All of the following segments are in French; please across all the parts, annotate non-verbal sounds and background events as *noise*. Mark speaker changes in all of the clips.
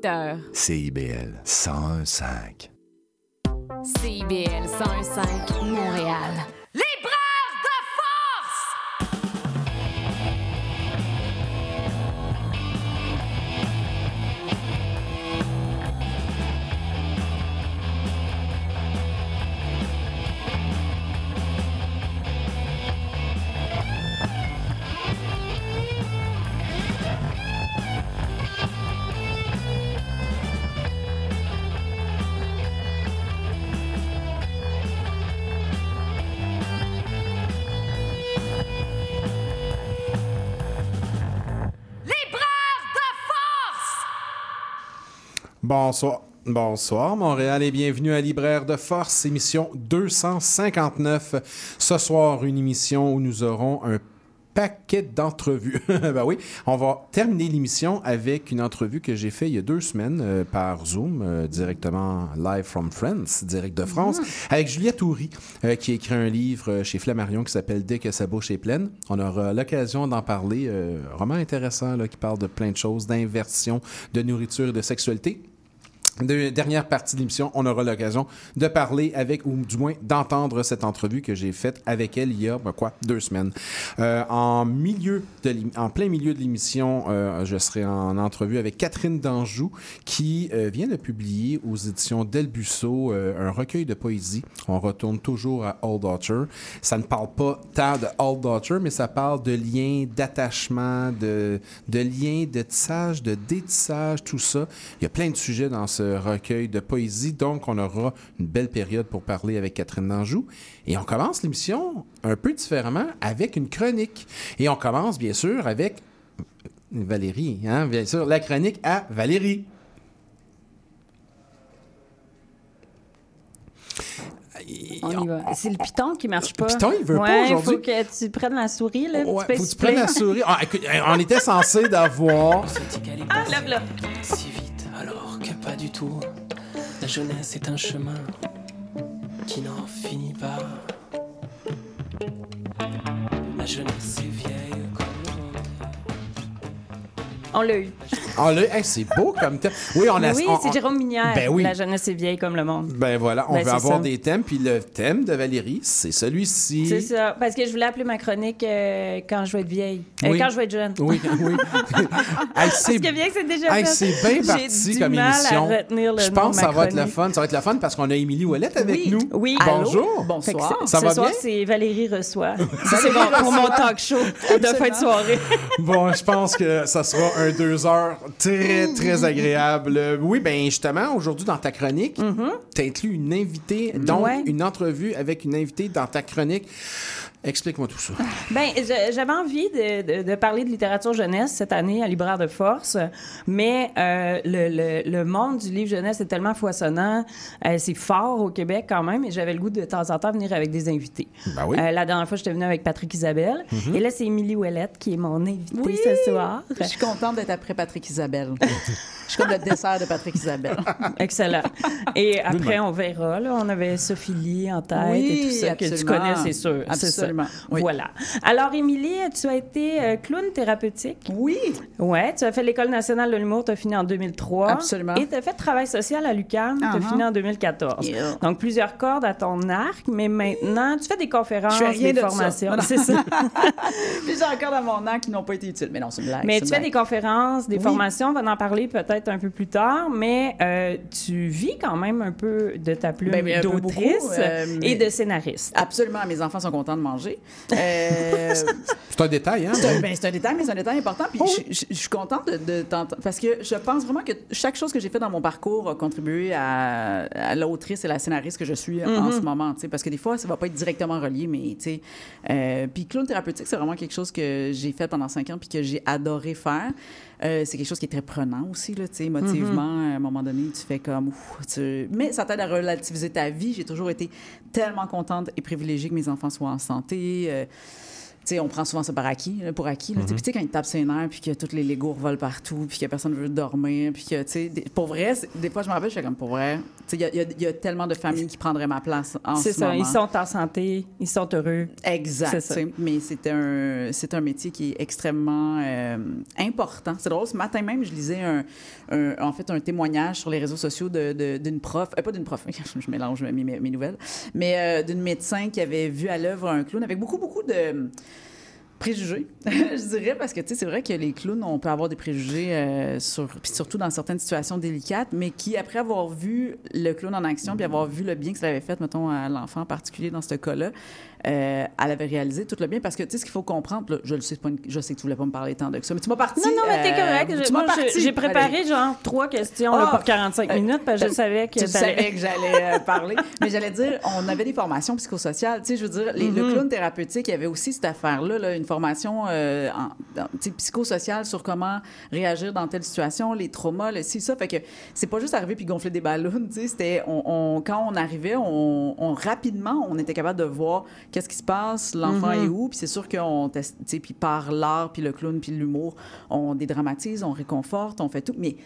Speaker 1: 18 h.
Speaker 2: CIBL 101.5.
Speaker 1: CIBL 101.5 Montréal.
Speaker 3: Bonsoir. Bonsoir Montréal et bienvenue à Libraire de Force, émission 259. Ce soir, une émission où nous aurons un paquet d'entrevues. *laughs* ben oui, on va terminer l'émission avec une entrevue que j'ai faite il y a deux semaines euh, par Zoom, euh, directement live from France, direct de France, avec Juliette Houry, euh, qui a écrit un livre chez Flammarion qui s'appelle Dès que sa bouche est pleine. On aura l'occasion d'en parler. roman intéressant là, qui parle de plein de choses, d'inversion, de nourriture et de sexualité de dernière partie de l'émission, on aura l'occasion de parler avec, ou du moins d'entendre cette entrevue que j'ai faite avec elle il y a, ben quoi, deux semaines. Euh, en milieu de en plein milieu de l'émission, euh, je serai en entrevue avec Catherine Danjou, qui euh, vient de publier aux éditions Delbusso un recueil de poésie. On retourne toujours à Old Daughter. Ça ne parle pas tant de Old Daughter, mais ça parle de liens, d'attachement, de, de liens, de tissage, de détissage, tout ça. Il y a plein de sujets dans ce recueil de poésie. Donc, on aura une belle période pour parler avec Catherine Danjou. Et on commence l'émission un peu différemment avec une chronique. Et on commence, bien sûr, avec Valérie, hein? bien sûr, la chronique à Valérie.
Speaker 4: On y va. C'est le piton qui marche pas.
Speaker 3: Le piton, il veut
Speaker 4: ouais,
Speaker 3: pas aujourd'hui.
Speaker 4: faut que tu prennes la souris. Là,
Speaker 3: Ouais,
Speaker 4: tu
Speaker 3: faut que tu prennes la souris. Ah, écoute, on était censé *laughs* d'avoir.
Speaker 4: Ah, là, là.
Speaker 5: Si vite, pas du tout. La jeunesse est un chemin qui n'en finit pas. La jeunesse est vieille.
Speaker 4: On l'a eu.
Speaker 3: Ah là, hey, c'est beau comme thème. Oui, on a.
Speaker 4: oui,
Speaker 3: on-
Speaker 4: c'est
Speaker 3: on-
Speaker 4: Jérôme Minière.
Speaker 3: Ben oui.
Speaker 4: La jeunesse est vieille comme le monde.
Speaker 3: Ben voilà, on
Speaker 4: Ben,
Speaker 3: veut avoir
Speaker 4: ça.
Speaker 3: des thèmes. Puis le thème de Valérie, c'est celui-ci.
Speaker 4: C'est ça. Parce que je voulais appeler ma chronique euh, Quand je vais être vieille. Euh,
Speaker 3: Oui.
Speaker 4: Quand je vais être jeune.
Speaker 3: Oui, oui. *laughs* Hey, c'est
Speaker 4: que bien que c'est déjà
Speaker 3: Hey, c'est bien parti comme émission. Je pense que ça va être le fun. Ça va être le fun parce qu'on a Émilie Ouellette avec
Speaker 4: Oui.
Speaker 3: nous.
Speaker 4: Oui.
Speaker 3: Bonjour.
Speaker 6: Bonsoir.
Speaker 3: Ça
Speaker 4: ce
Speaker 3: va
Speaker 4: soir,
Speaker 3: bien?
Speaker 4: c'est Valérie reçoit. *laughs* Ça, c'est bon pour mon talk show de fin de soirée.
Speaker 3: Bon, je pense que ça sera un deux heures très, très agréable. Oui, ben justement, aujourd'hui, dans ta chronique, tu as inclus une invitée, donc
Speaker 4: Ouais.
Speaker 3: une entrevue avec une invitée dans ta chronique. Explique-moi tout ça. *laughs*
Speaker 4: Ben, j'avais envie de, de- de parler de littérature jeunesse cette année à Libraire de Force, mais euh, le, le- le monde du livre jeunesse est tellement foisonnant, euh, c'est fort au Québec quand même, et j'avais le goût de, de temps en temps venir avec des invités.
Speaker 3: Ben oui.
Speaker 4: Euh, la dernière fois, j'étais venue avec Patrick Isabelle, et là, c'est Émilie Ouellette qui est mon invitée
Speaker 6: Oui.
Speaker 4: ce soir.
Speaker 6: Je suis contente d'être après Patrick Isabelle. Je suis comme le dessert de Patrick Isabelle. *laughs*
Speaker 4: Excellent. Et après, on verra. Là, on avait Sophie Lee en tête
Speaker 6: Oui,
Speaker 4: et tout ça, que tu connais, c'est sûr. c'est ça.
Speaker 6: Absolument, oui.
Speaker 4: Voilà. Alors, Émilie, tu as été euh, clown thérapeutique.
Speaker 6: Oui,
Speaker 4: Ouais, tu as fait l'École nationale de l'humour, tu as fini en 2003.
Speaker 6: Absolument.
Speaker 4: Et tu as fait travail social à l'UQAM, tu as
Speaker 6: Uh-huh.
Speaker 4: fini en 2014.
Speaker 6: Yeah.
Speaker 4: Donc, plusieurs cordes à ton arc, mais maintenant, tu fais des conférences,
Speaker 6: Je fais rien
Speaker 4: des
Speaker 6: de
Speaker 4: formations. C'est ça.
Speaker 6: j'ai encore dans mon an qui n'ont pas été utiles. Mais non, c'est une blague.
Speaker 4: Mais tu fais des conférences, des
Speaker 6: Oui.
Speaker 4: formations, on va en parler peut-être un peu plus tard, mais euh, tu vis quand même un peu de ta plume
Speaker 6: Ben, peu
Speaker 4: d'autrice
Speaker 6: euh,
Speaker 4: et de scénariste.
Speaker 6: Absolument, mes enfants sont contents de manger. Euh, *laughs*
Speaker 3: C'est un détail, hein?
Speaker 6: C'est un, ben, c'est un détail, mais c'est un détail important. Puis je, je- je suis contente de, de t'entendre. Parce que je pense vraiment que chaque chose que j'ai fait dans mon parcours a contribué à, à l'autrice et la scénariste que je suis en ce moment. tu sais. Parce que des fois, ça va pas être directement relié, mais tu sais. euh, puis clown thérapeutique, c'est vraiment quelque chose que j'ai fait pendant cinq ans puis que j'ai adoré faire. Euh, c'est quelque chose qui est très prenant aussi, là, tu sais, émotivement. À un moment donné, tu fais comme... ouf, tu- Mais ça t'aide à relativiser ta vie. J'ai toujours été tellement contente et privilégiée que mes enfants soient en santé. euh, on prend souvent ça par acquis, là, pour acquis. là, sais. Puis tu sais, quand ils tapent ses nerfs, puis que tous les Legos volent partout, puis que personne ne veut dormir, puis que, tu sais, des- pour vrai, c'est- des fois, je me rappelle, je fais comme, pour vrai, tu sais, il y a- il y, a- il y a tellement de familles qui prendraient ma place en
Speaker 4: C'est
Speaker 6: ce
Speaker 4: ça,
Speaker 6: moment.
Speaker 4: ils sont en santé, ils sont heureux.
Speaker 6: Exact.
Speaker 4: C'est ça.
Speaker 6: Mais c'est un, c'est un métier qui est extrêmement euh, important. C'est drôle, ce matin même, je lisais un, un- en fait un témoignage sur les réseaux sociaux de- de- d'une prof, euh, pas d'une prof, *laughs* je mélange mes, mes- mes nouvelles, mais euh, d'une médecin qui avait vu à l'œuvre un clown avec beaucoup, beaucoup de préjugés, *laughs* je dirais, parce que, tu sais, c'est vrai que les clowns, on peut avoir des préjugés euh, sur, puis surtout dans certaines situations délicates, mais qui, après avoir vu le clown en action, puis avoir vu le bien que ça avait fait, mettons, à l'enfant en particulier dans ce cas-là, euh, elle avait réalisé tout le bien, parce que, tu sais, ce qu'il faut comprendre, là, je le sais, pas une- je sais que tu voulais pas me parler tant de ça, mais tu m'as parti.
Speaker 4: Non, non, mais t'es
Speaker 6: euh,
Speaker 4: correct.
Speaker 6: tu
Speaker 4: Moi, j'ai préparé
Speaker 6: Allez.
Speaker 4: genre trois questions là,
Speaker 6: Ah,
Speaker 4: pour 45
Speaker 6: euh,
Speaker 4: minutes parce que je
Speaker 6: euh,
Speaker 4: savais que
Speaker 6: tu savais que j'allais euh, *laughs* parler. Mais j'allais dire, on avait des formations psychosociales. Tu sais, je veux dire, les- le clown thérapeutique, il y avait aussi cette affaire-là, là, une formation euh, en- psychosociale sur comment réagir dans telle situation, les traumas, le ci, ça. Fait que c'est pas juste arriver puis gonfler des ballons. Tu sais, c'était, on, on- quand on arrivait, on, on- rapidement, on était capable de voir qu'est-ce qui se passe, l'enfant
Speaker 4: Mm-hmm.
Speaker 6: est où. Puis c'est sûr qu'on teste, tu sais, puis par l'art, puis le clown, puis l'humour, on dédramatise, on réconforte, on fait tout. Mais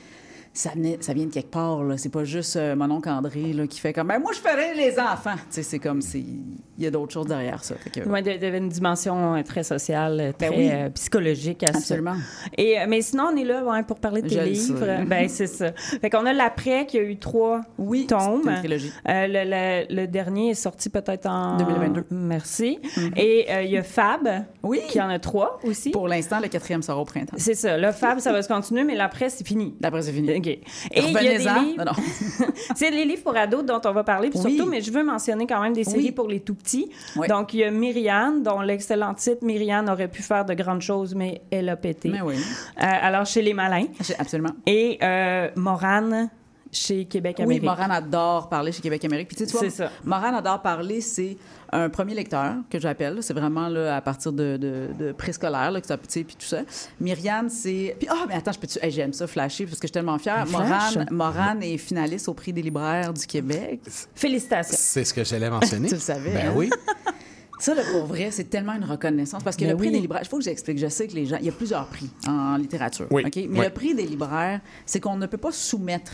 Speaker 6: ça, venait- ça vient de quelque part. Là. C'est pas juste euh, mon oncle André là, qui fait comme ben, moi, je ferais les enfants. Tu sais, c'est comme il y a d'autres choses derrière ça. Que-
Speaker 4: Ouais, il y avait une dimension euh, très sociale, euh, très
Speaker 6: Ben oui.
Speaker 4: euh, psychologique à ça.
Speaker 6: Absolument.
Speaker 4: Et, euh, mais sinon, on est là ouais, pour parler de tes
Speaker 6: Je
Speaker 4: livres. *laughs* Ben, c'est ça. Fait qu'on a l'après qui a eu trois
Speaker 6: Oui,
Speaker 4: tomes.
Speaker 6: une trilogie.
Speaker 4: Euh, le, le- le dernier est sorti peut-être en...
Speaker 6: 2022.
Speaker 4: Merci. Et euh, il y a Fab,
Speaker 6: Oui.
Speaker 4: qui en a trois aussi.
Speaker 6: Pour l'instant, le quatrième sera au printemps.
Speaker 4: C'est ça. Le Fab, ça va se continuer, mais l'après, c'est fini.
Speaker 6: D'après, c'est fini.
Speaker 4: OK. Et il y a des livres... *laughs* C'est les livres pour ados dont on va parler, puis
Speaker 6: Oui.
Speaker 4: surtout, mais je veux mentionner quand même des séries
Speaker 6: Oui.
Speaker 4: pour les tout petits.
Speaker 6: Oui.
Speaker 4: Donc, il y a Myriane, dont l'excellent titre Myriane aurait pu faire de grandes choses, mais elle a pété.
Speaker 6: Mais oui.
Speaker 4: Euh, alors, chez Les Malins.
Speaker 6: Absolument.
Speaker 4: Et euh, Morane, chez Québec
Speaker 6: Oui. Morane adore parler chez Québec Amérique. Puis tu sais,
Speaker 4: ça.
Speaker 6: Morane adore parler, c'est un premier lecteur que j'appelle. C'est vraiment là, à partir de, de, de préscolaire, là, que ça, sais, puis tout ça. Myriane, c'est... Puis, ah, mais attends, je peux hey, j'aime ça, flasher, parce que je suis tellement fière. Morane, Morane est finaliste au prix des libraires du Québec.
Speaker 4: Félicitations.
Speaker 3: C'est ce que j'allais mentionner. *laughs*
Speaker 6: Tu le savais,
Speaker 3: Ben
Speaker 6: hein?
Speaker 3: oui.
Speaker 6: Ça, là, pour vrai, c'est tellement une reconnaissance. Parce que
Speaker 4: Mais
Speaker 6: le prix
Speaker 4: oui.
Speaker 6: des libraires, il faut que j'explique. Je sais que les gens. Il y a plusieurs prix en littérature.
Speaker 3: Oui.
Speaker 6: OK? Mais
Speaker 3: Oui.
Speaker 6: le prix des libraires, c'est qu'on ne peut pas soumettre.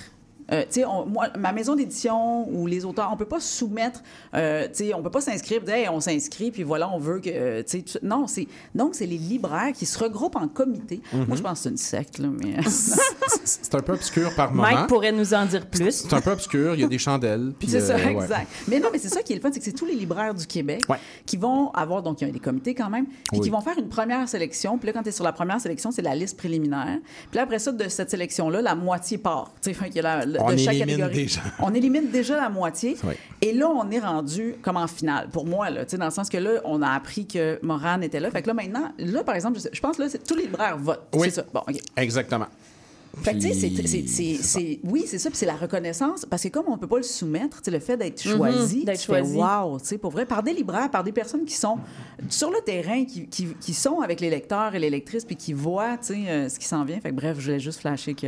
Speaker 6: Euh, tu sais, on- moi, ma maison d'édition ou les auteurs, on peut pas soumettre, euh, tu sais, on peut pas s'inscrire, dire, Hey, on s'inscrit, puis voilà, on veut que, euh, tu sais, tout- non, c'est, donc c'est les libraires qui se regroupent en comité.
Speaker 3: Mm-hmm.
Speaker 6: Moi, je pense que c'est une secte, là, mais. *laughs* *laughs*
Speaker 3: C'est un peu obscur par moment.
Speaker 4: Mike pourrait nous en dire plus.
Speaker 3: C'est un peu obscur, il y a des chandelles. *laughs* puis,
Speaker 6: C'est ça,
Speaker 3: euh, ouais.
Speaker 6: exact. Mais non, mais c'est ça qui est le fun, c'est que c'est tous les libraires du Québec
Speaker 3: Ouais.
Speaker 6: qui vont avoir, donc il y a des comités quand même, puis
Speaker 3: Oui.
Speaker 6: qui vont faire une première sélection. Puis là, quand tu es sur la première sélection, c'est la liste préliminaire. Puis là, après ça, de cette sélection-là, la moitié part. Tu sais, qu'il y a la-
Speaker 3: On
Speaker 6: de chaque
Speaker 3: élimine
Speaker 6: catégorie.
Speaker 3: déjà. *laughs*
Speaker 6: On élimine déjà la moitié.
Speaker 3: Oui.
Speaker 6: Et là, on est rendu comme en finale. Pour moi, là, dans le sens que là, on a appris que Morane était là. Fait que là, maintenant, là, par exemple, je, sais- je pense que là, tous les libraires votent.
Speaker 3: Oui.
Speaker 6: C'est ça. Bon.
Speaker 3: Exactement.
Speaker 6: Fait que, tu sais, c'est-
Speaker 3: Puis-
Speaker 6: c'est- c'est- c'est- oui, c'est ça, puis c'est la reconnaissance, parce que comme on peut pas le soumettre, tu sais, le fait d'être choisi,
Speaker 4: Mhm, d'être
Speaker 6: tu fais,
Speaker 4: choisi.
Speaker 6: wow, tu sais, pour vrai, par des libraires, par des personnes qui sont sur le terrain, qui, qui, qui sont avec les lecteurs et les lectrices, puis qui voient, tu sais, euh, ce qui s'en vient. Fait que bref, je voulais juste flasher que,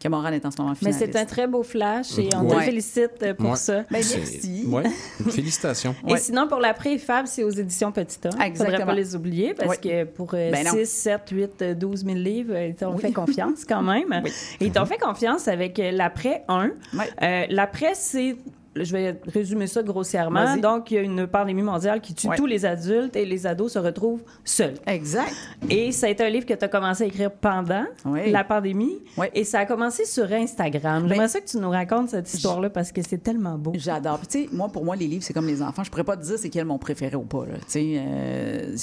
Speaker 6: que est en ce moment
Speaker 4: Mais
Speaker 6: finaliste.
Speaker 4: c'est un très beau flash et on te félicite euh, pour
Speaker 3: Ouais.
Speaker 4: ça.
Speaker 6: Ben, merci.
Speaker 3: Ouais. *laughs* Félicitations.
Speaker 4: Et
Speaker 6: Ouais.
Speaker 4: sinon, pour l'après Fab, c'est aux éditions Petit A. Faudrait
Speaker 6: Exactement.
Speaker 4: pas les oublier parce que pour euh,
Speaker 6: Ben non.
Speaker 4: 6, 7, 8, euh, 12 000 livres, euh,
Speaker 6: Oui.
Speaker 4: fait confiance quand *laughs* même.
Speaker 6: Oui.
Speaker 4: Et ils t'ont fait confiance avec euh, l'après 1.
Speaker 6: Ouais.
Speaker 4: Euh, l'après, c'est. Je vais résumer ça grossièrement. Donc, il y a une pandémie mondiale qui tue
Speaker 6: Ouais.
Speaker 4: tous les adultes et les ados se retrouvent seuls.
Speaker 6: Exact.
Speaker 4: Et ça a été un livre que tu as commencé à écrire pendant
Speaker 6: Oui.
Speaker 4: la pandémie.
Speaker 6: Oui.
Speaker 4: Et ça a commencé sur Instagram.
Speaker 6: Ben-
Speaker 4: J'aimerais ça que tu nous racontes cette histoire-là parce que c'est tellement beau.
Speaker 6: J'adore. Puis, tu sais, moi, pour moi, les livres, c'est comme les enfants. Je pourrais pas te dire c'est quel mon préféré ou pas. Tu sais, euh,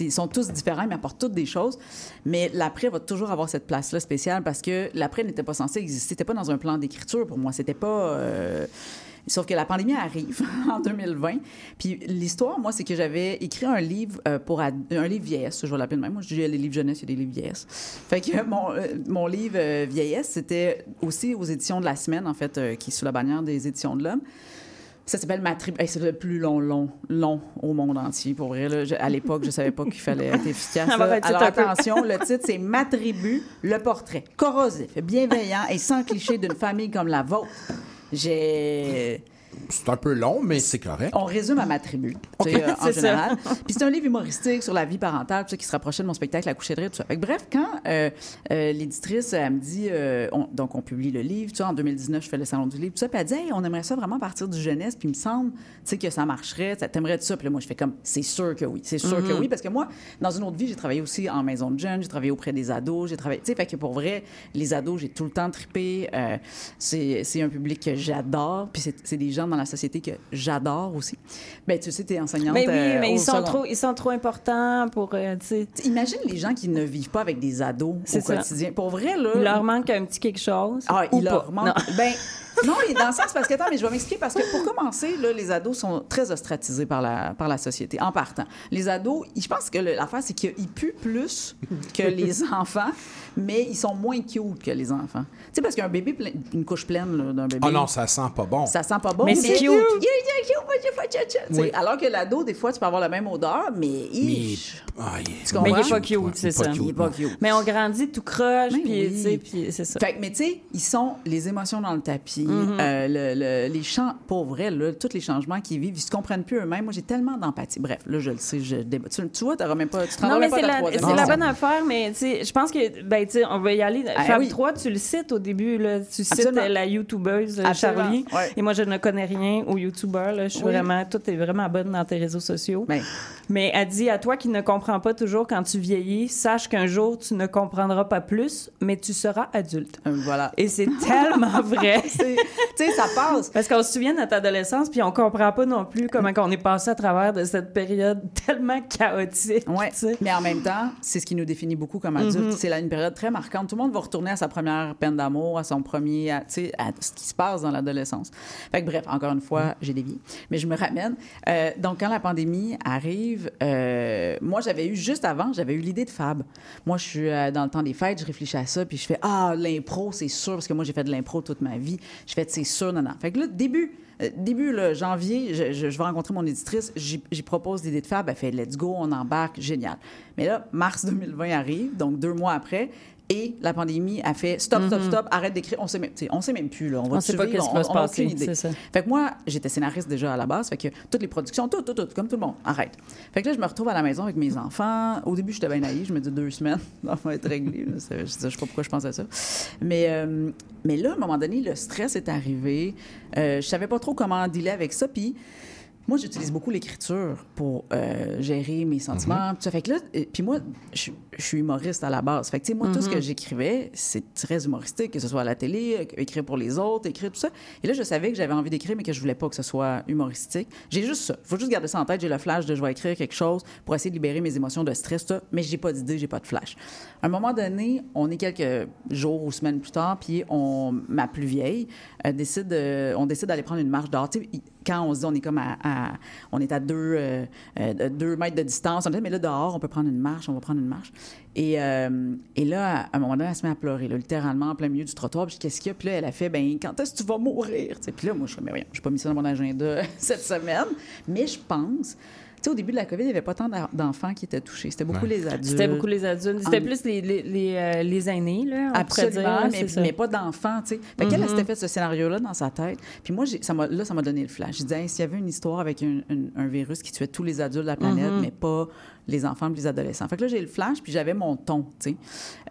Speaker 6: ils sont tous différents, mais apportent toutes des choses. Mais l'après va toujours avoir cette place-là spéciale parce que l'après n'était pas censé exister. C'était pas dans un plan d'écriture pour moi. C'était pas. euh, Sauf que la pandémie arrive *laughs* en 2020. Puis l'histoire, moi, c'est que j'avais écrit un livre euh, pour ad- un livre vieillesse, je vais l'appeler de même. Moi, je dis les livres jeunesse, il y a des livres vieillesse. Fait que mon, euh, mon livre euh, vieillesse, c'était aussi aux éditions de la semaine, en fait, qui est sous la bannière des éditions de l'homme. Ça s'appelle Ma tribu. Hey, c'est le plus long, long, long au monde entier. Pour vrai, là, Je- à l'époque, je savais pas qu'il fallait être efficace. *laughs*
Speaker 4: Faire tout
Speaker 6: Alors attention, le titre, c'est Ma tribu, le portrait. Corrosif, bienveillant et sans cliché d'une famille comme la vôtre. J'ai.
Speaker 3: C'est un peu long, mais c'est correct.
Speaker 6: On résume à ma tribu, euh, en général. Puis c'est un livre humoristique sur la vie parentale, tout ça, qui se rapprochait de mon spectacle La coucher de rire, tout ça. Fait que bref, quand euh, euh, l'éditrice, elle me dit, on- donc on publie le livre, tu en 2019, je fais le salon du livre, tout ça, puis elle dit, hey, on aimerait ça vraiment partir du jeunesse, puis il me semble, tu sais, que ça marcherait, t'aimerais ça? Puis là, moi, je fais comme, c'est sûr que oui, c'est sûr que oui, parce que moi, dans une autre vie, j'ai travaillé aussi en maison de jeunes, j'ai travaillé auprès des ados, j'ai travaillé, tu sais, fait que pour vrai, les ados, j'ai tout le temps trippé. euh, c'est un public que j'adore, puis c'est des gens dans la société que j'adore aussi. Ben, tu sais, t'es enseignante.
Speaker 4: Mais oui,
Speaker 6: euh,
Speaker 4: mais
Speaker 6: au
Speaker 4: ils sont,
Speaker 6: second-
Speaker 4: trop, ils sont trop importants pour. euh, tu
Speaker 6: Imagine les gens qui ne vivent pas avec des ados au
Speaker 4: ça.
Speaker 6: quotidien. Pour vrai, là.
Speaker 4: il leur manque un petit quelque chose.
Speaker 6: Ah,
Speaker 4: ou
Speaker 6: il leur
Speaker 4: pas.
Speaker 6: manque.
Speaker 4: Non.
Speaker 6: Ben, *laughs* non, il- dans le sens, parce que, attends, mais je vais m'expliquer, parce que pour commencer, là, les ados sont très ostratisés par la, par la société, en partant. Les ados, je pense que l'affaire, c'est qu'ils puent plus que les *laughs* enfants, mais ils sont moins cute que les enfants. Tu sais, parce qu'un bébé, plein- une couche pleine d'un bébé.
Speaker 3: Oh non, ça sent pas bon.
Speaker 6: Ça sent pas bon.
Speaker 4: Mais c'est cute.
Speaker 3: Oui.
Speaker 6: Alors que l'ado, des fois, tu peux avoir la même odeur, mais.
Speaker 3: Mais, ah, il-
Speaker 6: Tu comprends?
Speaker 4: Mais il est pas cute, c'est
Speaker 3: il
Speaker 4: ça.
Speaker 3: cute,
Speaker 6: Il est pas
Speaker 3: non.
Speaker 6: cute.
Speaker 4: Mais on grandit tout croche,
Speaker 6: Mais
Speaker 4: puis
Speaker 6: oui.
Speaker 4: tu sais, puis c'est ça.
Speaker 6: Fait que, mais tu sais, ils sont les émotions dans le tapis,
Speaker 4: Mm-hmm.
Speaker 6: euh, le- le- les champs, pour vrai, là, tous les changements qu'ils vivent, ils se comprennent plus eux-mêmes. Moi, j'ai tellement d'empathie. Bref, là, je le sais, je débat. Tu, tu vois, t'auras même pas, tu te
Speaker 4: Non, mais
Speaker 6: même pas
Speaker 4: c'est la, c'est la bonne affaire, mais je pense que, ben, tu on va y aller.
Speaker 6: Ah,
Speaker 4: Fab
Speaker 6: oui.
Speaker 4: 3, tu le cites au début, là. Tu cites
Speaker 6: Absolument.
Speaker 4: euh, la YouTubeuse euh,
Speaker 6: Absolument,
Speaker 4: Charlie.
Speaker 6: ouais.
Speaker 4: Et moi, je ne connais rien aux YouTubers, là. Je suis
Speaker 6: Oui.
Speaker 4: vraiment, tout est vraiment bonne dans tes réseaux sociaux.
Speaker 6: Ben,
Speaker 4: Mais elle dit à toi qui ne comprends pas toujours quand tu vieillis, sache qu'un jour tu ne comprendras pas plus, mais tu seras adulte.
Speaker 6: euh, voilà.
Speaker 4: Et c'est tellement *laughs* vrai.
Speaker 6: Tu sais, ça passe.
Speaker 4: Parce qu'on se souvient de notre adolescence, puis on comprend pas non plus comment on est passé à travers de cette période *laughs* tellement chaotique.
Speaker 6: Ouais. Mais en même temps, c'est ce qui nous définit beaucoup comme adultes.
Speaker 4: Mm-hmm.
Speaker 6: C'est là une période très marquante. Tout le monde va retourner à sa première peine d'amour, à son premier, tu sais, à ce qui se passe dans l'adolescence. Fait que bref, encore une fois, j'ai dévié, mais je me ramène. Euh, donc, quand la pandémie arrive, euh, moi, j'avais eu, juste avant, j'avais eu l'idée de Fab. Moi, je suis euh, dans le temps des fêtes, je réfléchis à ça, puis je fais, ah, l'impro, c'est sûr, parce que moi, j'ai fait de l'impro toute ma vie. Je fais, c'est sûr, non, non. Fait que là, début, euh, début janvier, je, je- vais rencontrer mon éditrice, j'y propose l'idée de Fab, elle fait let's go, on embarque, génial. Mais là, mars 2020 arrive, donc deux mois après, et la pandémie a fait stop, stop, stop, arrête d'écrire. On sait même, on sait même plus là. On va
Speaker 4: On sait pas qu'est-ce qui va se passer,
Speaker 6: idée.
Speaker 4: ça.
Speaker 6: Fait que moi, j'étais scénariste déjà à la base, fait que toutes les productions, tout, tout, tout, comme tout le monde, arrête. Fait que là, je me retrouve à la maison avec mes enfants. Au début, j'étais bien naïve, je me dis deux semaines, *laughs* ça va être réglé. là. Je, sais- pas pourquoi je pensais ça. Mais, euh, mais là, à un moment donné, le stress est arrivé. Euh, je savais pas trop comment dealer avec ça, puis moi, j'utilise beaucoup l'écriture pour euh, gérer mes sentiments. tout ça. Fait que là, puis moi, je, je suis humoriste à la base. Fait que, tu sais, moi, tout ce que j'écrivais, c'est très humoristique, que ce soit à la télé, écrire pour les autres, écrire tout ça. Et là, je savais que j'avais envie d'écrire, mais que je voulais pas que ce soit humoristique. J'ai juste ça. Faut juste garder ça en tête. J'ai le flash de je vais écrire quelque chose pour essayer de libérer mes émotions de stress, tout ça. Mais j'ai pas d'idée, j'ai pas de flash. À un moment donné, on est quelques jours ou semaines plus tard, puis on, ma plus vieille euh, décide, euh, on décide d'aller prendre une marche dehors. Tu sais, il- quand on se dit on est comme à, à- on est à deux, euh, deux mètres de distance, on dit mais là dehors on peut prendre une marche, on va prendre une marche. Et, euh, et là à un moment donné elle se met à pleurer, là, littéralement en plein milieu du trottoir. Puis je dis, qu'est-ce qu'il y a? Puis là elle a fait ben quand est-ce que tu vas mourir? Tu sais, Puis là moi je suis mais voyons, j'ai pas mis ça dans mon agenda *laughs* cette semaine, mais je pense. Tu sais, au début de la COVID, il n'y avait pas tant d'en- d'enfants qui étaient touchés. C'était beaucoup
Speaker 3: Ouais.
Speaker 6: les adultes.
Speaker 4: C'était beaucoup les adultes. C'était
Speaker 6: En-
Speaker 4: plus les, les, les, euh, les aînés, là. On dire,
Speaker 6: Absolument,
Speaker 4: là,
Speaker 6: mais, pas d'enfants, tu sais. Fait qu'elle, elle s'était fait ce scénario-là dans sa tête. Puis moi, ça m'a- là, ça m'a donné le flash. Je disais, Hey, s'il y avait une histoire avec un, un- un virus qui tuait tous les adultes de la planète, mais pas les enfants et les adolescents. Fait que là, j'ai le flash, puis j'avais mon ton, tu sais.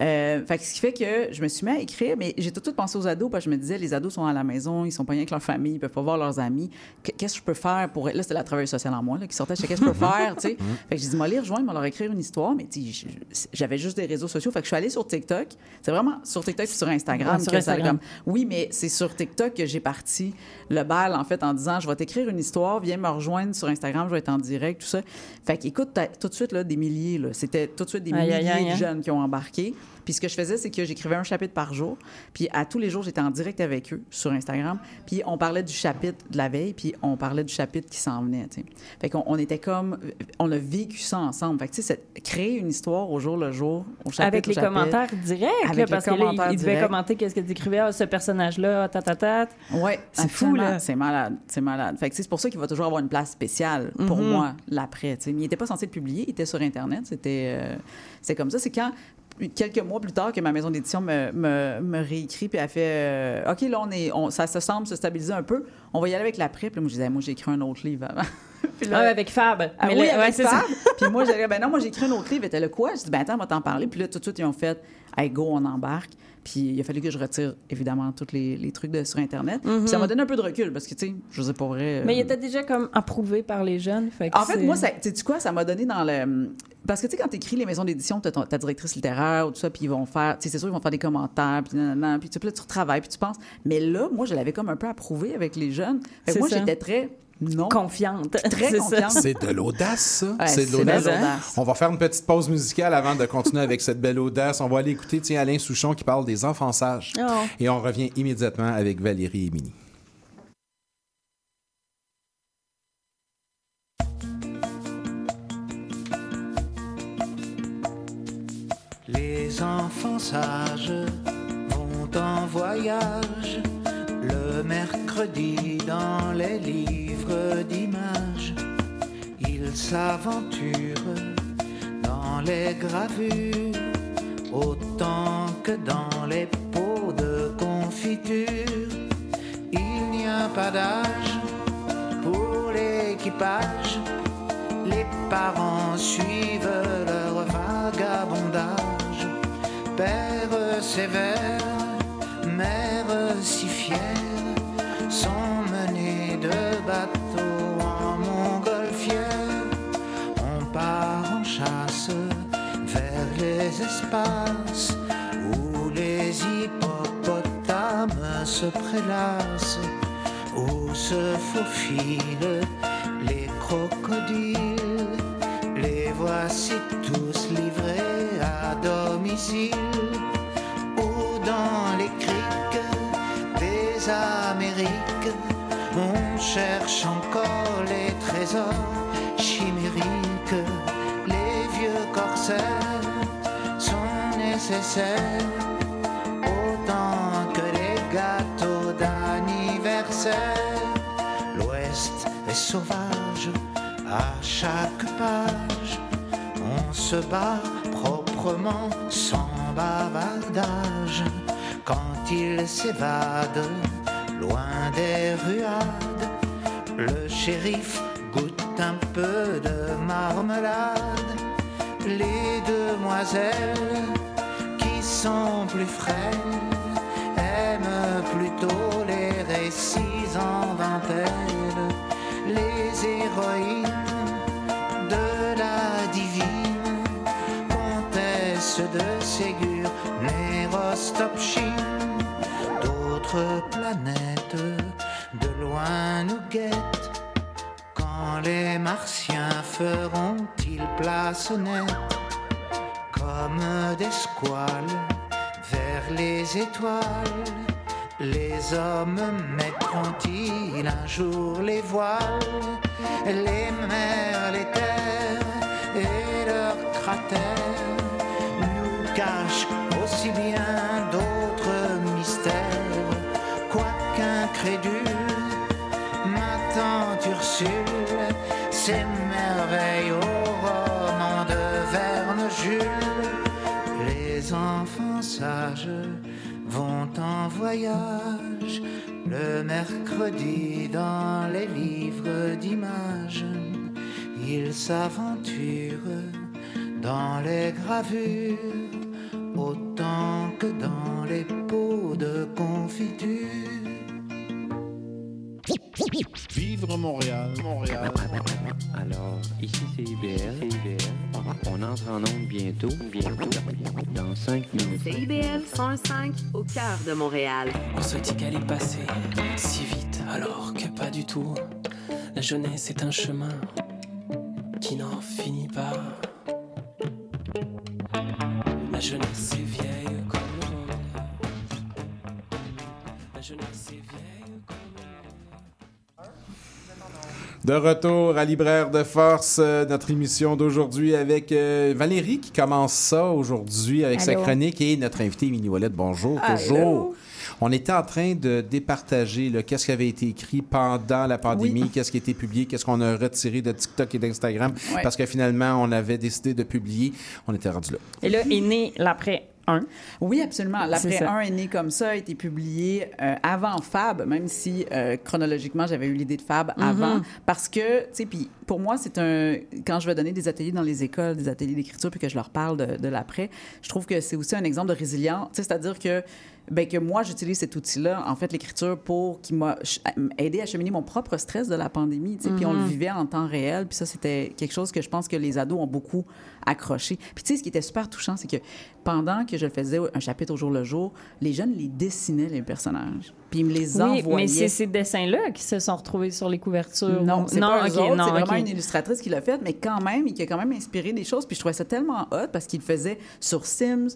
Speaker 6: Euh, fait que ce qui fait que je me suis mis à écrire, mais j'ai tout de suite pensé aux ados, parce que je me disais, les ados sont à la maison, ils sont pas rien avec leur famille, ils peuvent pas voir leurs amis. Qu- Qu'est-ce que je peux faire pour... Là, c'était la travailleuse sociale en moi, là, qui sortait, je sais qu'est-ce que je peux *laughs* faire, tu sais. Fait que j'ai dit, moi, les rejoindre, moi, leur écrire une histoire, mais tu j'avais juste des réseaux sociaux. Fait que je suis allée sur TikTok. C'est vraiment sur TikTok et sur Instagram
Speaker 4: Ouais, sur Instagram.
Speaker 6: Oui, mais c'est sur TikTok que j'ai parti le bal, en fait, en disant, je vais t'écrire une histoire, viens me rejoindre sur Instagram, je vais être en direct, tout ça. Fait que, écoute, tout de suite, là, des milliers, là. C'était tout de suite des
Speaker 4: Aïe,
Speaker 6: milliers
Speaker 4: aïe,
Speaker 6: de
Speaker 4: hein.
Speaker 6: jeunes qui ont embarqué. Puis ce que je faisais, c'est que j'écrivais un chapitre par jour. Puis à tous les jours, j'étais en direct avec eux sur Instagram. Puis on parlait du chapitre de la veille, puis on parlait du chapitre qui s'en venait. Fait qu'on on était comme... On a vécu ça ensemble. Fait que, tu sais, c'est- créer une histoire au jour le jour, au chapitre
Speaker 4: Avec
Speaker 6: au
Speaker 4: les
Speaker 6: chapitre.
Speaker 4: commentaires directs,
Speaker 6: Avec
Speaker 4: là, parce devait
Speaker 6: directs.
Speaker 4: commenter qu'est-ce que tu écrivais, ah, ce personnage-là, ah, ta, ta, ta.
Speaker 6: Ouais,
Speaker 4: C'est fou, là.
Speaker 6: C'est malade, c'est malade. Fait que c'est pour ça qu'il va toujours avoir une place spéciale pour
Speaker 4: Mhm.
Speaker 6: moi l'après. il n'était pas censé le publier, il était sur internet, c'était euh, c'est comme ça. C'est quand quelques mois plus tard que ma maison d'édition me, me, me réécrit puis elle fait euh, OK, là, on est, on- ça se semble se stabiliser un peu. On va y aller avec l'après. Puis moi, je disais, moi, j'ai écrit un autre livre avant. *laughs* Puis là-
Speaker 4: Ah, avec Fab.
Speaker 6: ah
Speaker 4: Mais
Speaker 6: oui,
Speaker 4: le-
Speaker 6: avec
Speaker 4: ouais, c'est ça.
Speaker 6: Fab. *laughs* Puis moi, j'ai dit, ben non, moi, j'ai écrit un autre livre. Elle était là, quoi? Je dis, ben attends, on va t'en parler. Puis là, tout de suite, ils ont fait, hey, go, on embarque. Puis il a fallu que je retire, évidemment, tous les, les trucs de, sur Internet. Puis ça m'a donné un peu de recul parce que, tu sais, je sais pas vrai.
Speaker 4: Mhm. Mais il
Speaker 6: euh,
Speaker 4: était déjà comme approuvé par les jeunes. Fait que
Speaker 6: en fait, moi, tu sais quoi, ça m'a donné dans le. Parce que, tu sais, quand tu écris les maisons d'édition, tu as ta directrice littéraire ou tout ça, puis ils vont faire. Tu sais, c'est sûr, ils vont faire des commentaires, puis nanana, puis tu sais, puis là, tu retravailles, puis tu penses. Mais là, moi, je l'avais comme un peu approuvé avec les jeunes. Fait que moi, j'étais très. Non.
Speaker 4: confiante.
Speaker 6: Très
Speaker 4: C'est ça.
Speaker 6: confiante.
Speaker 3: C'est de l'audace, ça.
Speaker 6: Ouais,
Speaker 3: c'est de
Speaker 6: c'est
Speaker 3: l'audace. On va faire une petite pause musicale avant de continuer avec cette belle audace. On va aller écouter tiens, Alain Souchon qui parle des enfants sages.
Speaker 4: Oh.
Speaker 3: Et on revient immédiatement avec Valérie et Mini.
Speaker 7: Les enfants sages vont en voyage mercredi dans les livres d'images. Ils s'aventurent dans les gravures autant que dans les pots de confiture. Il n'y a pas d'âge pour l'équipage. Les parents suivent leur vagabondage. Père sévère, mère si fière, sont menés de bateau en montgolfière. On part en chasse vers les espaces où les hippopotames se prélassent, où se faufilent les crocodiles. Les voici tous livrés à domicile des Amériques. On cherche encore les trésors chimériques. Les vieux corsaires sont nécessaires autant que les gâteaux d'anniversaire. L'Ouest est sauvage à chaque page. On se bat proprement sans bavardage quand il s'évade loin des ruades. Le shérif goûte un peu de marmelade. Les demoiselles qui sont plus frêles aiment plutôt les récits en dentelle. Les héroïnes de la divine comtesse de Ségur, Nérostopchine. Planètes de loin nous guettent. Quand les martiens feront-ils place nette? Comme des squales vers les étoiles. Les hommes mettront-ils un jour les voiles? Les mers, les terres et leurs cratères nous cachent aussi bien d'autres Ma tante Ursule s'émerveille au roman de Verne Jules. Les enfants sages vont en voyage le mercredi dans les livres d'images. Ils s'aventurent dans les gravures
Speaker 8: Montréal, Montréal.
Speaker 9: Alors, ici c'est IBL. On entre en onde bientôt. Bientôt. Dans 5 minutes.
Speaker 10: CIBL 105 au cœur de Montréal.
Speaker 5: On se dit qu'elle est passée si vite, alors que pas du tout. La jeunesse est un chemin qui n'en finit pas.
Speaker 3: De retour à Libraire de Force, euh, notre émission d'aujourd'hui avec euh, Valérie qui commence ça aujourd'hui avec sa chronique et notre invité Mini Wallet. Bonjour,
Speaker 4: Allô?
Speaker 3: toujours. On était en train de départager qu'est-ce qui avait été écrit pendant la pandémie,
Speaker 6: Oui.
Speaker 3: qu'est-ce qui a été publié, qu'est-ce qu'on a retiré de TikTok et d'Instagram, parce que finalement, on avait décidé de publier. On était rendu là.
Speaker 4: Et là, est né l'après 1.
Speaker 6: Oui, absolument. L'après
Speaker 4: ça.
Speaker 6: 1 est né comme ça, a été publié euh, avant Fab, même si euh, chronologiquement, j'avais eu l'idée de Fab
Speaker 4: Mm-hmm.
Speaker 6: avant. Parce que, tu sais, puis pour moi, c'est un. Quand je vais donner des ateliers dans les écoles, des ateliers d'écriture, puis que je leur parle de, de l'après, je trouve que c'est aussi un exemple de résilience. Tu sais, c'est-à-dire que. Ben, que moi, j'utilise cet outil-là, en fait, l'écriture, pour qui m'a aidé à cheminer mon propre stress de la pandémie. Puis on le vivait en temps réel. Puis ça, c'était quelque chose que je pense que les ados ont beaucoup accroché. Puis tu sais, ce qui était super touchant, c'est que pendant que je faisais un chapitre au jour le jour, les jeunes les dessinaient, les personnages. Puis ils me les
Speaker 4: Oui,
Speaker 6: envoyaient.
Speaker 4: mais c'est ces dessins-là qui se sont retrouvés sur les couvertures.
Speaker 6: Non, c'est pas eux
Speaker 4: ok,
Speaker 6: autres,
Speaker 4: non,
Speaker 6: c'est vraiment une illustratrice qui l'a fait, mais quand même, qui a quand même inspiré des choses. Puis je trouvais ça tellement hot parce qu'il le faisait sur Sims,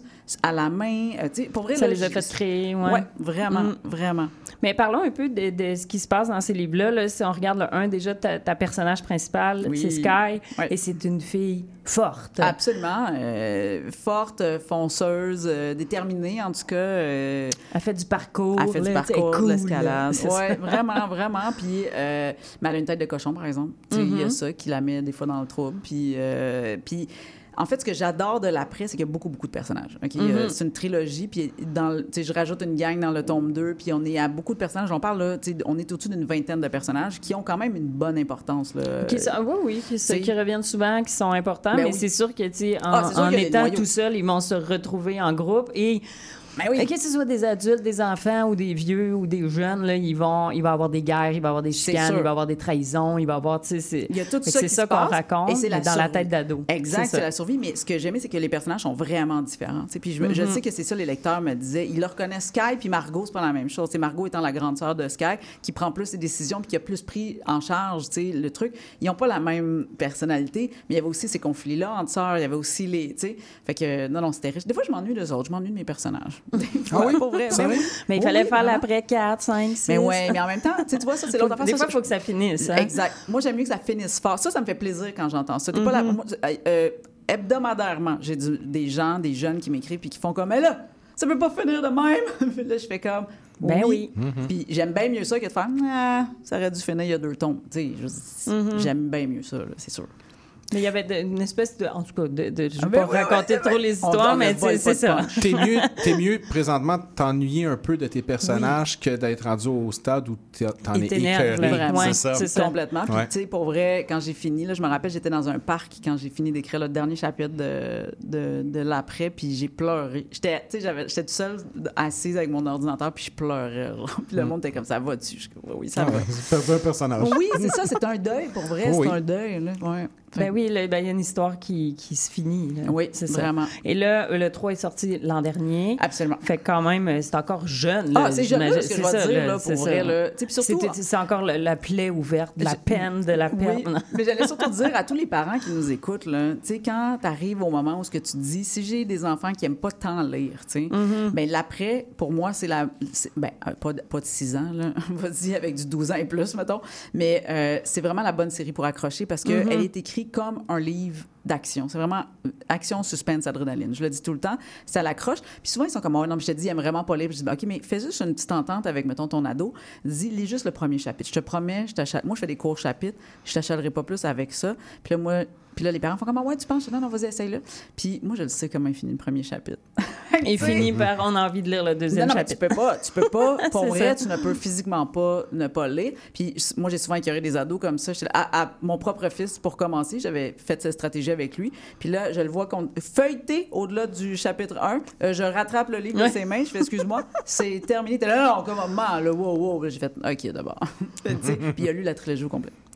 Speaker 6: à la main. euh, pour vrai,
Speaker 4: Ça
Speaker 6: là,
Speaker 4: les a fait créer, ouais.
Speaker 6: Ouais, vraiment,
Speaker 4: Mm.
Speaker 6: vraiment.
Speaker 4: Mais parlons un peu de, de ce qui se passe dans ces livres-là. là. Si on regarde le 1, déjà, ta, ta personnage principale,
Speaker 6: Oui.
Speaker 4: c'est Sky,
Speaker 6: Ouais.
Speaker 4: et c'est une fille forte.
Speaker 6: Absolument. euh, forte, fonceuse, euh, déterminée, en tout cas. euh,
Speaker 4: Elle fait du parcours.
Speaker 6: Elle fait du
Speaker 4: là, sais,
Speaker 6: parcours,
Speaker 4: cool,
Speaker 6: l'escalade. *laughs* Ouais, vraiment, vraiment. Puis, euh, mais elle a une tête de cochon, par exemple. Tu sais, Il y a
Speaker 4: Mhm.
Speaker 6: ça qui la met des fois dans le trouble. Puis, euh, puis en fait, ce que j'adore de l'après, c'est qu'il y a beaucoup, beaucoup de personnages.
Speaker 4: Mhm.
Speaker 6: Euh, c'est une trilogie. Puis, dans, le- tu sais, je rajoute une gang dans le tome 2. Puis, on est à beaucoup de personnages. On parle, là, tu sais, on est au-dessus d'une vingtaine de personnages qui ont quand même une bonne importance. Là.
Speaker 4: Qui sont- oui, oui, qui,
Speaker 6: c'est-
Speaker 4: qui reviennent souvent, qui sont importants,
Speaker 6: Ben
Speaker 4: mais
Speaker 6: oui.
Speaker 4: c'est sûr que, en,
Speaker 6: Ah, sûr
Speaker 4: en
Speaker 6: des
Speaker 4: étant
Speaker 6: noyaux.
Speaker 4: tout seul, ils vont se retrouver en groupe et
Speaker 6: Ben oui.
Speaker 4: Que ce soit des adultes, des enfants ou des vieux ou des jeunes, là, ils vont, il va y avoir des guerres, il va y avoir des chicanes, il va y avoir des trahisons, il va y avoir, tu sais, c'est...
Speaker 6: Il y a tout ça
Speaker 4: c'est ça qu'on raconte,
Speaker 6: et c'est la
Speaker 4: mais dans la tête d'ado.
Speaker 6: Exact,
Speaker 4: C'est
Speaker 6: la survie. Mais ce que j'aimais, c'est que les personnages sont vraiment différents. tu sais. Puis je,
Speaker 4: Mhm.
Speaker 6: sais que c'est ça, les lecteurs me disaient. Ils le reconnaissent Sky, puis Margot, c'est pas la même chose. C'est Margot étant la grande sœur de Sky, qui prend plus ses décisions, puis qui a plus pris en charge tu sais, le truc. Ils n'ont pas la même personnalité, mais il y avait aussi ces conflits-là entre sœurs. Il y avait aussi les. tu sais. Fait que, non, non, c'était riche. Des fois, je m'ennuie d'eux autres. Je m'ennuie de mes personnages.
Speaker 3: Ah oui?
Speaker 6: Pour vrai.
Speaker 3: C'est
Speaker 6: Ben
Speaker 3: vrai?
Speaker 6: oui.
Speaker 4: Mais il fallait
Speaker 6: oui,
Speaker 4: faire l'après 4, 5, 6.
Speaker 6: Mais ouais, mais en même temps, tu vois, ça, c'est l'autre affaire.
Speaker 4: Des
Speaker 6: Ça,
Speaker 4: fois, il faut que ça finisse. hein.
Speaker 6: Exact. Moi, j'aime mieux que ça finisse fort. Ça, ça me fait plaisir quand j'entends ça. T'es pas là. moi, euh, hebdomadairement, j'ai des gens, des jeunes qui m'écrivent puis qui font comme, mais là, ça peut pas finir de même. *laughs* Puis là, je fais comme,
Speaker 4: Ben oui.
Speaker 6: Puis j'aime bien mieux ça que de faire, ah, ça aurait dû finir il y a deux tombes. Tu sais,
Speaker 4: Mm-hmm.
Speaker 6: j'aime bien mieux ça, c'est sûr.
Speaker 4: Mais il y avait de- une espèce de. En tout cas, de, de- je ne
Speaker 6: Ah, ben
Speaker 4: pas
Speaker 6: oui,
Speaker 4: raconter trop les histoires, mais c'est ça. *laughs*
Speaker 3: T'es mieux, t'es mieux présentement de t'ennuyer un peu de tes personnages que d'être rendu au stade où t'en es écœuré.
Speaker 4: Ouais,
Speaker 3: c'est ça.
Speaker 4: c'est ça.
Speaker 6: Complètement. Puis,
Speaker 3: Ouais.
Speaker 6: tu sais, pour vrai, quand j'ai fini, là, je me rappelle, j'étais dans un parc quand j'ai fini d'écrire le dernier chapitre de, de, de l'après, puis j'ai pleuré. J'étais, tu sais, j'avais- j'étais toute seule, assise avec mon ordinateur, puis je pleurais. là. *laughs* Puis le monde était comme ça, va-tu? Oui, ça
Speaker 3: Mm. Ah
Speaker 6: va.
Speaker 3: ouais, c'est perdu un personnage.
Speaker 6: Oui, c'est ça, c'est un deuil, pour vrai,
Speaker 3: Oh oui.
Speaker 6: c'est un deuil. Là. Ouais.
Speaker 4: Ben oui, là, ben, il y a une histoire qui, qui se finit. là.
Speaker 6: Oui,
Speaker 4: c'est ça.
Speaker 6: vraiment.
Speaker 4: Et là, le 3 est sorti l'an dernier.
Speaker 6: Absolument.
Speaker 4: Fait que quand même, c'est encore jeune. là,
Speaker 6: Ah, c'est jeune, ce que
Speaker 4: C'est
Speaker 6: je vais dire,
Speaker 4: là,
Speaker 6: pour vrai. Là.
Speaker 4: C'est encore la plaie ouverte, la
Speaker 6: Je-
Speaker 4: peine de la
Speaker 6: Oui,
Speaker 4: peine. *laughs*
Speaker 6: mais j'allais surtout dire à tous les parents qui nous écoutent, là, tu sais, quand tu arrives au moment où ce que tu dis, si j'ai des enfants qui aiment pas tant lire, tu sais,
Speaker 4: Mm-hmm.
Speaker 6: ben l'après, pour moi, c'est la. Ben, euh, pas, de, pas de 6 ans, là, *laughs* vas-y, avec du 12 ans et plus, mettons, mais euh, c'est vraiment la bonne série pour accrocher parce qu'elle
Speaker 4: Mm-hmm.
Speaker 6: est écrite comme un livre d'action. C'est vraiment euh, action, suspense, adrénaline. Je le dis tout le temps, ça l'accroche. Puis souvent, ils sont comme, oh, non, je te dis, ils aiment vraiment pas lire. Je dis, Ben, OK, mais fais juste une petite entente avec, mettons, ton ado. Dis, lis juste le premier chapitre. Je te promets, je t'achète. Moi, je fais des courts chapitres. Je t'achèterai pas plus avec ça. Puis là, moi, puis là, les parents font comme, Ah ouais, tu penses? Non, non, vas-y, essaye-le. Puis moi, je le sais comment il finit le premier chapitre. *laughs*
Speaker 4: Et finit par on a envie de lire le deuxième
Speaker 6: Non, non, mais tu
Speaker 4: chapitre.
Speaker 6: peux pas, tu peux *laughs* pas, pour vrai,
Speaker 4: ça.
Speaker 6: tu ne peux physiquement pas ne pas lire. Puis moi, j'ai souvent écœuré des ados comme ça. À, à mon propre fils, pour commencer, j'avais fait cette stratégie avec lui. Puis là, je le vois qu'on feuilleté au-delà du chapitre 1. Euh, je rattrape le livre
Speaker 4: Ouais.
Speaker 6: de ses mains. Je fais, excuse-moi, *laughs* c'est terminé. T'es là, non, comment, maman, là, wow, wow. J'ai fait, OK, d'abord. Puis il a lu la trilogie au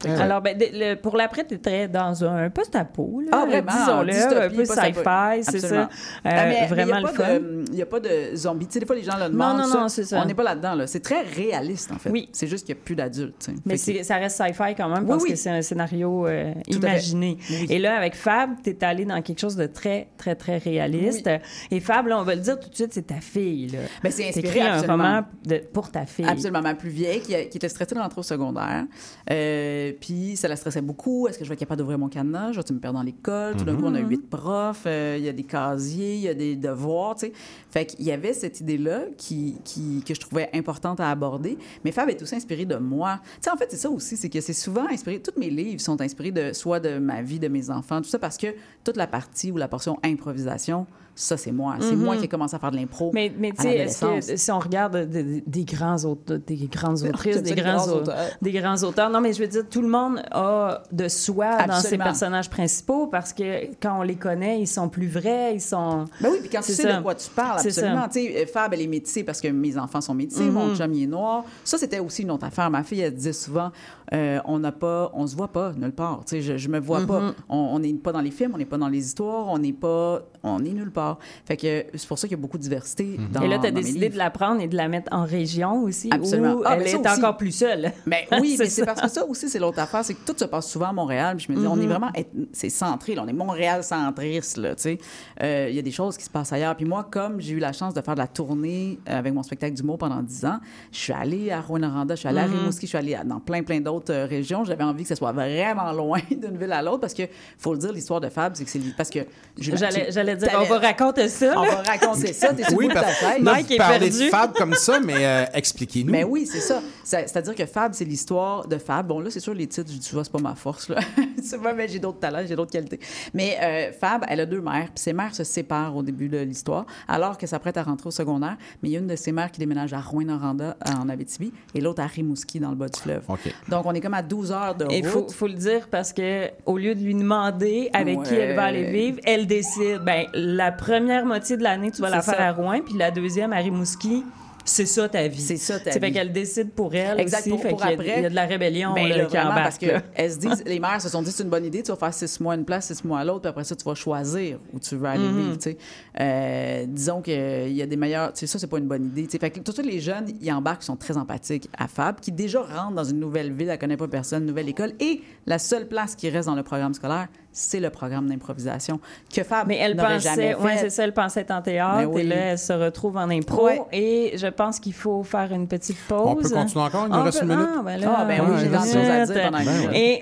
Speaker 4: Alors, ben, le- pour l'après, tu très dans un post-apo, là,
Speaker 6: Ah, vraiment,
Speaker 4: disons-le, un peu sci-fi, c'est ça. Euh,
Speaker 6: Ah, mais
Speaker 4: vraiment le fun.
Speaker 6: Il n'y a pas de zombies. Tu sais, des fois, les gens le demandent.
Speaker 4: non, non, c'est ça.
Speaker 6: On n'est pas là-dedans. Là. C'est très réaliste, en fait.
Speaker 4: Oui.
Speaker 6: C'est juste qu'il n'y a plus d'adultes.
Speaker 4: Mais
Speaker 6: que-
Speaker 4: ça reste sci-fi quand même
Speaker 6: Oui,
Speaker 4: parce
Speaker 6: oui.
Speaker 4: que c'est un scénario euh, imaginé.
Speaker 6: Oui.
Speaker 4: Et là, avec Fab, tu es allé dans quelque chose de très, très, très réaliste. Et Fab, là, on va le dire tout de suite, c'est ta fille. Là.
Speaker 6: Ben, c'est inspiré,
Speaker 4: un roman de- pour ta fille.
Speaker 6: Absolument. Ma plus vieille, qui, qui était stressée de rentrer au secondaire. Euh, puis ça la stressait beaucoup. Est-ce que je vais être capable d'ouvrir mon cadenas? Je vais me perdre dans l'école? Tout d'un coup, on a huit profs, euh, il y a des casiers, il y a des devoirs, tu sais. Fait qu'il y avait cette idée-là qui, qui, que je trouvais importante à aborder. Mais Fab est aussi inspiré de moi. Tu sais, en fait, c'est ça aussi, c'est que c'est souvent inspiré... Tous mes livres sont inspirés de soit de ma vie, de mes enfants, tout ça, parce que toute la partie ou la portion improvisation, ça, c'est moi. C'est moi qui ai commencé à faire de l'impro
Speaker 4: Mais, mais tu sais, si on regarde de- de- des grands auteurs, des grandes *laughs* autrices, des grands,
Speaker 6: grands
Speaker 4: au-
Speaker 6: auteurs.
Speaker 4: des grands auteurs, non, mais je veux dire, tout le monde a de soi dans ses personnages principaux parce que quand on les connaît, ils sont plus vrais, ils sont.
Speaker 6: Ben oui, puis quand tu sais
Speaker 4: ça.
Speaker 6: de quoi tu parles, absolument. Tu sais, euh, Fab, elle est métissée parce que mes enfants sont métissés, mon chum, il est noir. Ça, c'était aussi une autre affaire. Ma fille, elle disait souvent, euh, on n'a pas, on se voit pas nulle part. Tu sais, je, je me vois pas. On on n'est pas dans les films, on n'est pas dans les histoires, on n'est pas, on est nulle part. Fait que c'est pour ça qu'il y a beaucoup de diversité dans
Speaker 4: Et là, tu as décidé de la prendre et de la mettre en région aussi,
Speaker 6: Absolument.
Speaker 4: où
Speaker 6: Ah,
Speaker 4: elle
Speaker 6: ben
Speaker 4: est
Speaker 6: aussi.
Speaker 4: encore plus seule?
Speaker 6: Mais *laughs* oui,
Speaker 4: C'est
Speaker 6: mais c'est
Speaker 4: ça.
Speaker 6: parce que ça aussi, c'est l'autre affaire, c'est que tout se passe souvent à Montréal. Puis je me dis, on est
Speaker 4: Mhm.
Speaker 6: vraiment, c'est centré, là, on est Montréal centriste, là, tu sais. Euh, Il y a des choses qui se passent ailleurs. Puis moi, comme j'ai eu la chance de faire de la tournée euh, avec mon spectacle d'humour pendant 10 ans, je suis allée à Rwanda, je suis allée à
Speaker 4: Mhm.
Speaker 6: Rimouski, je suis allée dans plein, plein d'autres euh, régions. J'avais envie que ce soit vraiment *laughs* loin d'une ville à l'autre parce que, faut le dire, l'histoire de Fab, c'est que c'est parce que je-
Speaker 4: J'allais dire, on va raconter ça.
Speaker 6: on
Speaker 4: là.
Speaker 6: va raconter ça, t'es sur le
Speaker 3: Oui,
Speaker 6: bout de ta
Speaker 3: parce
Speaker 6: tête.
Speaker 3: là,
Speaker 4: Mike
Speaker 3: vous
Speaker 4: est
Speaker 3: parlez
Speaker 4: perdu.
Speaker 3: de Fab comme ça, mais euh, expliquez-nous.
Speaker 6: Mais oui, c'est ça. C'est-à-dire que Fab, c'est l'histoire de Fab. Bon, là, c'est sûr, les titres, je dis, tu vois, c'est pas ma force, là. *laughs* tu vois, mais j'ai d'autres talents, j'ai d'autres qualités. Mais euh, Fab, elle a deux mères, puis ses mères se séparent au début de l'histoire, alors que s'apprête à rentrer au secondaire. Mais il y a une de ses mères qui déménage à Rouyn-Noranda, en Abitibi, et l'autre à Rimouski, dans le bas du fleuve. Donc, on est comme à 12 heures de
Speaker 4: Et il
Speaker 6: route.
Speaker 4: faut, faut le dire parce que au lieu de lui demander avec qui elle va aller vivre, elle décide. Ben, la première moitié de l'année, tu vas la faire
Speaker 6: ça.
Speaker 4: à Rouen, puis la deuxième à Rimouski. C'est ça ta vie.
Speaker 6: C'est ça ta
Speaker 4: C'est fait
Speaker 6: vie.
Speaker 4: qu'elle décide pour elle
Speaker 6: Exact,
Speaker 4: aussi.
Speaker 6: pour-
Speaker 4: fait
Speaker 6: pour
Speaker 4: qu'il y a-
Speaker 6: après.
Speaker 4: Il y a de la rébellion
Speaker 6: Ben
Speaker 4: là,
Speaker 6: là,
Speaker 4: qui
Speaker 6: vraiment,
Speaker 4: embarque,
Speaker 6: parce que
Speaker 4: là.
Speaker 6: elles se disent, les mères se sont dit c'est une bonne idée, tu vas faire six mois à une place, six mois à l'autre, puis après ça, tu vas choisir où tu veux aller
Speaker 4: Mhm.
Speaker 6: vivre. tu sais. Euh, disons qu'il y a des meilleurs. Tu sais, ça, c'est pas une bonne idée. tu sais. Fait que tous les jeunes, ils embarquent, ils sont très empathiques à Fab, qui déjà rentrent dans une nouvelle ville, elle connaît pas personne, nouvelle école, et la seule place qui reste dans le programme scolaire, c'est le programme d'improvisation que Fab
Speaker 4: Mais elle pensait, ouais, c'est ça, elle pensait être en théâtre
Speaker 6: Ben oui.
Speaker 4: et là, elle se retrouve en impro.
Speaker 6: Ouais.
Speaker 4: Et je pense qu'il faut faire une petite pause.
Speaker 3: On peut continuer encore? Il nous reste
Speaker 4: peut-
Speaker 3: une minute.
Speaker 4: Ah, ben, là,
Speaker 6: Ah, ben oui, j'ai
Speaker 4: une
Speaker 6: tant de choses à dire pendant
Speaker 3: Ben.
Speaker 4: Et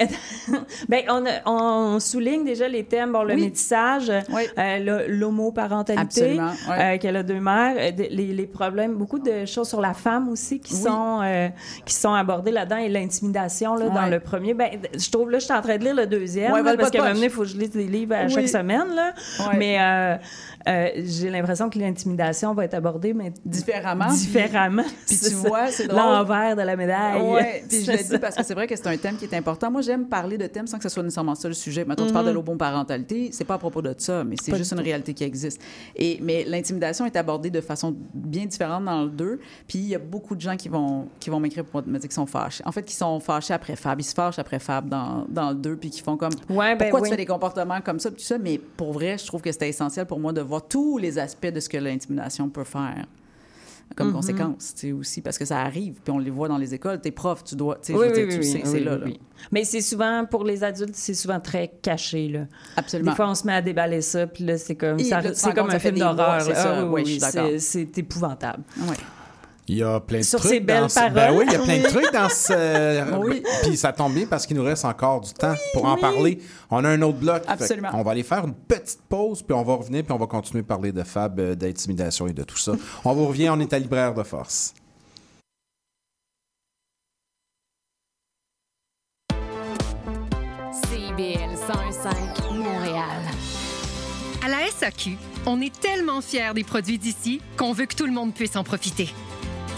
Speaker 4: *laughs* ben, on, souligne déjà les thèmes, bon, le
Speaker 6: Oui.
Speaker 4: métissage,
Speaker 6: Oui.
Speaker 4: euh, l'homoparentalité,
Speaker 6: ouais.
Speaker 4: euh, qu'elle a deux mères, euh, les, les problèmes, beaucoup de choses sur la femme aussi qui
Speaker 6: Oui.
Speaker 4: sont euh, qui sont abordées là-dedans et l'intimidation là, dans
Speaker 6: Ouais.
Speaker 4: le premier. Ben, je trouve là, je suis en train de lire le deuxième
Speaker 6: Ouais,
Speaker 4: là, parce
Speaker 6: pas
Speaker 4: donné, il faut que je lise des livres à
Speaker 6: Oui.
Speaker 4: chaque semaine là.
Speaker 6: Ouais.
Speaker 4: Mais euh, euh, j'ai l'impression que l'intimidation va être abordée mais
Speaker 6: Différemment.
Speaker 4: différemment.
Speaker 6: Puis tu *laughs*
Speaker 4: ça.
Speaker 6: vois, c'est
Speaker 4: l'envers de la médaille.
Speaker 6: Oui, *laughs* puis je le dis parce que c'est vrai que c'est un thème qui est important. Moi, j'aime parler de thèmes sans que ce soit nécessairement ça le sujet. Maintenant, tu parles de l'homoparentalité, c'est pas à propos de ça, mais c'est juste une réalité qui existe. Et, mais l'intimidation est abordée de façon bien différente dans le 2. Puis il y a beaucoup de gens qui vont, qui vont m'écrire pour me dire qu'ils sont fâchés. En fait, qui sont fâchés après Fab. Ils se fâchent après Fab dans, dans le 2, puis qui font comme
Speaker 4: Ouais, ben
Speaker 6: pourquoi
Speaker 4: oui.
Speaker 6: tu fais des comportements comme ça, puis tout ça. Mais pour vrai, je trouve que c'était essentiel pour moi de voir tous les aspects de ce que l'intimidation peut faire comme
Speaker 4: Mhm.
Speaker 6: conséquence, tu sais, aussi, parce que ça arrive, puis on les voit dans les écoles. T'es prof, tu dois, tu sais,
Speaker 4: Oui,
Speaker 6: tu sais, c'est là.
Speaker 4: Mais c'est souvent, pour les adultes, c'est souvent très caché. Là.
Speaker 6: Absolument.
Speaker 4: Des fois, on se met à déballer ça, puis là, c'est comme, c'est comme un film d'horreur. Ah
Speaker 6: Oui,
Speaker 4: C'est épouvantable.
Speaker 6: Ouais.
Speaker 3: Il y a plein de
Speaker 4: Sur
Speaker 3: trucs.
Speaker 4: ces belles
Speaker 3: dans ce- Ben oui, il y a plein de trucs dans ce. *laughs*
Speaker 6: Oui.
Speaker 3: Puis ça tombe bien parce qu'il nous reste encore du temps pour en parler. On a un autre bloc.
Speaker 6: Absolument.
Speaker 3: on va aller faire une petite pause, puis on va revenir, puis on va continuer à parler de Fab, euh, d'intimidation et de tout ça. *laughs* On vous revient, on est à Libraire de Force.
Speaker 1: CIBL 105 Montréal.
Speaker 11: À la SAQ, on est tellement fiers des produits d'ici qu'on veut que tout le monde puisse en profiter.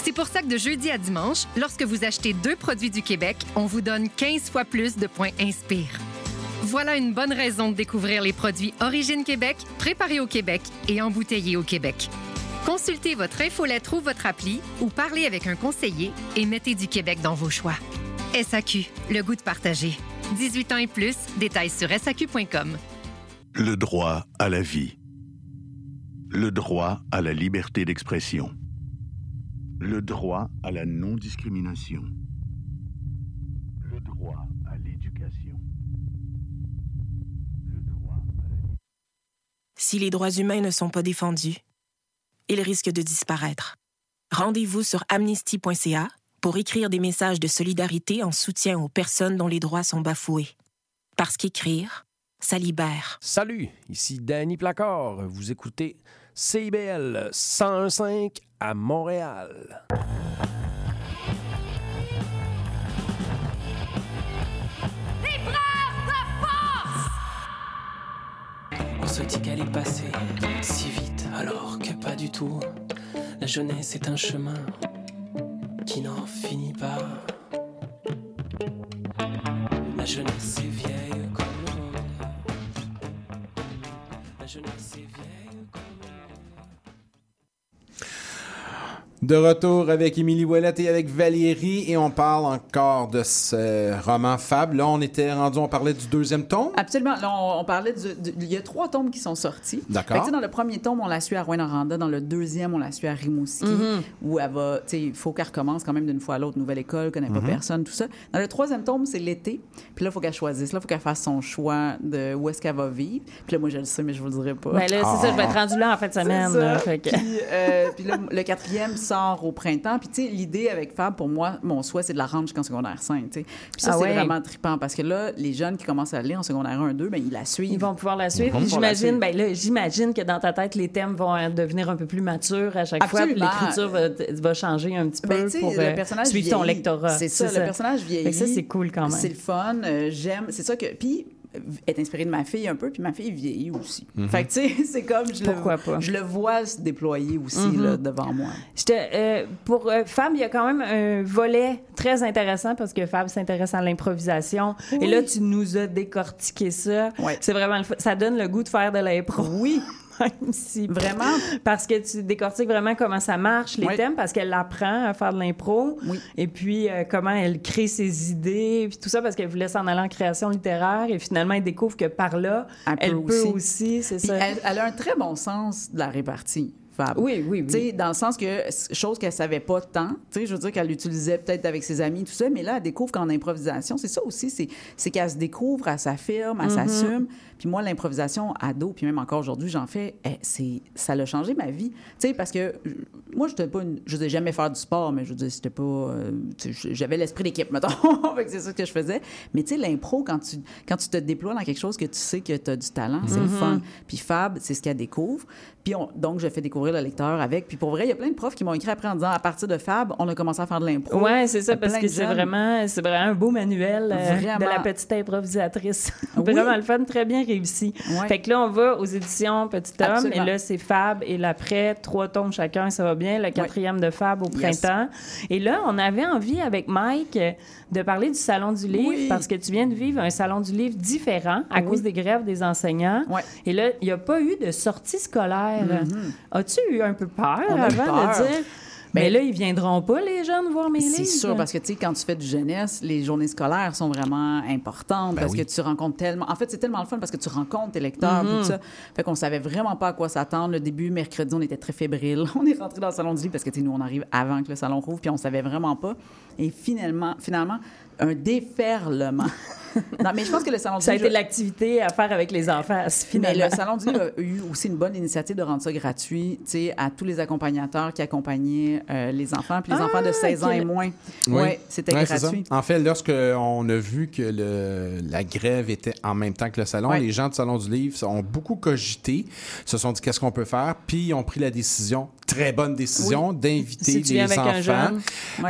Speaker 11: C'est pour ça que de jeudi à dimanche, lorsque vous achetez deux produits du Québec, on vous donne 15 fois plus de points Inspire. Voilà une bonne raison de découvrir les produits Origine Québec, préparés au Québec et embouteillés au Québec. Consultez votre infolettre ou votre appli ou parlez avec un conseiller et mettez du Québec dans vos choix. SAQ, le goût de partager. 18 ans et plus, détails sur SAQ.com.
Speaker 12: Le droit à la vie. Le droit à la liberté d'expression. Le droit à la non-discrimination. Le droit à l'éducation.
Speaker 13: Si les droits humains ne sont pas défendus, ils risquent de disparaître. Rendez-vous sur amnesty.ca pour écrire des messages de solidarité en soutien aux personnes dont les droits sont bafoués. Parce qu'écrire, ça libère.
Speaker 14: Salut, ici Danny Placard. Vous écoutez CIBL 1015 à Montréal.
Speaker 5: On se dit qu'elle est passée si vite, alors que pas du tout. La jeunesse est un chemin qui n'en finit pas. La jeunesse est
Speaker 3: De retour avec Émilie Ouellette et avec Valérie, et on parle encore de ce roman Fable. Là, on était rendu, on parlait du deuxième tome.
Speaker 6: Absolument. Là, on, on parlait du, du- Il y a trois tomes qui sont sortis.
Speaker 3: D'accord.
Speaker 6: Dans le premier tome, on la suit à Rouen-Noranda. Dans le deuxième, on la suit à Rimouski,
Speaker 4: Mhm.
Speaker 6: où elle va. Tu sais, il faut qu'elle recommence quand même d'une fois à l'autre, nouvelle école, connaît pas
Speaker 3: Mhm.
Speaker 6: personne, tout ça. Dans le troisième tome, c'est l'été. Puis là, il faut qu'elle choisisse. Là, il faut qu'elle fasse son choix de où est-ce qu'elle va vivre. Puis là, moi, je le sais, mais je vous le dirai pas.
Speaker 4: Ben là, c'est ça, je vais être rendu là en fin de semaine.
Speaker 6: ça.
Speaker 4: là, fait que-
Speaker 6: Puis, euh, puis là, le quatrième *laughs* sort au printemps. Puis, tu sais, l'idée avec Fab, pour moi, mon souhait, c'est de la rendre jusqu'en secondaire 5. tu sais. Puis ça,
Speaker 4: Ah
Speaker 6: c'est vraiment trippant parce que là, les jeunes qui commencent à lire en secondaire 1, 2, ben, ils la suivent.
Speaker 4: Ils vont pouvoir la suivre. J'imagine, ben là, j'imagine que dans ta tête, les thèmes vont euh, devenir un peu plus matures à chaque fois.
Speaker 6: Absolument.
Speaker 4: l'écriture va, va changer un petit peu
Speaker 6: Ben, tu sais,
Speaker 4: pour
Speaker 6: le
Speaker 4: euh,
Speaker 6: personnage
Speaker 4: suivre ton lectorat.
Speaker 6: C'est ça, le personnage vieillit.
Speaker 4: Ça, c'est cool quand même.
Speaker 6: C'est le fun. euh, J'aime. C'est ça que. Puis, est inspirée de ma fille un peu, puis ma fille vieillit aussi.
Speaker 4: Mhm.
Speaker 6: Fait que, tu sais, *laughs* c'est comme. Je
Speaker 4: Pourquoi
Speaker 6: le,
Speaker 4: pas?
Speaker 6: Je le vois se déployer aussi,
Speaker 4: Mhm.
Speaker 6: là, devant moi.
Speaker 4: Euh, pour euh, Fab, il y a quand même un volet très intéressant parce que Fab s'intéresse à l'improvisation.
Speaker 6: Oui.
Speaker 4: Et là, tu nous as décortiqué ça. C'est vraiment le. Ça donne le goût de faire de l'impro.
Speaker 6: Oui. *laughs*
Speaker 4: Même si. *laughs*
Speaker 6: Vraiment?
Speaker 4: Parce que tu décortiques vraiment comment ça marche, les
Speaker 6: Oui.
Speaker 4: thèmes, parce qu'elle apprend à faire de l'impro. Et puis, euh, comment elle crée ses idées, puis tout ça, parce qu'elle voulait s'en aller en création littéraire. Et finalement, elle découvre que par là, elle, peut, aussi, c'est
Speaker 6: Puis
Speaker 4: ça.
Speaker 6: Elle, elle a un très bon sens de la répartie. Fab.
Speaker 4: Oui, oui, oui.
Speaker 6: Tu sais, dans le sens que, chose qu'elle savait pas tant, je veux dire qu'elle l'utilisait peut-être avec ses amis, tout ça, mais là, elle découvre qu'en improvisation, c'est ça aussi, c'est, qu'elle se découvre, elle s'affirme, elle
Speaker 4: Mhm.
Speaker 6: s'assume. Puis moi, l'improvisation ado, puis même encore aujourd'hui, j'en fais, eh, c'est, ça l'a changé ma vie. Tu sais, parce que moi, je pas une, je n'ai jamais faire du sport, mais je veux dire, c'était pas, euh, j'avais l'esprit d'équipe, mettons. *laughs* C'est ça que je faisais. Mais tu sais, l'impro, quand tu, quand tu te déploies dans quelque chose que tu sais que tu as du talent, c'est le
Speaker 4: Mhm.
Speaker 6: fun. Puis Fab, c'est ce qu'elle découvre. Puis on- donc, je fais découvrir le lecteur avec. Puis pour vrai, il y a plein de profs qui m'ont écrit après en disant à partir de Fab, on a commencé à faire de l'impro.
Speaker 4: Ouais, c'est ça, parce que c'est vraiment, c'est vraiment un beau manuel euh, de la petite improvisatrice. *laughs*
Speaker 6: Oui.
Speaker 4: vraiment le fun, très bien réussi.
Speaker 6: Ouais.
Speaker 4: Fait que là, on va aux éditions Petit Homme,
Speaker 6: Absolument.
Speaker 4: et là, c'est Fab et l'après, trois tomes chacun, ça va bien. Le quatrième de Fab au
Speaker 6: Yes.
Speaker 4: printemps. Et là, on avait envie avec Mike de parler du Salon du Livre,
Speaker 6: Oui.
Speaker 4: parce que tu viens de vivre un Salon du Livre différent à
Speaker 6: Oui.
Speaker 4: cause des grèves des enseignants. Et là, il n'y a pas eu de sortie scolaire.
Speaker 6: Mhm.
Speaker 4: As-tu eu un peu peur avant
Speaker 6: peur.
Speaker 4: de dire...
Speaker 6: Ben,
Speaker 4: Mais là, ils viendront pas, les jeunes, voir mes livres?
Speaker 6: C'est sûr, parce que, tu sais, quand tu fais du jeunesse, les journées scolaires sont vraiment importantes
Speaker 4: Ben
Speaker 6: parce
Speaker 4: oui.
Speaker 6: que tu rencontres tellement... En fait, c'est tellement le fun parce que tu rencontres tes lecteurs,
Speaker 4: Mhm.
Speaker 6: tout ça. Fait qu'on savait vraiment pas à quoi s'attendre. Le début, mercredi, on était très fébrile. *laughs* On est rentré dans le salon du livre parce que, tu sais, nous, on arrive avant que le salon rouvre, puis on savait vraiment pas. Et finalement, finalement un déferlement. *laughs* non, mais je pense que le salon du
Speaker 4: Ça a
Speaker 6: livre...
Speaker 4: été l'activité à faire avec les enfants,
Speaker 6: Mais
Speaker 4: finalement.
Speaker 6: le Salon du Livre a eu aussi une bonne initiative de rendre ça gratuit, tu sais, à tous les accompagnateurs qui accompagnaient euh, de enfants, puis les
Speaker 4: Ah,
Speaker 6: enfants de 16 ans et moins.
Speaker 3: Oui.
Speaker 6: Ouais, c'était
Speaker 3: Ouais,
Speaker 6: gratuit.
Speaker 3: En fait, lorsqu'on a vu que le- la grève était en même temps que le salon,
Speaker 6: Ouais.
Speaker 3: les gens du Salon du Livre ont beaucoup cogité, se sont dit qu'est-ce qu'on peut faire, puis ils ont pris la décision, très bonne décision,
Speaker 4: Oui.
Speaker 3: d'inviter
Speaker 4: Si tu
Speaker 3: les
Speaker 4: viens avec un
Speaker 3: enfants.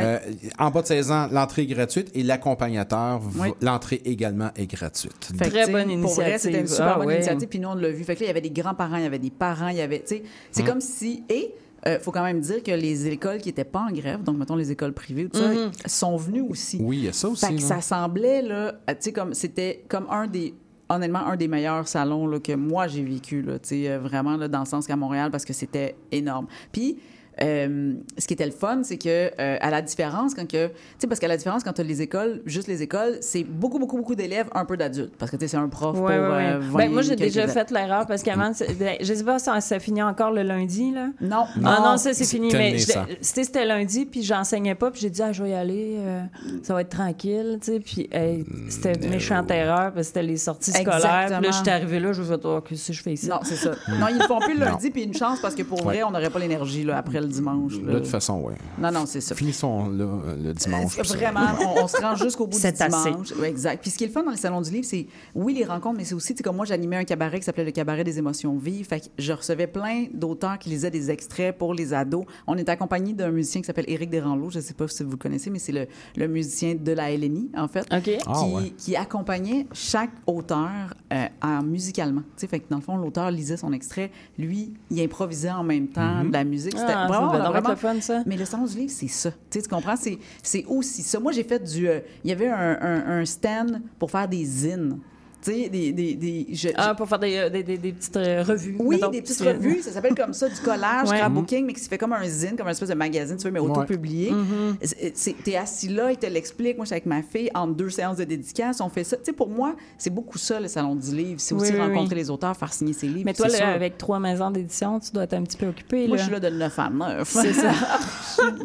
Speaker 3: Euh, en bas de 16 ans, l'entrée est gratuite et l'accompagnateur,
Speaker 6: Oui.
Speaker 3: l'entrée également est gratuite.
Speaker 6: Fait
Speaker 4: Très bonne
Speaker 6: Pour vrai, c'était une
Speaker 4: initiative.
Speaker 6: super
Speaker 4: Ah,
Speaker 6: bonne initiative, puis nous, on l'a vu. Fait que là, il y avait des grands-parents, il y avait des parents, il y avait, tu sais, c'est
Speaker 3: Mm.
Speaker 6: comme si... Et il faut quand même dire que les écoles qui n'étaient pas en grève, donc mettons les écoles privées, tout ça, sont venues aussi.
Speaker 3: Oui, il y a ça aussi.
Speaker 6: Fait que
Speaker 3: là.
Speaker 6: ça semblait, là, tu sais, comme c'était comme un des honnêtement un des meilleurs salons là, que moi j'ai vécu là, tu sais, euh, vraiment là, dans le sens qu'à Montréal parce que c'était énorme. Puis euh, ce qui était le fun, c'est que euh, à la différence quand que, tu sais, parce qu'à la différence quand tu as les écoles, juste les écoles, c'est beaucoup beaucoup beaucoup d'élèves, un peu d'adultes, parce que tu sais, c'est un prof
Speaker 4: Ouais,
Speaker 6: pour
Speaker 4: ouais,
Speaker 6: euh,
Speaker 4: ouais.
Speaker 6: 20
Speaker 4: Ben, moi, j'ai déjà fait l'erreur parce qu'avant, ben, je sais pas si ça, ça finit encore le lundi, là?
Speaker 6: Non.
Speaker 4: Ah non, ça, c'est fini. Mais c'était c'était lundi, puis j'enseignais pas, puis j'ai dit, ah, je vais y aller, euh, ça va être tranquille, tu sais. Puis hey, c'était méchante erreur, parce que c'était les sorties scolaires. Puis là, je suis arrivée là, je me suis dit, oh, que je fais ici?
Speaker 6: Non, c'est ça. Non, ils le font plus le lundi, puis une chance parce que pour vrai, on n'aurait pas l'énergie là, après le dimanche. là.
Speaker 3: De toute façon, oui.
Speaker 6: Non, non, c'est ça.
Speaker 3: Finissons là, le dimanche.
Speaker 6: Vraiment, on, on se rend jusqu'au bout du dimanche. Ouais, exact. Puis ce qui est le fun dans les salons du livre, c'est oui les rencontres, mais c'est aussi, tu sais, comme moi, j'animais un cabaret qui s'appelait le cabaret des émotions vives. Fait que je recevais plein d'auteurs qui lisaient des extraits pour les ados. On était accompagné d'un musicien qui s'appelle Éric Desranleau. Je ne sais pas si vous le connaissez, mais c'est le, le musicien de la LNI, en fait,
Speaker 4: OK.
Speaker 6: qui,
Speaker 3: Ah, ouais.
Speaker 6: qui accompagnait chaque auteur euh, en musicalement. Tu sais, fait que dans le fond, l'auteur lisait son extrait, lui, il improvisait en même temps
Speaker 3: Mhm.
Speaker 6: de la musique. C'était
Speaker 4: Ah, ça
Speaker 6: vraiment,
Speaker 4: devait être le fun, ça.
Speaker 6: mais le salon du livre, c'est ça. Tu sais, tu comprends? C'est, c'est aussi ça. Moi, j'ai fait du. euh, Il y avait un, un- un stand pour faire des zines. Tu sais, des. des, des- je-
Speaker 4: Ah, pour faire des, euh, des, des- des petites euh, revues.
Speaker 6: oui,
Speaker 4: mettons,
Speaker 6: des petites revues, ça s'appelle comme ça, du collage,
Speaker 4: Ouais.
Speaker 6: scrapbooking, mais qui se fait comme un zine, comme un espèce de magazine, tu veux, mais
Speaker 3: Ouais.
Speaker 6: auto-publié.
Speaker 4: Mm-hmm.
Speaker 6: C'est- c'est- T'es assis là, il te l'explique. Moi, je suis avec ma fille, en deux séances de dédicace, on fait ça. Tu sais, pour moi, c'est beaucoup ça, le salon du livre. C'est aussi
Speaker 4: Oui,
Speaker 6: rencontrer
Speaker 4: oui.
Speaker 6: les auteurs, faire signer ses livres.
Speaker 4: Mais toi, là, avec trois maisons d'édition, tu dois être un petit peu occupé.
Speaker 6: Moi,
Speaker 4: là.
Speaker 6: je suis là de 9 à 9.
Speaker 4: C'est ça. *laughs*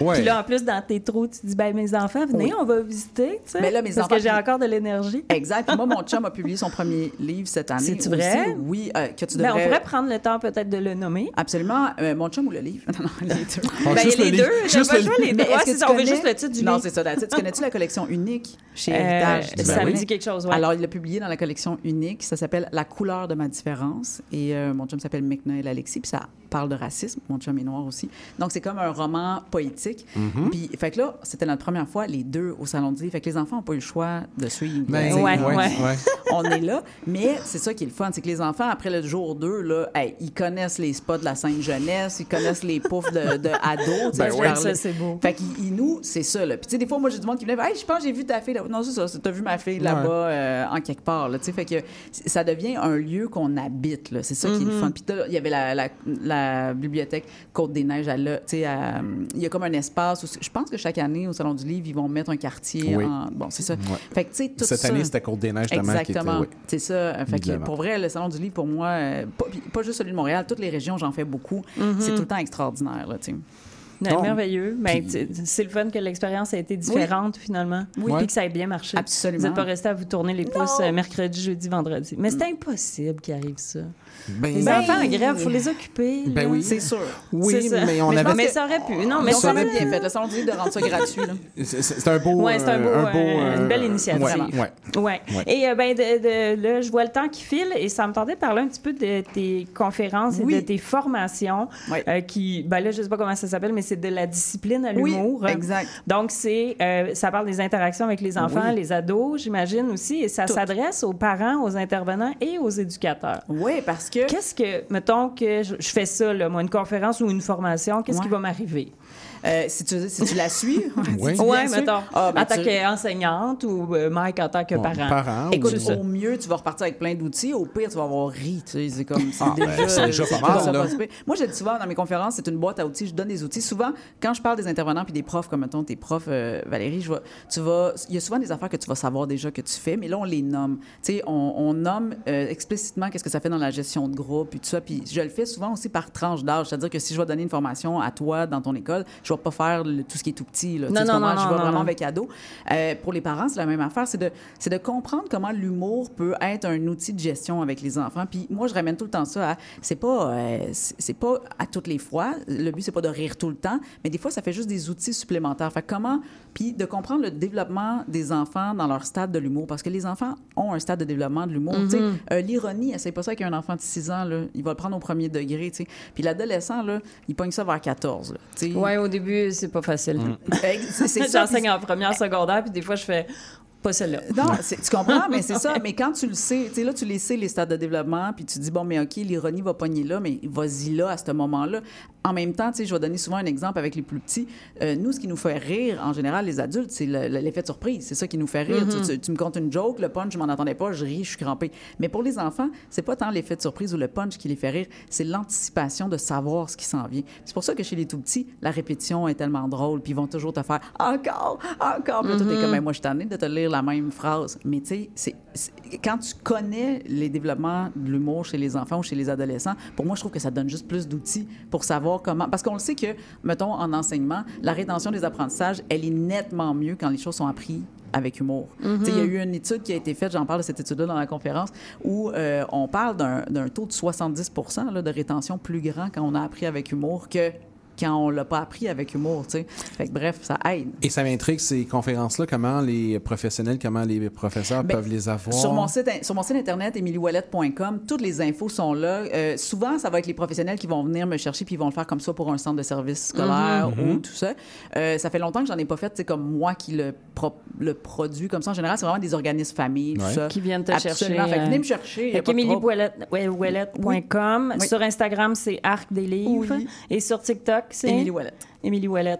Speaker 3: Ouais.
Speaker 4: Puis là, en plus, dans tes trous, tu dis, ben, mes enfants, venez,
Speaker 6: Oui.
Speaker 4: on va visiter, tu sais.
Speaker 6: Mais là, mes
Speaker 4: Parce
Speaker 6: enfants-
Speaker 4: que j'ai encore de l'énergie.
Speaker 6: Exact. Puis moi, mon chum a publié son premier livre cette année.
Speaker 4: C'est-tu
Speaker 6: aussi.
Speaker 4: vrai?
Speaker 6: Oui, euh, que tu
Speaker 4: Ben,
Speaker 6: devrais...
Speaker 4: on pourrait prendre le temps peut-être de le nommer.
Speaker 6: Absolument. Euh, mon chum ou le livre? *laughs* Non, non, les deux.
Speaker 3: Ah,
Speaker 4: Ben,
Speaker 3: juste
Speaker 4: les
Speaker 3: le
Speaker 4: deux,
Speaker 3: Juste
Speaker 4: pas
Speaker 3: le
Speaker 4: choix, les deux. Ouais, c'est on veut juste le titre du
Speaker 6: Non,
Speaker 4: livre.
Speaker 6: c'est ça. Tu connais-tu la collection unique chez
Speaker 4: Euh,
Speaker 6: Héritage?
Speaker 4: ça
Speaker 6: Ben
Speaker 4: me
Speaker 6: oui.
Speaker 4: dit quelque chose, ouais.
Speaker 6: Alors, il l'a publié dans la collection unique. Ça s'appelle La couleur de ma différence. Et euh, mon chum s'appelle McNeil Alexis. Puis ça parle de racisme. Mon chum est noir aussi. Donc, c'est comme un roman poétique.
Speaker 3: Mm-hmm.
Speaker 6: Puis, fait que là, c'était notre première fois, les deux au Salon du livre. Fait que les enfants n'ont pas eu le choix de suivre.
Speaker 3: Ben,
Speaker 4: ouais,
Speaker 3: ouais,
Speaker 4: ouais. *laughs*
Speaker 6: on est là. Mais c'est ça qui est le fun, c'est que les enfants, après le jour 2, là, hey, ils connaissent les spots de la Sainte-Jeunesse, ils connaissent les poufs de, de ados.
Speaker 3: Ben ouais.
Speaker 4: Ça, c'est beau.
Speaker 6: Fait qu'ils, nous, c'est ça. Là. Puis, tu sais, des fois, moi, j'ai du monde qui venait, hey, je pense j'ai vu ta fille là. Non, c'est ça, t'as vu ma fille là-bas euh, en quelque part. Là, fait que ça devient un lieu qu'on habite. C'est ça qui est le fun. Puis, il y avait la, la, la bibliothèque Côte-des-Neiges. à- Il y a comme un espace. Où, je pense que chaque année, au Salon du Livre, ils vont mettre un quartier.
Speaker 3: Oui.
Speaker 6: en- Bon, c'est ça.
Speaker 3: Ouais.
Speaker 6: Fait que, tout
Speaker 3: Cette
Speaker 6: ça.
Speaker 3: année, c'était Côte-des-Neiges.
Speaker 6: Exactement.
Speaker 3: oui.
Speaker 6: C'est ça. Euh, Fait que, pour vrai, le Salon du Livre, pour moi, euh, pas, juste celui de Montréal, toutes les régions, j'en fais beaucoup.
Speaker 4: Mm-hmm.
Speaker 6: C'est tout le temps extraordinaire. Là, tu
Speaker 4: merveilleux. Ben, c'est le fun que l'expérience a été différente, finalement.
Speaker 6: Oui.
Speaker 4: Puis que ça ait bien marché.
Speaker 6: Absolument.
Speaker 4: Vous n'êtes pas resté à vous tourner les pouces
Speaker 6: Non.
Speaker 4: euh, mercredi, jeudi, vendredi. Mais c'est impossible qu'il arrive ça.
Speaker 3: Ben,
Speaker 4: Les enfants en grève, il faut les occuper.
Speaker 3: Ben oui.
Speaker 6: C'est sûr.
Speaker 3: Oui,
Speaker 4: ça.
Speaker 3: mais on
Speaker 6: Mais
Speaker 3: avait...
Speaker 4: Mais ça aurait pu. Non,
Speaker 6: Mais on
Speaker 4: ça
Speaker 6: avait
Speaker 4: aurait
Speaker 6: bien fait. Salon du Livre de rendre ça gratuit. *laughs*
Speaker 3: C'est un beau...
Speaker 4: Ouais, c'est un beau,
Speaker 3: euh,
Speaker 4: euh, une
Speaker 3: euh,
Speaker 4: belle initiative.
Speaker 3: ouais, ouais.
Speaker 4: Ouais.
Speaker 3: Ouais.
Speaker 4: Et euh, ben, de, de- là, je vois le temps qui file et ça me tentait de parler un petit peu de tes conférences et
Speaker 6: Oui.
Speaker 4: de tes formations euh, qui, ben là, je sais pas comment ça s'appelle, mais c'est de la discipline à
Speaker 6: Oui,
Speaker 4: l'humour.
Speaker 6: exact.
Speaker 4: Donc, c'est, euh, ça parle des interactions avec les enfants,
Speaker 6: Oui.
Speaker 4: les ados, j'imagine aussi, et ça s'adresse aux parents, aux intervenants et aux éducateurs.
Speaker 6: Oui, parce que.
Speaker 4: Qu'est-ce que, mettons que je, je fais ça, là, moi, une conférence ou une formation, qu'est-ce
Speaker 6: Ouais.
Speaker 4: qui va m'arriver?
Speaker 6: Euh, si, tu, si tu la suis. *laughs*
Speaker 3: Oui.
Speaker 6: si
Speaker 4: Ouais, mettons,
Speaker 6: Ah, ben,
Speaker 4: en tant
Speaker 6: tu-
Speaker 4: qu'enseignante ou euh, Mike en tant que
Speaker 3: Bon,
Speaker 4: parent.
Speaker 3: parent,
Speaker 6: Écoute,
Speaker 4: ça.
Speaker 6: au mieux, tu vas repartir avec plein d'outils. Au pire, tu vas avoir ri. Tu sais, c'est comme. C'est
Speaker 3: Ah, ben,
Speaker 6: déjà,
Speaker 3: c'est déjà pas mal, là.
Speaker 6: Moi, je dis souvent dans mes conférences, c'est une boîte à outils. Je donne des outils. Souvent, quand je parle des intervenants puis des profs, comme mettons tes profs, euh, Valérie, je tu vas. Il y a souvent des affaires que tu vas savoir déjà que tu fais, mais là, on les nomme. Tu sais, on, on nomme euh, explicitement qu'est-ce que ça fait dans la gestion de groupe puis tout ça. Puis je le fais souvent aussi par tranche d'âge. C'est-à-dire que si je vais donner une formation à toi dans ton école, je vais pas faire le- tout ce qui est tout petit. Là,
Speaker 4: Non, non,
Speaker 6: comprends?
Speaker 4: non,
Speaker 6: je vais vraiment avec ado. Euh, pour les parents, c'est la même affaire. C'est de, c'est de comprendre comment l'humour peut être un outil de gestion avec les enfants. Puis moi, je ramène tout le temps ça à. C'est pas, euh, c'est c'est pas à toutes les fois. Le but, c'est pas de rire tout le temps, mais des fois, ça fait juste des outils supplémentaires. Fait comment. Puis de comprendre le développement des enfants dans leur stade de l'humour. Parce que les enfants ont un stade de développement de l'humour. Sais,
Speaker 4: Mm-hmm.
Speaker 6: euh, L'ironie, essaye pas ça avec un enfant de 6 ans. Là. Il va le prendre au premier degré. tu sais. Puis l'adolescent, il pogne ça vers 14. là.
Speaker 4: Ouais, au début, c'est pas facile. *laughs* *laughs*
Speaker 6: Ça.
Speaker 4: J'enseigne en première, secondaire, puis des fois, je fais pas celle-là.
Speaker 6: Non, tu comprends, mais c'est *laughs* ça. Mais quand tu le sais, tu sais, là, tu les sais, les stades de développement, puis tu dis, bon, mais OK, l'ironie va pogner là, mais vas-y là, à ce moment-là. En même temps, tu sais, je vais donner souvent un exemple avec les plus petits. Euh, nous, ce qui nous fait rire, en général, les adultes, c'est le- le- l'effet de surprise. C'est ça qui nous fait rire. Tu- tu, tu me comptes une joke, le punch, je m'en attendais pas, je ris, je suis crampé. Mais pour les enfants, c'est pas tant l'effet de surprise ou le punch qui les fait rire, c'est l'anticipation de savoir ce qui s'en vient. C'est pour ça que chez les tout petits, la répétition est tellement drôle, puis ils vont toujours te faire encore, encore. Puis là, toi, t'es comme, Ben, moi, je suis de te lire la même phrase. Mais tu sais, quand tu connais les développements de l'humour chez les enfants ou chez les adolescents, pour moi, je trouve que ça donne juste plus d'outils pour savoir comment. Parce qu'on le sait que, mettons, en enseignement, la rétention des apprentissages, elle est nettement mieux quand les choses sont apprises avec humour. Tu sais, Il y a eu une étude qui a été faite, j'en parle de cette étude-là dans la conférence, où euh, on parle d'un d'un taux de 70 là, de rétention plus grand quand on a appris avec humour que quand on l'a pas appris avec humour, tu sais. Fait que bref, ça aide.
Speaker 3: Et ça m'intrigue, ces conférences-là, comment les professionnels, comment les professeurs
Speaker 6: Ben,
Speaker 3: peuvent les avoir?
Speaker 6: Sur mon site, sur mon site internet, emiliewallet.com, toutes les infos sont là. Euh, souvent, ça va être les professionnels qui vont venir me chercher puis ils vont le faire comme ça pour un centre de service scolaire
Speaker 4: Mhm.
Speaker 6: ou tout ça. Euh, ça fait longtemps que j'en ai pas fait, c'est comme moi qui le, pro- le produit comme ça. En général, c'est vraiment des organismes familles, tout
Speaker 3: Ouais.
Speaker 6: ça.
Speaker 4: Qui viennent te
Speaker 6: Absolument.
Speaker 4: chercher.
Speaker 6: Fait que venez
Speaker 4: euh,
Speaker 6: me chercher. y a
Speaker 4: Fait.
Speaker 6: Oui.
Speaker 4: Sur Instagram, c'est Arc des livres.
Speaker 6: Oui.
Speaker 4: Et sur TikTok, c'est
Speaker 6: Émilie Wallet.
Speaker 4: Émilie Wallet.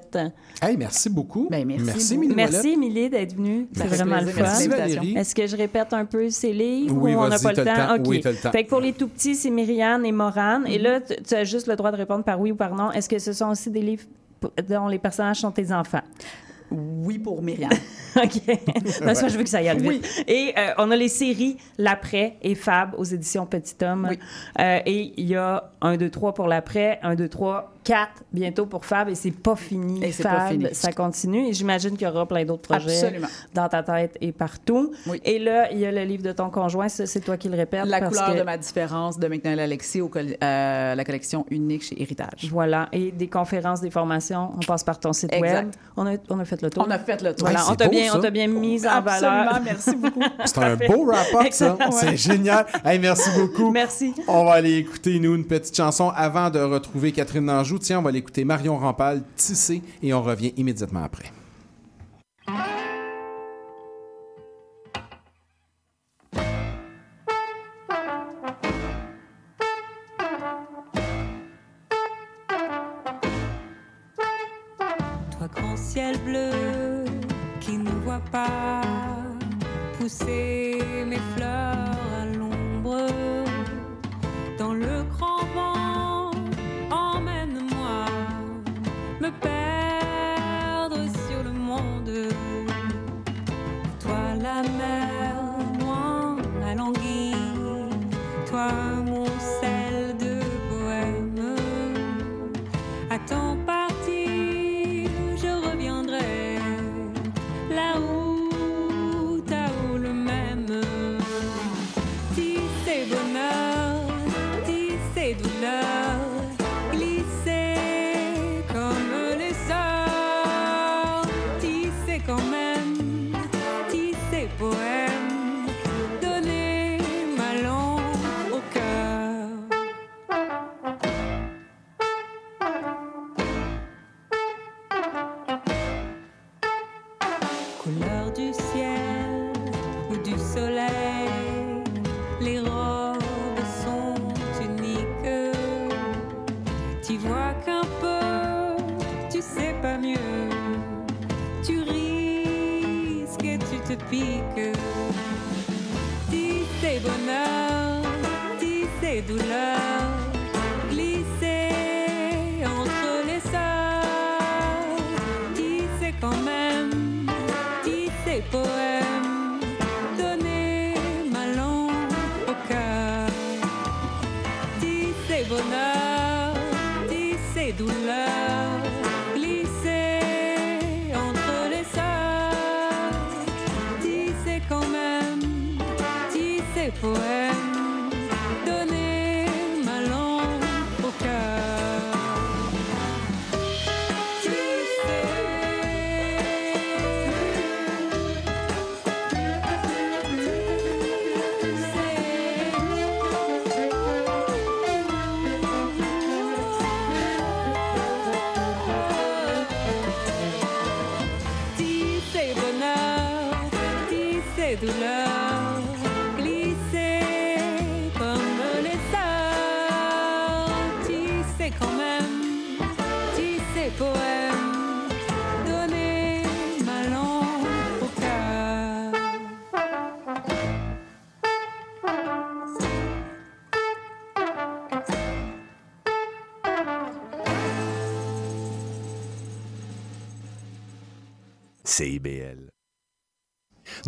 Speaker 3: Hey, merci beaucoup.
Speaker 6: Ben, merci
Speaker 3: merci,
Speaker 6: beaucoup.
Speaker 3: Émilie
Speaker 4: Merci. Émilie, d'être venue. C'est vraiment
Speaker 6: plaisir.
Speaker 4: le fun.
Speaker 6: Merci,
Speaker 3: Valérie.
Speaker 4: Est-ce que je répète un peu ces livres
Speaker 3: Oui,
Speaker 4: ou on n'a pas le temps? OK.
Speaker 3: Oui, t'as le temps.
Speaker 4: Fait que pour les tout petits, c'est Myriane et Morane. Et là, tu tu as juste le droit de répondre par oui ou par non. Est-ce que ce sont aussi des livres dont les personnages sont tes enfants?
Speaker 6: Oui, pour Myriam. *laughs*
Speaker 4: OK. Non, pas, je veux que ça y aille vite. Et euh, on a les séries L'après et Fab aux éditions Petit Homme.
Speaker 6: Oui.
Speaker 4: Euh, et il y a 1, 2, 3 pour l'après, 1, 2, 3, 4 bientôt pour Fab. Et c'est pas fini.
Speaker 6: Et
Speaker 4: Fab,
Speaker 6: pas fini.
Speaker 4: ça continue. Et j'imagine qu'il y aura plein d'autres projets
Speaker 6: Absolument.
Speaker 4: dans ta tête et partout.
Speaker 6: Oui.
Speaker 4: Et là, il y a le livre de ton conjoint. C'est toi qui le répètes.
Speaker 6: La
Speaker 4: parce
Speaker 6: couleur
Speaker 4: que-
Speaker 6: de ma différence de McNeil Alexis au euh, la collection unique chez Héritage.
Speaker 4: Voilà. Et des conférences, des formations. On passe par ton site
Speaker 6: Exact.
Speaker 4: web. On a, on a fait le tour.
Speaker 6: On a fait le tour.
Speaker 4: Voilà. On
Speaker 3: c'est
Speaker 4: t'a bien,
Speaker 3: ça.
Speaker 4: on t'a bien mise en
Speaker 6: Absolument,
Speaker 4: valeur.
Speaker 6: merci beaucoup. *laughs*
Speaker 3: C'est un beau wrap-up, ça. C'est génial. Hey, merci beaucoup.
Speaker 4: Merci.
Speaker 3: On va aller écouter, nous, une petite chanson avant de retrouver Catherine Nanjou. Tiens, on va aller écouter Marion Rampal, Tissé, et on revient immédiatement après.
Speaker 15: La mer loin à l'anguille. Toi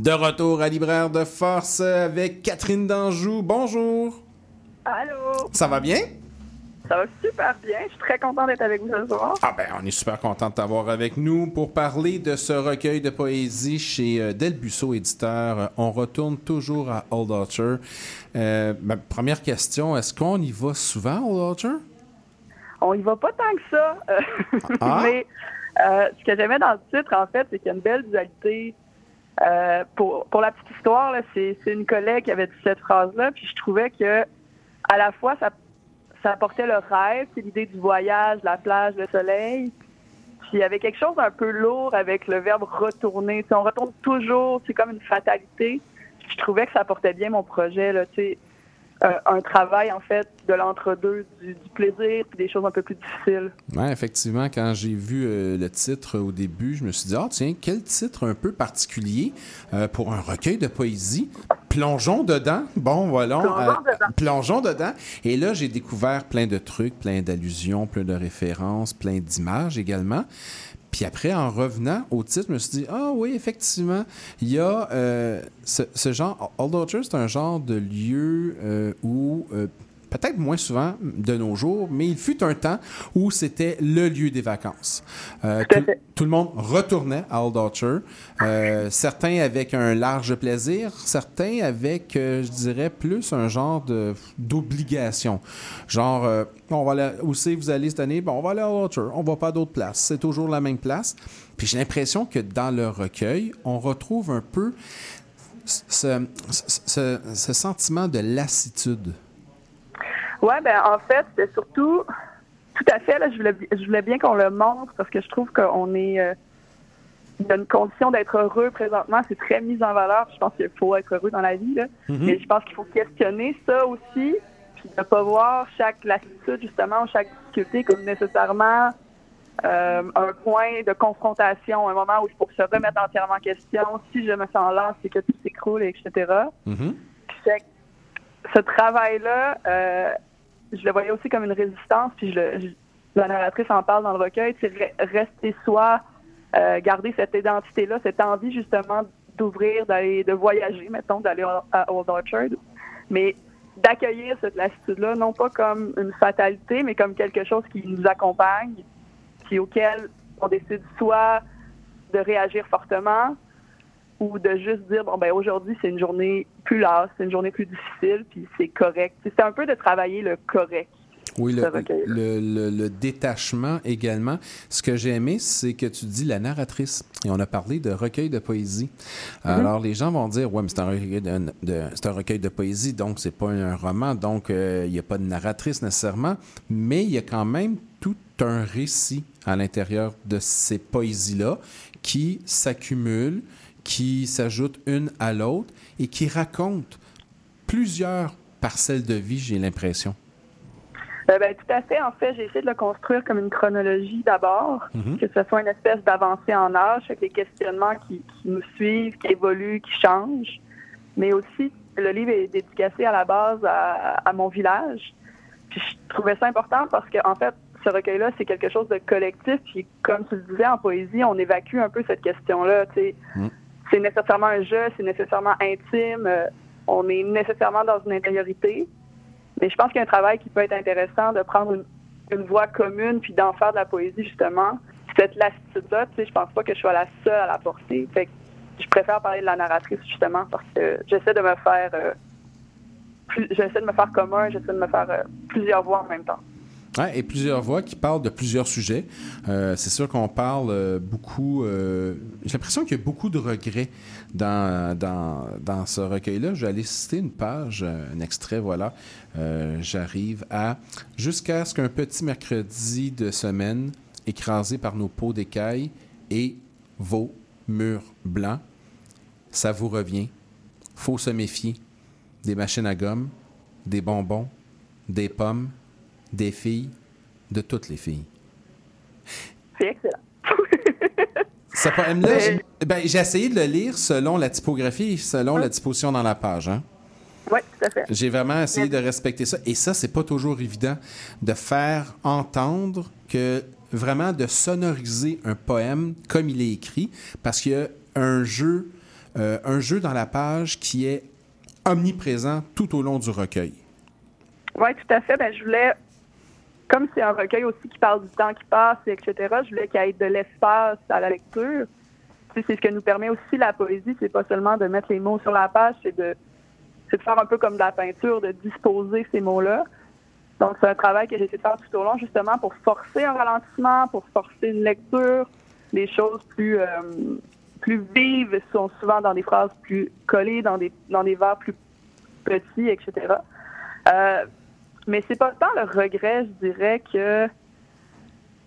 Speaker 15: De
Speaker 3: retour à Libraire de Force avec Catherine Danjou. Bonjour.
Speaker 16: Allô?
Speaker 3: Ça va bien?
Speaker 16: Ça va super bien. Je suis très contente d'être avec vous ce soir.
Speaker 3: Ah ben, on est super content de t'avoir avec nous pour parler de ce recueil de poésie chez euh, Delbusso Éditeur. On retourne toujours à Old Archer. Euh, ma première question, est-ce qu'on y va souvent, Old Archer?
Speaker 16: on y va pas tant que ça. Euh,
Speaker 3: Ah. *laughs*
Speaker 16: Mais euh, ce que j'aimais dans le titre, en fait, c'est qu'il y a une belle dualité. Euh, pour, la petite histoire, c'est une collègue qui avait dit cette phrase-là, puis je trouvais que à la fois ça, ça apportait le rêve, c'est l'idée du voyage, la plage, le soleil. Puis il y avait quelque chose d'un peu lourd avec le verbe retourner. On retourne toujours, c'est comme une fatalité. Je trouvais que ça apportait bien mon projet, là, un travail en fait de l'entre-deux, du, du plaisir puis des choses un peu plus difficiles.
Speaker 3: Ouais, effectivement, quand j'ai vu euh, le titre au début, je me suis dit, ah tiens, quel titre un peu particulier euh, pour un recueil de poésie. Plongeons dedans. Bon, voilà.
Speaker 16: Plongeons dedans.
Speaker 3: plongeons dedans. Et là, j'ai découvert plein de trucs, plein d'allusions, plein de références, plein d'images également. Puis après, en revenant au titre, je me suis dit, ah oui, effectivement, il y a euh, ce, genre. Old Orchard, c'est un genre de lieu euh, où. Peut-être moins souvent de nos jours, mais il fut un temps où c'était le lieu des vacances. Euh, tout, tout le monde retournait à Old Orchard. Euh, certains avec un large plaisir, certains avec, euh, je dirais, plus un genre de- d'obligation. Genre, on va aller, où c'est vous allez cette année? Bon, on va aller à Old Orchard. On va pas à d'autres places. C'est toujours la même place. Puis j'ai l'impression que dans le recueil, on retrouve un peu ce, ce- ce- ce sentiment de lassitude.
Speaker 16: Ouais, ben en fait, c'est surtout tout à fait là, je voulais je voulais bien qu'on le montre parce que je trouve qu'on est euh, y a une condition d'être heureux présentement, c'est très mis en valeur. Je pense qu'il faut être heureux dans la vie là.
Speaker 17: Mhm.
Speaker 16: Mais je pense qu'il faut questionner ça aussi, puis de pas voir chaque lassitude justement chaque difficulté comme nécessairement euh, un point de confrontation, un moment où il faut se remettre entièrement en question. Si je me sens lent, c'est que tout s'écroule, etc. Puis fait que ce travail-là, euh, je le voyais aussi comme une résistance, puis je le- la narratrice en parle dans le recueil, c'est re- rester soi, euh, garder cette identité-là, cette envie justement d'ouvrir, d'aller, de voyager, mettons, d'aller à- à Old Orchard, mais d'accueillir cette lassitude-là, non pas comme une fatalité, mais comme quelque chose qui nous accompagne, puis auquel on décide soit de réagir fortement, ou de juste dire bon ben aujourd'hui c'est une journée plus lasse, c'est une journée plus difficile, puis c'est correct. C'est un peu de travailler le correct.
Speaker 3: Oui, le, le- le- le détachement également. Ce que j'ai aimé, c'est que tu dis la narratrice. Et on a parlé de recueil de poésie. Alors, les gens vont dire, ouais, mais c'est un un recueil de poésie, donc c'est pas un roman, donc euh, il n'y a pas de narratrice nécessairement, mais il y a quand même tout un récit à l'intérieur de ces poésies-là qui s'accumulent, qui s'ajoutent une à l'autre et qui racontent plusieurs parcelles de vie, j'ai l'impression.
Speaker 16: Euh, ben, tout à fait. En fait, j'ai essayé de le construire comme une chronologie d'abord,
Speaker 3: Mhm.
Speaker 16: que ce soit une espèce d'avancée en âge, avec les questionnements qui, qui nous suivent, qui évoluent, qui changent. Mais aussi, le livre est dédicacé à la base à, à mon village. Puis je trouvais ça important parce que, en fait, ce recueil-là, c'est quelque chose de collectif. Puis comme tu le disais en poésie, on évacue un peu cette question-là. sais. C'est nécessairement un jeu, c'est nécessairement intime. euh, on est nécessairement dans une intériorité. Mais je pense qu'il y a un travail qui peut être intéressant de prendre une, voix commune puis d'en faire de la poésie, justement. Cette lassitude-là, tu sais, je pense pas que je sois la seule à la porter. Fait que je préfère parler de la narratrice, justement, parce que j'essaie de me faire... euh, j'essaie de me faire commun, j'essaie de me faire euh, plusieurs voix en même temps.
Speaker 3: Et plusieurs voix qui parlent de plusieurs sujets. Euh, c'est sûr qu'on parle euh, beaucoup. euh, J'ai l'impression qu'il y a beaucoup de regrets dans, dans, dans ce recueil-là. Je vais aller citer une page, un extrait, voilà. J'arrive à Jusqu'à ce qu'un petit mercredi de semaine, écrasé par nos peaux d'écailles et vos murs blancs, ça vous revient. Faut se méfier. Des machines à gomme, des bonbons, des pommes, des filles, de toutes les filles.
Speaker 16: C'est excellent. *laughs*
Speaker 3: Ce poème-là, j'ai ben, j'ai essayé de le lire selon la typographie et selon la disposition dans la page. Hein.
Speaker 16: Oui, tout à fait.
Speaker 3: J'ai vraiment essayé de respecter ça. Et ça, c'est pas toujours évident de faire entendre que vraiment de sonoriser un poème comme il est écrit, parce qu'il y a un jeu, euh, un jeu dans la page qui est omniprésent tout au long du recueil.
Speaker 16: Oui, tout à fait. Ben, je voulais, comme c'est un recueil aussi qui parle du temps qui passe, etc., je voulais qu'il y ait de l'espace à la lecture. C'est ce que nous permet aussi la poésie, c'est pas seulement de mettre les mots sur la page, c'est de, de faire un peu comme de la peinture, de disposer ces mots-là. Donc, c'est un travail que j'ai de faire tout au long, justement, pour forcer un ralentissement, pour forcer une lecture. Les choses plus, euh, plus vives sont souvent dans des phrases plus collées, dans des, dans des vers plus petits, etc. Euh, mais c'est pas tant le regret, je dirais, que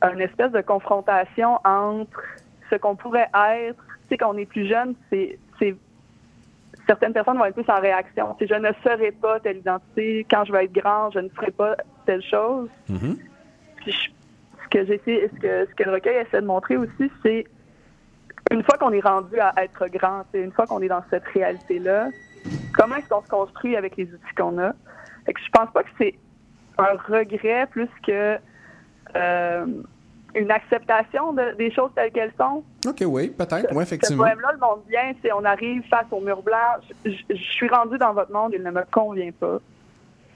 Speaker 16: une espèce de confrontation entre ce qu'on pourrait être. Tu sais, quand on est plus jeune, c'est c'est- certaines personnes vont être plus en réaction. Tu sais, je ne serai pas telle identité. Quand je vais être grand, je ne ferai pas telle chose. Puis je- ce que j'essaie, ce que, ce que le recueil essaie de montrer aussi, c'est une fois qu'on est rendu à être grand, une fois qu'on est dans cette réalité-là, comment est-ce qu'on se construit avec les outils qu'on a? Fait que je pense pas que c'est un regret plus que euh, une acceptation de- des choses telles qu'elles sont.
Speaker 3: OK, oui, peut-être, oui,
Speaker 16: Ce
Speaker 3: effectivement.
Speaker 16: poème-là le montre bien, c'est on arrive face au mur blanc. Je, je- je suis rendu dans votre monde, il ne me convient pas.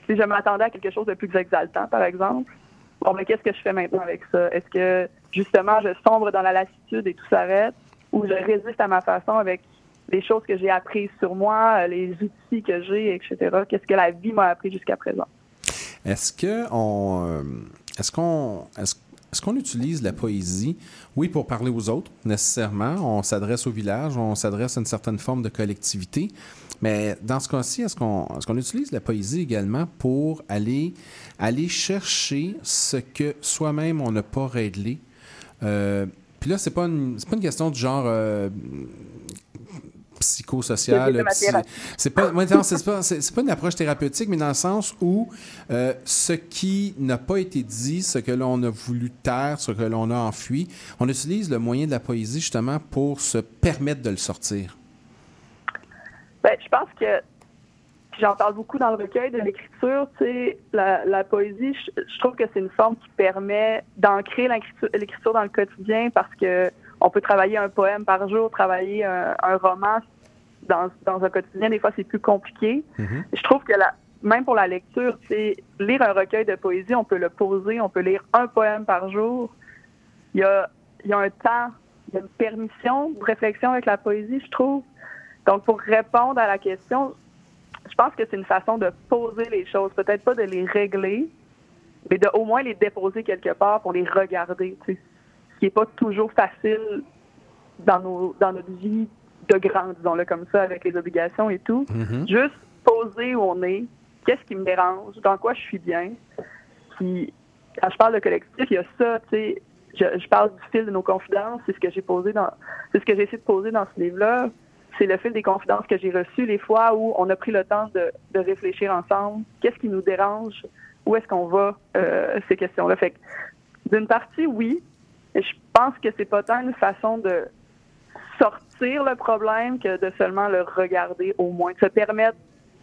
Speaker 16: Si je m'attendais à quelque chose de plus exaltant, par exemple, bon, mais qu'est-ce que je fais maintenant avec ça? Est-ce que, justement, je sombre dans la lassitude et tout s'arrête, ou je résiste à ma façon avec les choses que j'ai apprises sur moi, les outils que j'ai, etc.? Qu'est-ce que la vie m'a appris jusqu'à présent?
Speaker 3: Euh, est-ce qu'on, est-ce, est-ce qu'on utilise la poésie, oui, pour parler aux autres, nécessairement. On s'adresse au village, on s'adresse à une certaine forme de collectivité. Mais dans ce cas-ci, est-ce qu'on, est-ce qu'on utilise la poésie également pour aller, aller chercher ce que soi-même on n'a pas réglé? Euh, puis là, c'est pas pas une question du genre euh, psychosocial.
Speaker 16: C'est
Speaker 3: psy- pas, c'est pas, pas une approche thérapeutique, mais dans le sens où euh, ce qui n'a pas été dit, ce que l'on a voulu taire, ce que l'on a enfui, on utilise le moyen de la poésie justement pour se permettre de le sortir.
Speaker 16: Ben, je pense que j'en parle beaucoup dans le recueil de l'écriture, tu sais, la, la poésie, je, je trouve que c'est une forme qui permet d'ancrer l'écriture dans le quotidien parce que on peut travailler un poème par jour, travailler un, un roman dans, dans un quotidien, des fois c'est plus compliqué. Je trouve que la, même pour la lecture, tu sais, lire un recueil de poésie, on peut le poser, on peut lire un poème par jour. Il y a, il y a un temps, il y a une permission de réflexion avec la poésie, je trouve. Donc, pour répondre à la question, je pense que c'est une façon de poser les choses, peut-être pas de les régler, mais de au moins les déposer quelque part pour les regarder. tu sais. Qui n'est pas toujours facile dans, nos, dans notre vie de grand, disons-le comme ça, avec les obligations et tout.
Speaker 17: Mhm.
Speaker 16: Juste poser où on est, qu'est-ce qui me dérange, dans quoi je suis bien. Puis, quand je parle de collectif, il y a ça, tu sais, je, je parle du fil de nos confidences, c'est ce que j'ai posé dans, c'est ce que j'ai essayé de poser dans ce livre-là. C'est le fil des confidences que j'ai reçues, les fois où on a pris le temps de, de réfléchir ensemble. Qu'est-ce qui nous dérange? Où est-ce qu'on va, euh, ces questions-là? Fait que, d'une partie, oui. Je pense que c'est pas tant une façon de sortir le problème que de seulement le regarder, au moins, de se permettre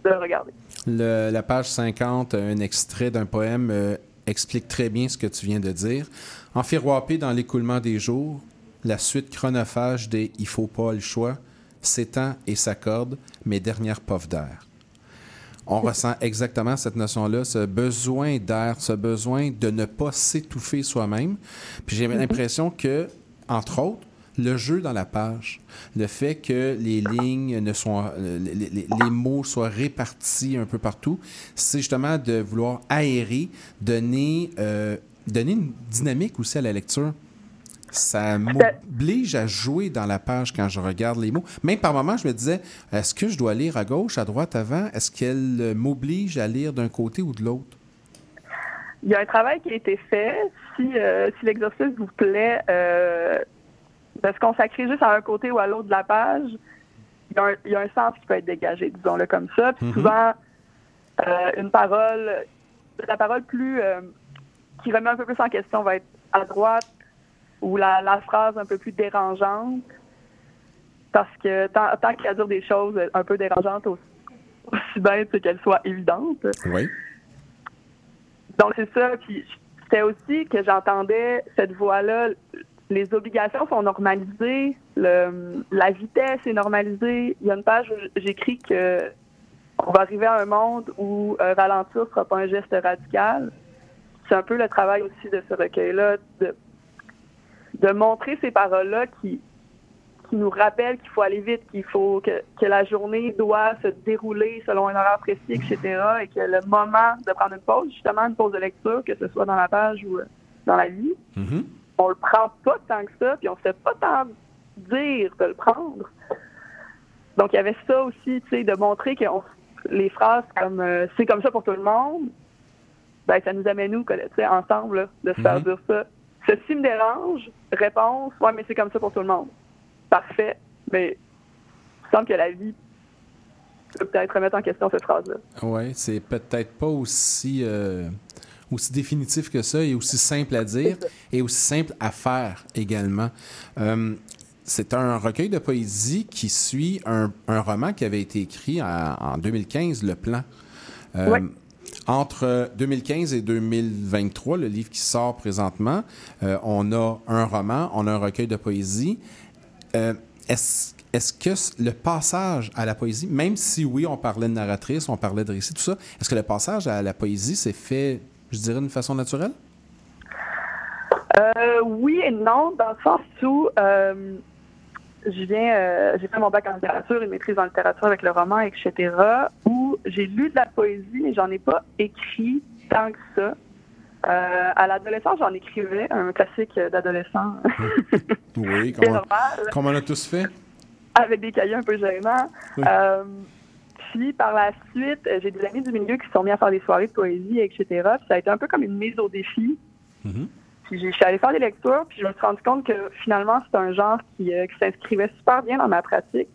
Speaker 16: de le regarder.
Speaker 3: La page 50, un extrait d'un poème euh, explique très bien ce que tu viens de dire. Enfiroipé dans l'écoulement des jours, la suite chronophage des Il faut pas le choix s'étend et s'accorde, mes dernières puffs d'air. On ressent exactement cette notion-là, ce besoin d'air, ce besoin de ne pas s'étouffer soi-même. Puis j'ai l'impression que, entre autres, le jeu dans la page, le fait que les lignes ne soient, les, les- les mots soient répartis un peu partout, c'est justement de vouloir aérer, donner, euh, donner une dynamique aussi à la lecture. Ça m'oblige à jouer dans la page quand je regarde les mots. Même par moments, je me disais, est-ce que je dois lire à gauche, à droite, avant? Est-ce qu'elle euh, m'oblige à lire d'un côté ou de l'autre?
Speaker 16: Il y a un travail qui a été fait. Si, euh, si l'exercice vous plaît, euh, de se consacrer juste à un côté ou à l'autre de la page, il y, a un, il y a un sens qui peut être dégagé, disons-le comme ça. Puis
Speaker 17: Mhm.
Speaker 16: souvent, euh, une parole, la parole plus qui remet un peu plus en question va être à droite ou la, la phrase un peu plus dérangeante. Parce que tant, tant qu'il y a à dire des choses un peu dérangeantes, aussi, aussi bien qu'elles soient évidentes.
Speaker 3: Oui.
Speaker 16: Donc, c'est ça. Puis, c'était aussi que j'entendais cette voix-là. Les obligations sont normalisées. Le, la vitesse est normalisée. Il y a une page où j'écris que on va arriver à un monde où euh, ralentir ne sera pas un geste radical. C'est un peu le travail aussi de ce recueil-là, de, de montrer ces paroles-là qui, qui nous rappelle qu'il faut aller vite, qu'il faut que, que la journée doit se dérouler selon un horaire précis, etc. Et que le moment de prendre une pause, justement une pause de lecture, que ce soit dans la page ou euh, dans la vie,
Speaker 3: Mhm.
Speaker 16: on le prend pas tant que ça, puis on se fait pas tant dire de le prendre. Donc il y avait ça aussi, tu sais, de montrer que on- les phrases comme euh, c'est comme ça pour tout le monde, ben ça nous amène nous, que, tu sais, ensemble, là, de se faire
Speaker 17: Mhm.
Speaker 16: dire ça? Ceci me dérange. Réponse, ouais, mais c'est comme ça pour tout le monde. Parfait. Mais il me semble que la vie peut peut-être remettre en question cette phrase-là.
Speaker 3: Oui, c'est peut-être pas aussi, euh, aussi définitif que ça et aussi simple à dire *laughs* et aussi simple à faire également. Euh, c'est un recueil de poésie qui suit un, un roman qui avait été écrit en, en 2015, Le Plan. Euh,
Speaker 17: Ouais.
Speaker 3: Entre 2015 et 2023, le livre qui sort présentement, euh, on a un roman, on a un recueil de poésie. Euh, est-ce, que le passage à la poésie, même si oui, on parlait de narratrice, on parlait de récit, tout ça, est-ce que le passage à la poésie s'est fait, je dirais, d'une façon naturelle?
Speaker 16: Euh, oui et non, dans le sens où je viens, euh, j'ai fait mon bac en littérature, une maîtrise en littérature avec le roman, etc., où j'ai lu de la poésie, mais j'en ai pas écrit tant que ça. Euh, à l'adolescence, j'en écrivais, un classique d'adolescent, *laughs*
Speaker 3: Oui, comme on,
Speaker 16: normal.
Speaker 3: comme on a tous fait?
Speaker 16: avec des cahiers un peu gênants.
Speaker 3: Oui.
Speaker 16: Euh, puis par la suite, j'ai des amis du milieu qui se sont mis à faire des soirées de poésie, etc. Puis ça a été un peu comme une mise au défi. Puis je suis allée faire des lectures, puis je me suis rendu compte que finalement, c'est un genre qui, euh, qui s'inscrivait super bien dans ma pratique.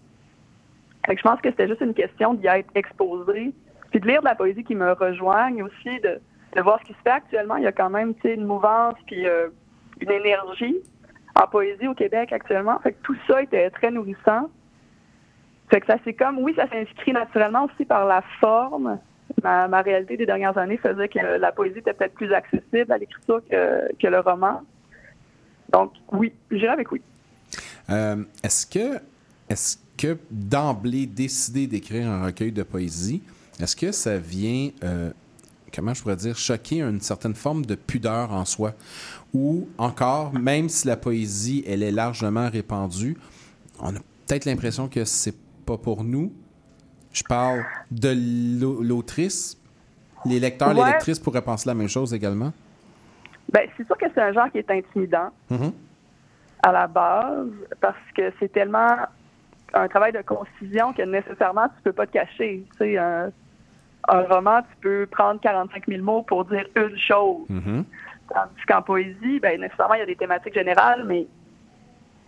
Speaker 16: Fait que je pense que c'était juste une question d'y être exposé, puis de lire de la poésie qui me rejoigne aussi, de, voir ce qui se fait actuellement. Il y a quand même une mouvance, puis euh, une énergie en poésie au Québec actuellement. Fait que tout ça était très nourrissant. Fait que ça c'est comme, oui, ça s'inscrit naturellement aussi par la forme. Ma, réalité des dernières années faisait que la poésie était peut-être plus accessible à l'écriture que, que le roman. Donc, oui, j'irai avec oui.
Speaker 3: Euh, est-ce que, est-ce que d'emblée décider d'écrire un recueil de poésie, est-ce que ça vient, euh, comment je pourrais dire, choquer une certaine forme de pudeur en soi, ou encore, même si la poésie elle est largement répandue, on a peut-être l'impression que c'est pas pour nous. Je parle de l'au- l'autrice. Les lecteurs, les lectrices pourraient penser la même chose également.
Speaker 16: Ben, c'est sûr que c'est un genre qui est intimidant
Speaker 3: Mhm.
Speaker 16: à la base parce que c'est tellement un travail de concision que nécessairement tu peux pas te cacher. Tu sais, un, un roman, tu peux prendre 45 000 mots pour dire une chose.
Speaker 3: Mhm.
Speaker 16: Tandis qu'en poésie, ben, nécessairement, il y a des thématiques générales, mais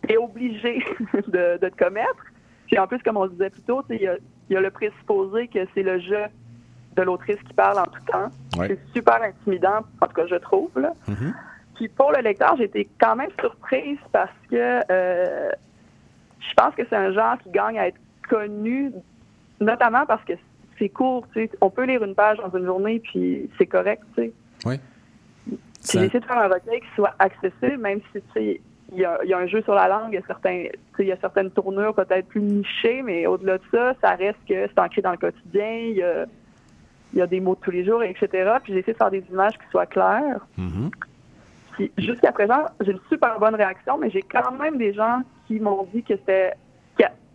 Speaker 16: tu es obligé *laughs* de, de te commettre. Puis en plus, comme on le disait plus tôt, il y a, il y a le présupposé que c'est le jeu de l'autrice qui parle en tout temps.
Speaker 3: Ouais.
Speaker 16: C'est super intimidant, en tout cas, je trouve. Là. Puis pour le lecteur, j'ai été quand même surprise parce que euh, je pense que c'est un genre qui gagne à être connu, notamment parce que c'est court. tu sais. On peut lire une page dans une journée, puis c'est correct. tu sais.
Speaker 3: Oui.
Speaker 16: Puis essayé de faire un recueil qui soit accessible, même si tu sais, il y a, il y a un jeu sur la langue, il y a, certains, il y a certaines tournures peut-être plus nichées, mais au-delà de ça, ça reste que c'est ancré dans le quotidien, il y a, il y a des mots de tous les jours, etc. Puis j'ai essayé de faire des images qui soient claires. Puis jusqu'à présent, j'ai une super bonne réaction, mais j'ai quand même des gens qui m'ont dit que c'était.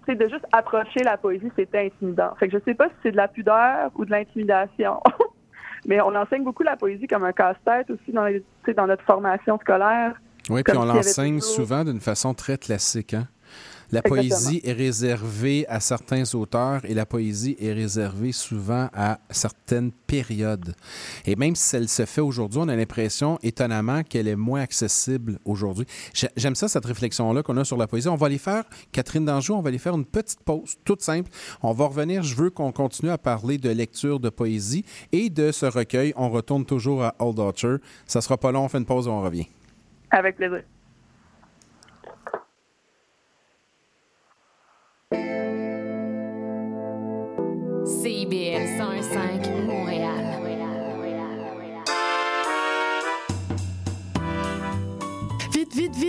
Speaker 16: de juste approcher la poésie, c'était intimidant. Fait que je sais pas si c'est de la pudeur ou de l'intimidation. *laughs* mais on enseigne beaucoup la poésie comme un casse-tête aussi les- dans notre formation scolaire.
Speaker 3: Oui, puis on l'enseigne
Speaker 16: toujours-
Speaker 3: souvent d'une façon très classique. hein. La
Speaker 16: Exactement.
Speaker 3: poésie est réservée à certains auteurs et la poésie est réservée souvent à certaines périodes. Et même si elle se fait aujourd'hui, on a l'impression étonnamment qu'elle est moins accessible aujourd'hui. J'ai- J'aime ça, cette réflexion-là qu'on a sur la poésie. On va aller faire, Catherine Danjou, on va aller faire une petite pause, toute simple. On va revenir. Je veux qu'on continue à parler de lecture de poésie et de ce recueil. On retourne toujours à Old Archer. Ça sera pas long, on fait une pause et on revient.
Speaker 16: Avec plaisir.
Speaker 1: CIBL 101.5 Montréal.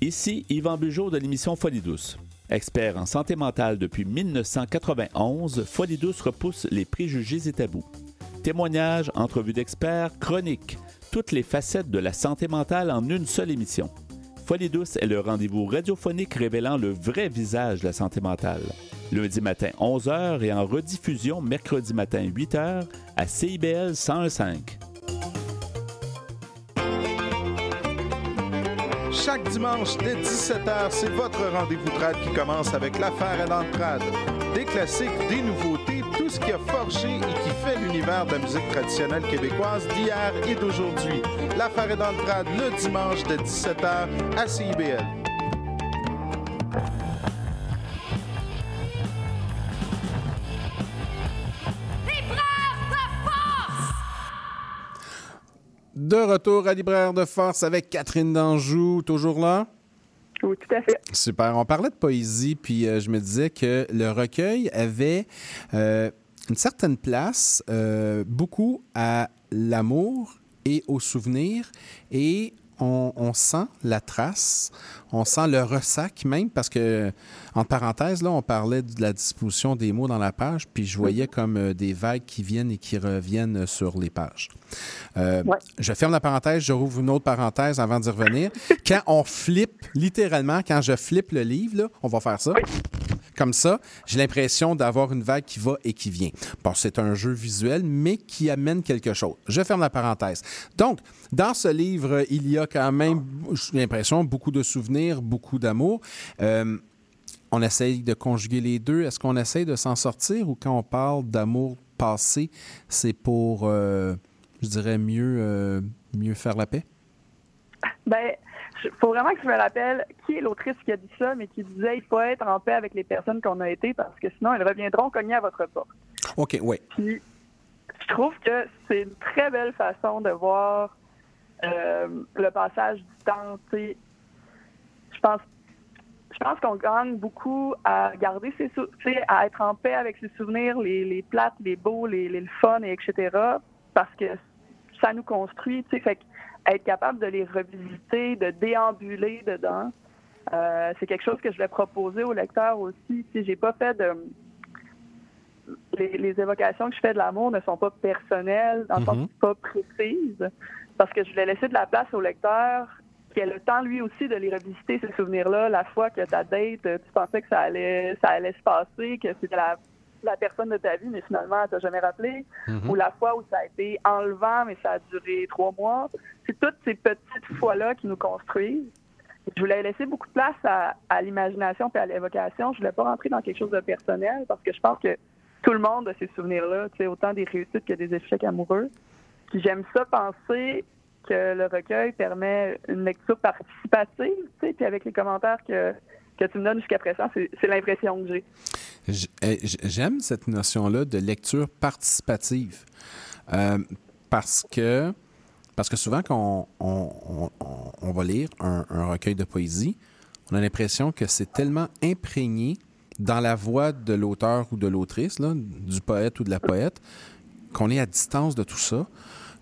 Speaker 18: Ici Yvan Bugeaud de l'émission Folie Douce. Expert en santé mentale depuis 1991, Folie Douce repousse les préjugés et tabous. Témoignages, entrevues d'experts, chroniques, toutes les facettes de la santé mentale en une seule émission. Folie Douce est le rendez-vous radiophonique révélant le vrai visage de la santé mentale. Lundi matin 11h et en rediffusion mercredi matin 8h à CIBL 1015.
Speaker 19: Chaque dimanche dès 17h, c'est votre rendez-vous trad qui commence avec l'affaire à l'entrade. Des classiques, des nouveautés, tout ce qui a forgé et qui fait l'univers de la musique traditionnelle québécoise d'hier et d'aujourd'hui. L'affaire est dans le trad le dimanche de 17h à CIBL.
Speaker 3: De retour à Libraire de Force avec Catherine Danjou, toujours là?
Speaker 16: Oui, tout à fait.
Speaker 3: Super. On parlait de poésie, puis euh, je me disais que le recueil avait euh, une certaine place, euh, beaucoup à l'amour et au souvenir, et on, on sent la trace, on sent le ressac même, parce que, en parenthèse, là, on parlait de la disposition des mots dans la page, puis je voyais comme euh, des vagues qui viennent et qui reviennent sur les pages. Euh, Je ferme la parenthèse, je rouvre une autre parenthèse avant d'y revenir. *laughs* quand on flippe, littéralement, quand je flippe le livre, là, on va faire ça. Comme ça, j'ai l'impression d'avoir une vague qui va et qui vient. Bon, c'est un jeu visuel, mais qui amène quelque chose. Je ferme la parenthèse. Donc, dans ce livre, il y a quand même, j'ai l'impression, beaucoup de souvenirs, beaucoup d'amour. Euh, on essaye de conjuguer les deux. Est-ce qu'on essaye de s'en sortir ou quand on parle d'amour passé, c'est pour, euh, je dirais, mieux, euh, mieux faire la paix?
Speaker 16: Ben, il faut vraiment que je me rappelle qui est l'autrice qui a dit ça, mais qui disait il faut être en paix avec les personnes qu'on a été parce que sinon elles reviendront cogner à votre porte.
Speaker 3: OK, oui.
Speaker 16: Puis, je trouve que c'est une très belle façon de voir euh, le passage du temps. tu sais. Je pense, je pense qu'on gagne beaucoup à garder ses sou- tu sais, à être en paix avec ses souvenirs, les, les plates, les beaux, les, les le fun, et etc. Parce que ça nous construit. Fait que être capable de les revisiter, de déambuler dedans, euh, c'est quelque chose que je vais proposer aux lecteurs aussi. Sais, j'ai pas fait de les, les évocations que je fais de l'amour ne sont pas personnelles, le sens
Speaker 20: Mhm.
Speaker 16: pas précises, parce que je voulais laisser de la place au lecteur qui ait le temps lui aussi de les revisiter ces souvenirs-là. La fois que ta date, tu pensais que ça allait, ça allait se passer, que c'était la, la personne de ta vie, mais finalement, elle t'a jamais rappelé.
Speaker 20: Mhm.
Speaker 16: Ou la fois où ça a été enlevant, mais ça a duré trois mois. C'est toutes ces petites fois-là qui nous construisent. Je voulais laisser beaucoup de place à, à l'imagination et à l'évocation. Je voulais pas rentrer dans quelque chose de personnel parce que je pense que tout le monde a ces souvenirs-là, autant des réussites que des échecs amoureux. Puis j'aime ça penser que le recueil permet une lecture participative, puis avec les commentaires que, que tu me donnes jusqu'à présent, c'est l'impression que j'ai.
Speaker 3: Eh, J'aime cette notion-là de lecture participative. Euh, parce que parce que souvent, quand on, va lire un, recueil de poésie, on a l'impression que c'est tellement imprégné dans la voix de l'auteur ou de l'autrice, du poète ou de la poète, qu'on est à distance de tout ça,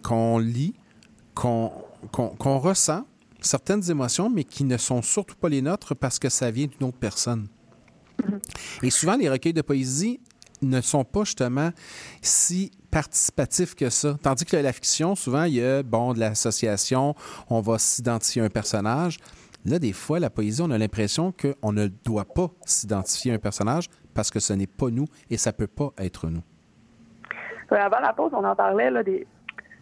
Speaker 3: qu'on lit, qu'on qu'on ressent certaines émotions, mais qui ne sont surtout pas les nôtres parce que ça vient d'une autre personne. Et souvent, les recueils de poésie ne sont pas justement si participatifs que ça. Tandis que la fiction, souvent, il y a bon, de l'association, on va s'identifier à un personnage. Là, des fois, la poésie, on a l'impression qu'on ne doit pas s'identifier à un personnage parce que ce n'est pas nous et ça ne peut pas être nous.
Speaker 16: Ouais, avant la pause, on en parlait là, des.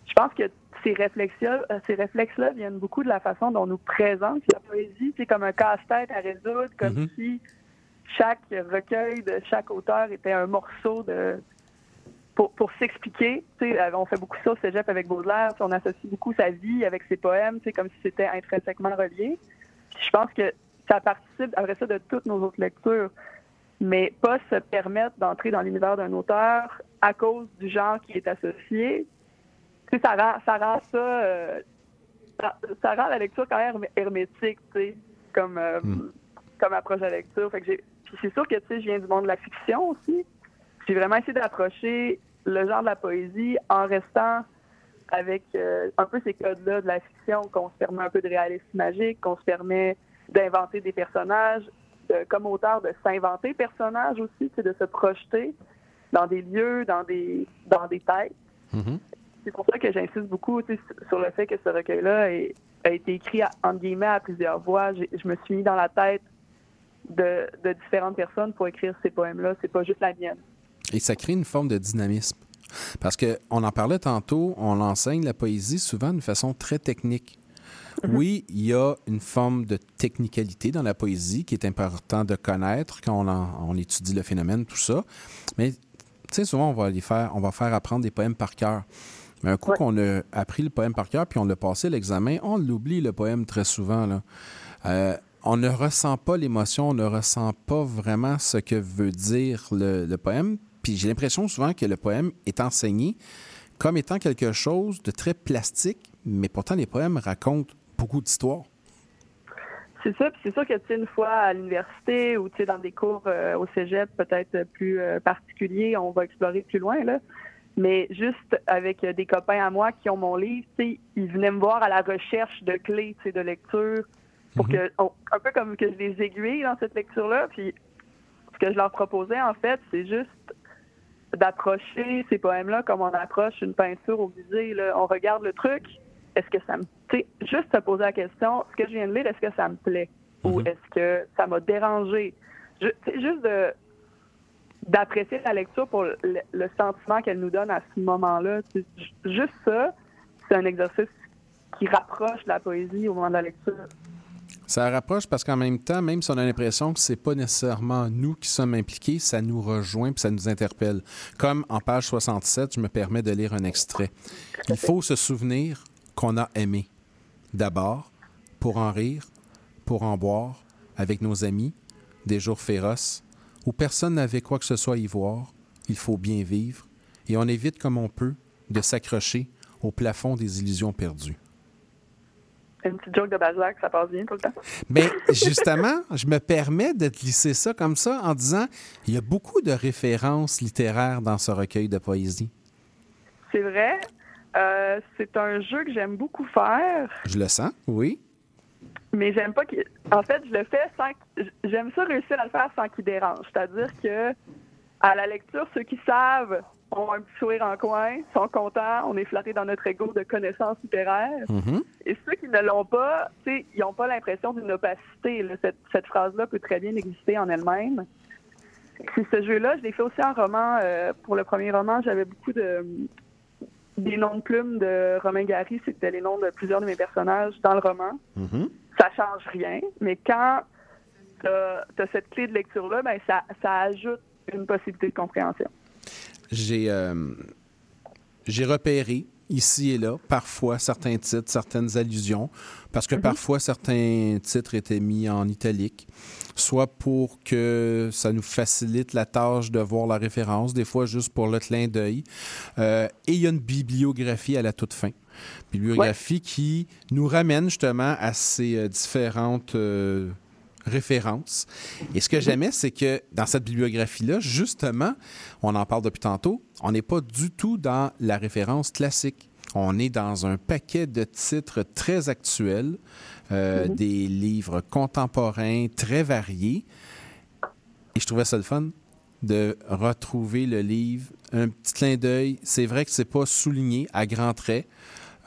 Speaker 16: Je pense que ces réflexes-là, euh, ces réflexes-là viennent beaucoup de la façon dont on nous présente la poésie. C'est comme un casse-tête à résoudre, comme
Speaker 20: Mhm.
Speaker 16: si chaque recueil de chaque auteur était un morceau de pour, pour s'expliquer. Euh, on fait beaucoup ça au cégep avec Baudelaire. On associe beaucoup sa vie avec ses poèmes, comme si c'était intrinsèquement relié. Puis je pense que ça participe après ça de toutes nos autres lectures. mais pas se permettre d'entrer dans l'univers d'un auteur à cause du genre qui est associé. Tu sais, ça rend ça, rend ça, euh, ça, ça rend la lecture quand même hermétique, tu sais, comme, euh, comme approche à la lecture. Fait que j'ai- puis c'est sûr que, tu sais, je viens du monde de la fiction aussi. J'ai vraiment essayé d'approcher le genre de la poésie en restant avec euh, un peu ces codes-là de la fiction, qu'on se permet un peu de réalisme magique, qu'on se permet d'inventer des personnages, de- comme auteur de s'inventer personnages aussi, c'est de se projeter dans des lieux, dans des dans des têtes. C'est pour ça que j'insiste beaucoup sur le fait que ce recueil-là a été écrit à- entre guillemets à plusieurs voix. Je me suis mis dans la tête de, de différentes personnes pour écrire ces poèmes-là. C'est pas juste la mienne.
Speaker 3: Et ça crée une forme de dynamisme. Parce qu'on en parlait tantôt, on enseigne la poésie souvent d'une façon très technique. Oui, il y a une forme de technicalité dans la poésie qui est important de connaître quand on, en- on étudie le phénomène, tout ça. Mais tu sais, souvent, on va les faire, on va faire apprendre des poèmes par cœur. Mais un coup qu'on a appris le poème par cœur, puis on l'a passé l'examen, on l'oublie, le poème, très souvent. Là. Euh, on ne ressent pas l'émotion, on ne ressent pas vraiment ce que veut dire le, le poème. Puis j'ai l'impression souvent que le poème est enseigné comme étant quelque chose de très plastique, mais pourtant les poèmes racontent beaucoup d'histoires.
Speaker 16: C'est ça, puis c'est sûr que tu sais une fois à l'université ou tu dans des cours euh, au cégep peut-être plus euh, particuliers, on va explorer plus loin là. Mais juste avec euh, des copains à moi qui ont mon livre, ils venaient me voir à la recherche de clés, de lecture pour que on- un peu comme que je les aiguille dans cette lecture-là, puis ce que je leur proposais en fait, c'est juste d'approcher ces poèmes-là comme on approche une peinture au musée. là. On regarde le truc, est-ce que ça me... Tu sais, juste se poser la question, ce que je viens de lire, est-ce que ça me plaît? Ou est-ce que ça m'a dérangé? Je- juste de d'apprécier la lecture pour le, le sentiment qu'elle nous donne à ce moment-là. Juste ça, c'est un exercice qui rapproche la poésie au moment de la lecture.
Speaker 3: Ça rapproche parce qu'en même temps, même si on a l'impression que c'est pas nécessairement nous qui sommes impliqués, ça nous rejoint puis ça nous interpelle. Comme en page 67, je me permets de lire un extrait. Il faut se souvenir qu'on a aimé. D'abord, pour en rire, pour en boire, avec nos amis, des jours féroces, où personne n'avait quoi que ce soit à y voir. Il faut bien vivre, et on évite comme on peut de s'accrocher au plafond des illusions perdues.
Speaker 16: Une petite joke de Balzac, ça passe bien tout le temps?
Speaker 3: Mais *laughs* justement, je me permets de glisser ça comme ça en disant il y a beaucoup de références littéraires dans ce recueil de poésie.
Speaker 16: C'est vrai. Euh, c'est un jeu que j'aime beaucoup faire,
Speaker 3: Je le sens, oui.
Speaker 16: Mais j'aime pas qu'il. En fait, je le fais sans. J'aime ça réussir à le faire sans qu'il dérange. C'est-à-dire que à la lecture, ceux qui savent ont un petit sourire en coin, sont contents, on est flattés dans notre ego de connaissances littéraires. Et ceux qui ne l'ont pas, tu sais, ils n'ont pas l'impression d'une opacité. là. Cette, cette phrase-là peut très bien exister en elle-même. Puis ce jeu-là, je l'ai fait aussi en roman. Euh, pour le premier roman, j'avais beaucoup de des noms de plumes de Romain Gary. C'était les noms de plusieurs de mes personnages dans le roman. Ça change rien, mais quand tu as, cette clé de lecture-là, ben, ça, ça ajoute une possibilité de compréhension.
Speaker 3: J'ai euh, j'ai repéré ici et là parfois certains titres, certaines allusions, parce que parfois certains titres étaient mis en italique, soit pour que ça nous facilite la tâche de voir la référence, des fois juste pour le clin d'œil. Euh, et il y a une bibliographie à la toute fin. Bibliographie qui nous ramène justement à ces euh, différentes euh, références. Et ce que j'aimais, c'est que dans cette bibliographie-là, justement, on en parle depuis tantôt, on n'est pas du tout dans la référence classique. On est dans un paquet de titres très actuels, euh, des livres contemporains très variés. Et je trouvais ça le fun de retrouver le livre, un petit clin d'œil. C'est vrai que c'est pas souligné à grands traits.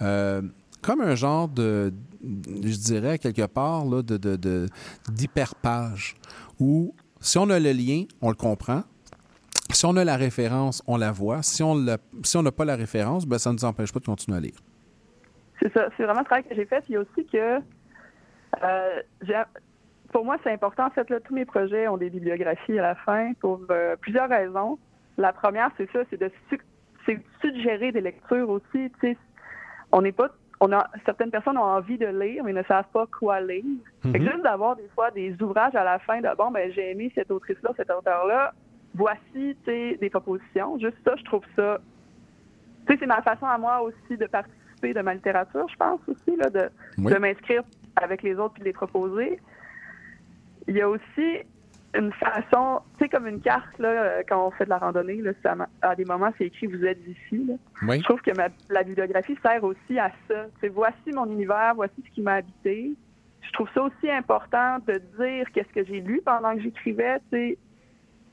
Speaker 3: Euh, comme un genre de, je dirais quelque part, là, de, d'hyperpage, où si on a le lien, on le comprend. Si on a la référence, on la voit. Si on l'a- si n'a pas la référence, ben, ça ne nous empêche pas de continuer à lire.
Speaker 16: C'est ça. C'est vraiment le travail que j'ai fait. Il y a aussi que, euh, pour moi, c'est important. En fait, tous mes projets ont des bibliographies à la fin pour euh, plusieurs raisons. La première, c'est ça, c'est de suggérer des lectures aussi. On n'est pas on a certaines personnes ont envie de lire, mais ne savent pas quoi lire. Fait que
Speaker 21: Mhm.
Speaker 16: juste d'avoir des fois des ouvrages à la fin de bon, ben j'ai aimé cette autrice-là, cet auteur-là, voici des propositions. Juste ça, je trouve ça. Tu sais, c'est ma façon à moi aussi de participer de ma littérature, je pense aussi, là, de,
Speaker 21: Oui.
Speaker 16: de m'inscrire avec les autres puis de les proposer. Il y a aussi une façon, tu sais, comme une carte, là, euh, quand on fait de la randonnée, là, ça à des moments, c'est écrit Vous êtes ici. là.
Speaker 3: Oui.
Speaker 16: Je trouve que ma- la bibliographie sert aussi à ça. C'est voici mon univers, voici ce qui m'a habité. Je trouve ça aussi important de dire qu'est-ce que j'ai lu pendant que j'écrivais. Tu sais,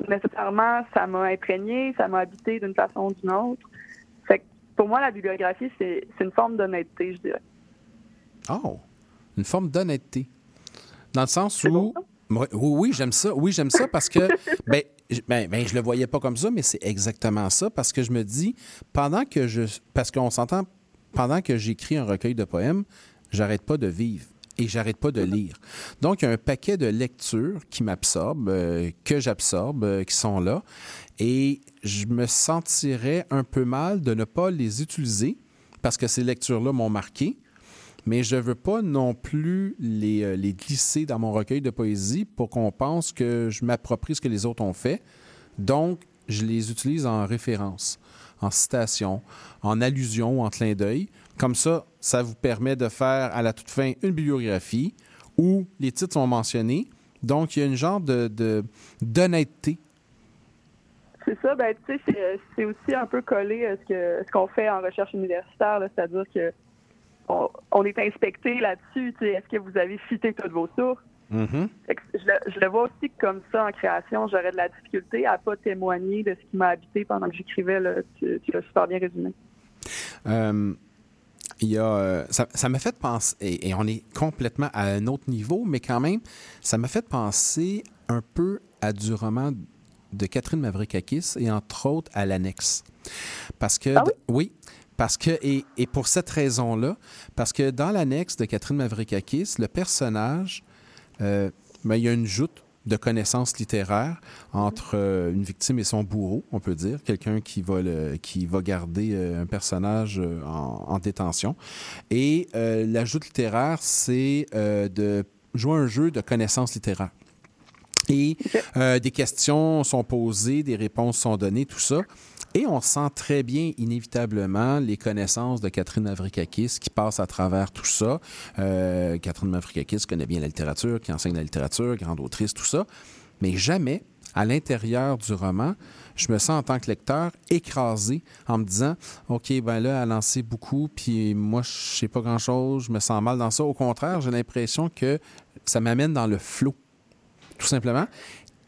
Speaker 16: nécessairement, ça m'a imprégné, ça m'a habité d'une façon ou d'une autre. Fait que pour moi, la bibliographie, c'est une forme d'honnêteté, je dirais.
Speaker 3: Oh, une forme d'honnêteté. Dans le sens où. Oui, oui, j'aime ça. Oui, j'aime ça parce que. *laughs* ben, je- ben, ben, je le voyais pas comme ça, mais c'est exactement ça parce que je me dis, pendant que je. Parce qu'on s'entend, pendant que j'écris un recueil de poèmes, j'arrête pas de vivre et j'arrête pas de lire. Donc, il y a un paquet de lectures qui m'absorbent, euh, que j'absorbe, euh, qui sont là. Et je me sentirais un peu mal de ne pas les utiliser parce que ces lectures-là m'ont marqué mais je ne veux pas non plus les, euh, les glisser dans mon recueil de poésie pour qu'on pense que je m'approprie ce que les autres ont fait. Donc, je les utilise en référence, en citation, en allusion en clin d'œil. Comme ça, ça vous permet de faire à la toute fin une bibliographie où les titres sont mentionnés. Donc, il y a une genre de, d'honnêteté.
Speaker 16: C'est ça, ben tu sais, c'est- c'est aussi un peu collé à ce que ce qu'on fait en recherche universitaire, c'est-à-dire que on, on est inspecté là-dessus. Est-ce que vous avez cité toutes vos sources? Que Je le, je le vois aussi comme ça en création. J'aurais de la difficulté à pas témoigner de ce qui m'a habité pendant que j'écrivais. Tu, tu l'as super bien résumé.
Speaker 3: Euh, y a, euh, ça m'a fait penser, et, et on est complètement à un autre niveau, mais quand même, ça m'a fait penser un peu à du roman de Catherine Mavrikakis et entre autres à l'annexe. Parce que, oui? Parce que, et, et pour cette raison-là, parce que dans l'annexe de Catherine Mavrikakis, le personnage, euh, ben, il y a une joute de connaissances littéraires entre euh, une victime et son bourreau, on peut dire, quelqu'un qui va le- qui va garder euh, un personnage euh, en, en détention. Et la joute littéraire, c'est de jouer un jeu de connaissances littéraires. Et des questions sont posées, des réponses sont données, tout ça. Et on sent très bien, inévitablement, les connaissances de Catherine Mavrikakis qui passent à travers tout ça. Euh, Catherine Mavrikakis connaît bien la littérature, qui enseigne la littérature, grande autrice, tout ça. Mais jamais, à l'intérieur du roman, je me sens en tant que lecteur écrasé en me disant OK, ben là, elle en sait beaucoup, puis moi, je sais pas grand-chose, je me sens mal dans ça. Au contraire, j'ai l'impression que ça m'amène dans le flot tout simplement.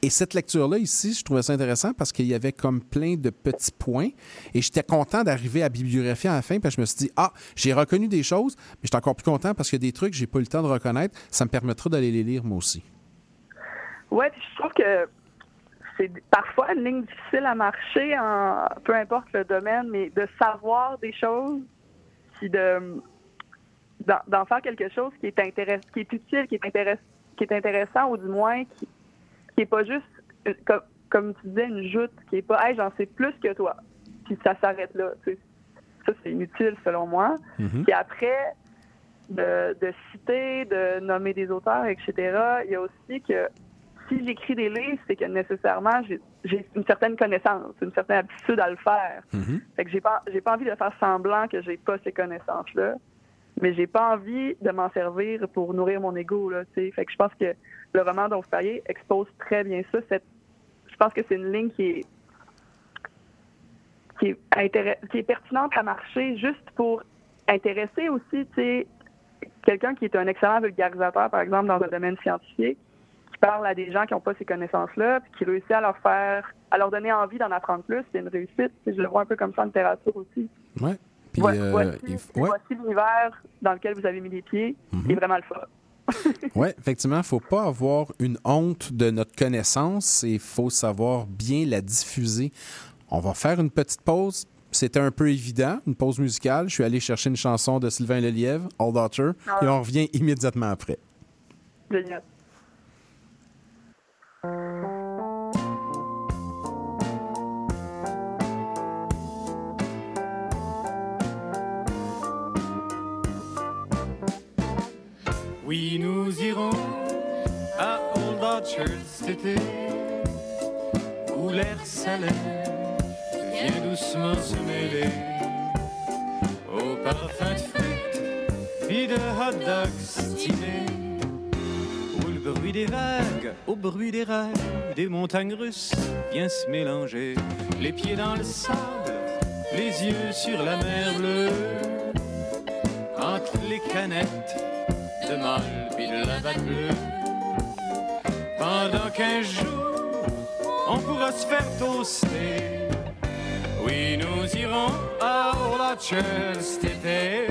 Speaker 3: Et cette lecture-là, ici, je trouvais ça intéressant parce qu'il y avait comme plein de petits points. Et j'étais content d'arriver à la bibliographie à la fin, parce que je me suis dit, ah, j'ai reconnu des choses, mais j'étais encore plus content parce qu'il y a des trucs que j'ai pas eu le temps de reconnaître. Ça me permettra d'aller les lire, moi aussi.
Speaker 16: Puis je trouve que c'est parfois une ligne difficile à marcher, en, peu importe le domaine, mais de savoir des choses, puis de d'en faire quelque chose qui est intéress- qui est utile, qui est qui est intéressant, ou du moins qui qui est pas juste comme, comme tu disais une joute, qui est pas hey, j'en sais plus que toi, puis ça s'arrête là. tu sais. Ça c'est inutile selon moi. Puis après, de, de citer, de nommer des auteurs, etc., il y a aussi que si j'écris des livres, c'est que nécessairement, j'ai- j'ai une certaine connaissance, une certaine aptitude à le faire. Fait que j'ai pas, j'ai pas envie de faire semblant que j'ai pas ces connaissances-là, mais j'ai pas envie de m'en servir pour nourrir mon ego, là, tu sais. Fait que je pense que le roman dont vous parliez expose très bien ça. Cette, je pense que c'est une ligne qui est, qui est, intéress- qui est pertinente à marcher juste pour intéresser aussi, tu sais, quelqu'un qui est un excellent vulgarisateur, par exemple, dans un domaine scientifique, qui parle à des gens qui n'ont pas ces connaissances-là, puis qui réussit à leur faire, à leur donner envie d'en apprendre plus, c'est une réussite. Je le vois un peu comme ça en littérature aussi.
Speaker 3: Ouais. Puis,
Speaker 16: Voici,
Speaker 3: euh,
Speaker 16: voici-
Speaker 3: ouais.
Speaker 16: l'univers dans lequel vous avez mis les pieds. C'est vraiment le fun. *laughs*
Speaker 3: Oui, effectivement, il ne faut pas avoir une honte de notre connaissance et il faut savoir bien la diffuser. On va faire une petite pause. C'était un peu évident, une pause musicale. Je suis allé chercher une chanson de Sylvain Lelièvre, All Daughter,
Speaker 16: Ah.
Speaker 3: et on revient immédiatement après.
Speaker 16: Génial.
Speaker 21: Été où l'air salé vient doucement se mêler au parfum de frites puis de hot dogs stylés. Où le bruit des vagues au bruit des rails des montagnes russes vient se mélanger. Les pieds dans le sable, les yeux sur la mer bleue. Entre les canettes de mal puis de la bleue. Pendant quinze jours, on pourra se faire toaster. Oui, nous irons à Orlachel cet été.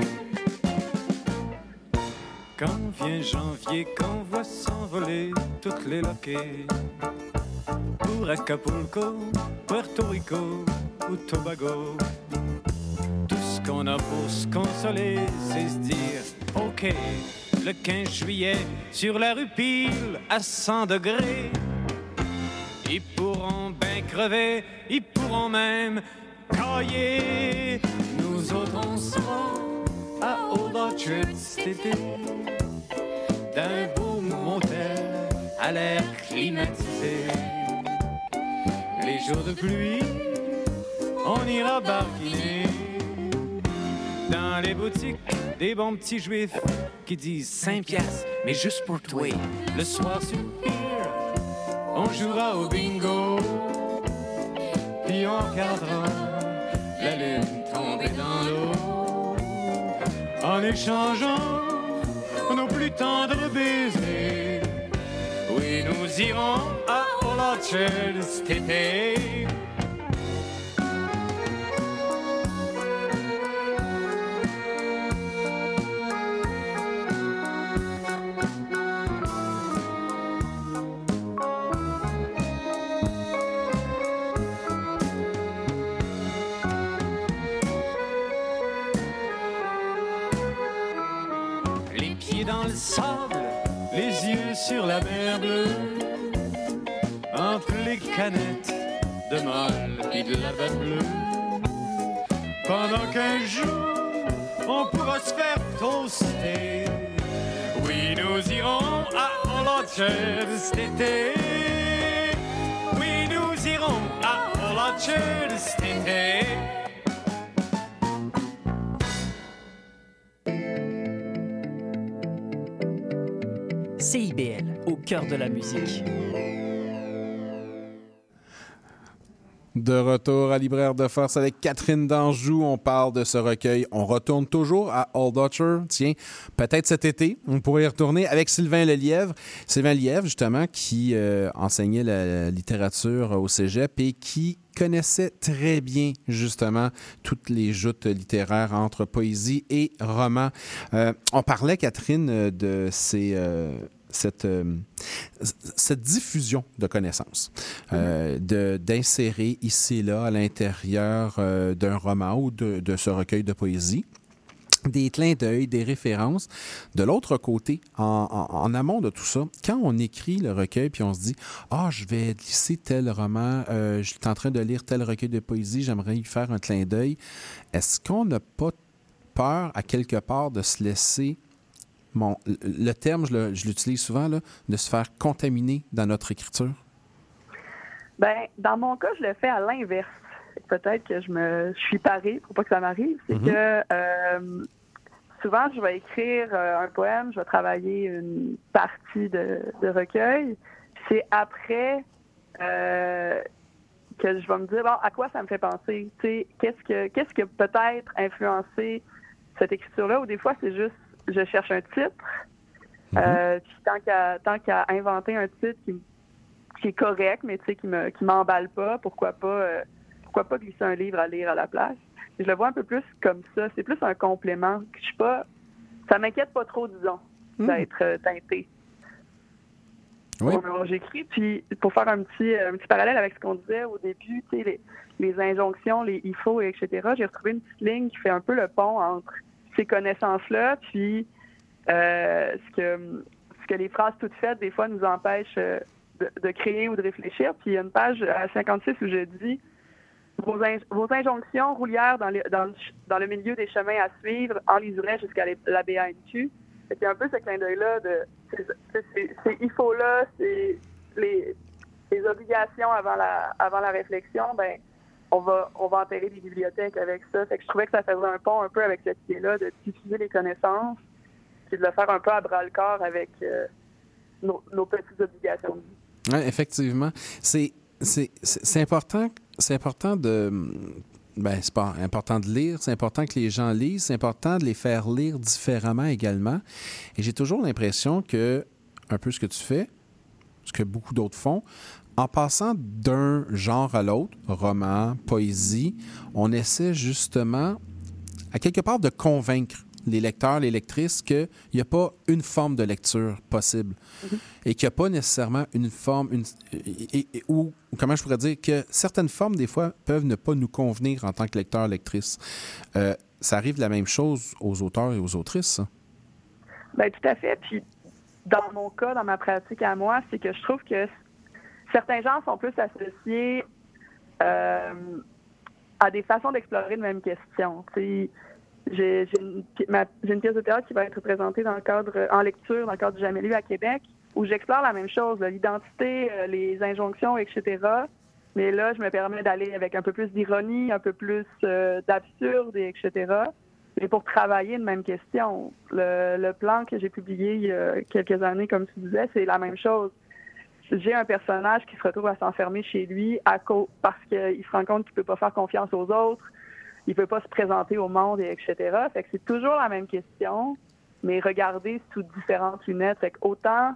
Speaker 21: Quand vient janvier, qu'on voit s'envoler toutes les loquets pour Acapulco, Puerto Rico ou Tobago. Tout ce qu'on a pour se consoler, c'est se dire OK, le 15 juillet, sur la rue Pile, à 100 degrés. Ils pourront bien crever, ils pourront même cailler. Nous autres, on à Old Orchard cet été, d'un beau motel à l'air climatisé. Les jours de pluie, on ira barquiner dans les boutiques des bons petits juifs qui disent 5 piastres, mais juste pour toi. Le soir sur on jouera au bingo, puis on regardera la lune tomber dans l'eau en échangeant nos plus tendres baisers. Oui, nous irons à Orlachel cet été. Sur la mer bleue, entre les canettes de mal et de la batte bleue. Pendant qu'un jour, on pourra se faire toaster. Oui, nous irons à Orlachel cet été. Oui, nous irons à Orlachel cet été.
Speaker 20: Cœur de la musique.
Speaker 3: De retour à Libraire de Force avec Catherine d'Anjou. On parle de ce recueil. On retourne toujours à Old. Tiens, peut-être cet été, on pourrait y retourner avec Sylvain Lelièvre. Sylvain Lelièvre, justement, qui euh, enseignait la littérature au cégep et qui connaissait très bien, justement, toutes les joutes littéraires entre poésie et roman. Euh, on parlait, Catherine, de ces... euh, cette, euh, cette diffusion de connaissances, euh, d'insérer ici et là à l'intérieur euh, d'un roman ou de, de ce recueil de poésie des clins d'œil, des références. De l'autre côté, en, en- amont de tout ça, quand on écrit le recueil puis on se dit ah je vais glisser tel roman, je suis en train de lire tel recueil de poésie, j'aimerais y faire un clin d'œil. Est-ce qu'on n'a pas peur à quelque part de se laisser Bon, le- terme, je l'utilise souvent, là, de se faire contaminer dans notre écriture?
Speaker 16: Ben, dans mon cas, je le fais à l'inverse. Peut-être que je me je suis parée pour pas que ça m'arrive. C'est
Speaker 22: Mhm.
Speaker 16: que euh, souvent, je vais écrire euh, un poème, je vais travailler une partie de, de recueil. C'est après euh, que je vais me dire bon, à quoi ça me fait penser? Tu sais, Qu'est-ce que qu'est-ce que peut-être influencé cette écriture-là? Ou des fois, c'est juste je cherche un titre. Euh, puis tant qu'à tant qu'à inventer un titre qui, qui est correct, mais tu sais, qui me qui m'emballe pas, pourquoi pas euh, pourquoi pas glisser un livre à lire à la place? Je le vois un peu plus comme ça. C'est plus un complément. Je suis pas. Ça m'inquiète pas trop, disons, d'être euh, teinté.
Speaker 3: Oui.
Speaker 16: J'écris, puis pour faire un petit, un petit parallèle avec ce qu'on disait au début, tu sais, les, les injonctions, les il faut, et etc., j'ai retrouvé une petite ligne qui fait un peu le pont entre ces connaissances-là, puis euh, ce, que, ce que les phrases toutes faites, des fois, nous empêchent euh, de, de créer ou de réfléchir. Puis il y a une page à 56 où je dis vos, vos injonctions roulières dans, les- dans, le dans le milieu des chemins à suivre enliseraient jusqu'à les- la BANQ. C'est un peu ce clin d'œil-là de c'est- c'est- c'est- c'est il faut là, c'est les les obligations avant la, avant la réflexion, ben, on va, on va enterrer des bibliothèques avec ça. Fait que je trouvais que ça faisait un pont un peu avec cette idée-là de diffuser les connaissances, puis de le faire un peu à bras-le-corps avec euh, nos, petites obligations.
Speaker 3: Ouais, effectivement. C'est, important, important de. Ben, c'est pas important de lire, c'est important que les gens lisent, c'est important de les faire lire différemment également. Et j'ai toujours l'impression que, un peu ce que tu fais, ce que beaucoup d'autres font, en passant d'un genre à l'autre, roman, poésie, on essaie justement, à quelque part, de convaincre les lecteurs, les lectrices qu'il n'y a pas une forme de lecture possible et qu'il n'y a pas nécessairement une forme, une, et- et- ou comment je pourrais dire, que certaines formes, des fois, peuvent ne pas nous convenir en tant que lecteur, lectrice. Euh, ça arrive la même chose aux auteurs et aux autrices.
Speaker 16: Ben tout à fait. Puis dans mon cas, dans ma pratique à moi, c'est que je trouve que certains gens sont plus associés euh, à des façons d'explorer une même question. J'ai une, pièce de théâtre qui va être présentée dans le cadre en lecture dans le cadre du Jamais lu à Québec, où j'explore la même chose, l'identité, euh, les injonctions, etc. Mais là, je me permets d'aller avec un peu plus d'ironie, un peu plus euh, d'absurde, et etc. Mais pour travailler une même question. Le, le plan que j'ai publié il y a quelques années, comme tu disais, c'est la même chose. J'ai un personnage qui se retrouve à s'enfermer chez lui à cause, parce qu'il se rend compte qu'il peut pas faire confiance aux autres, il peut pas se présenter au monde, et etc. Fait que c'est toujours la même question, mais regardée sous différentes lunettes. Autant,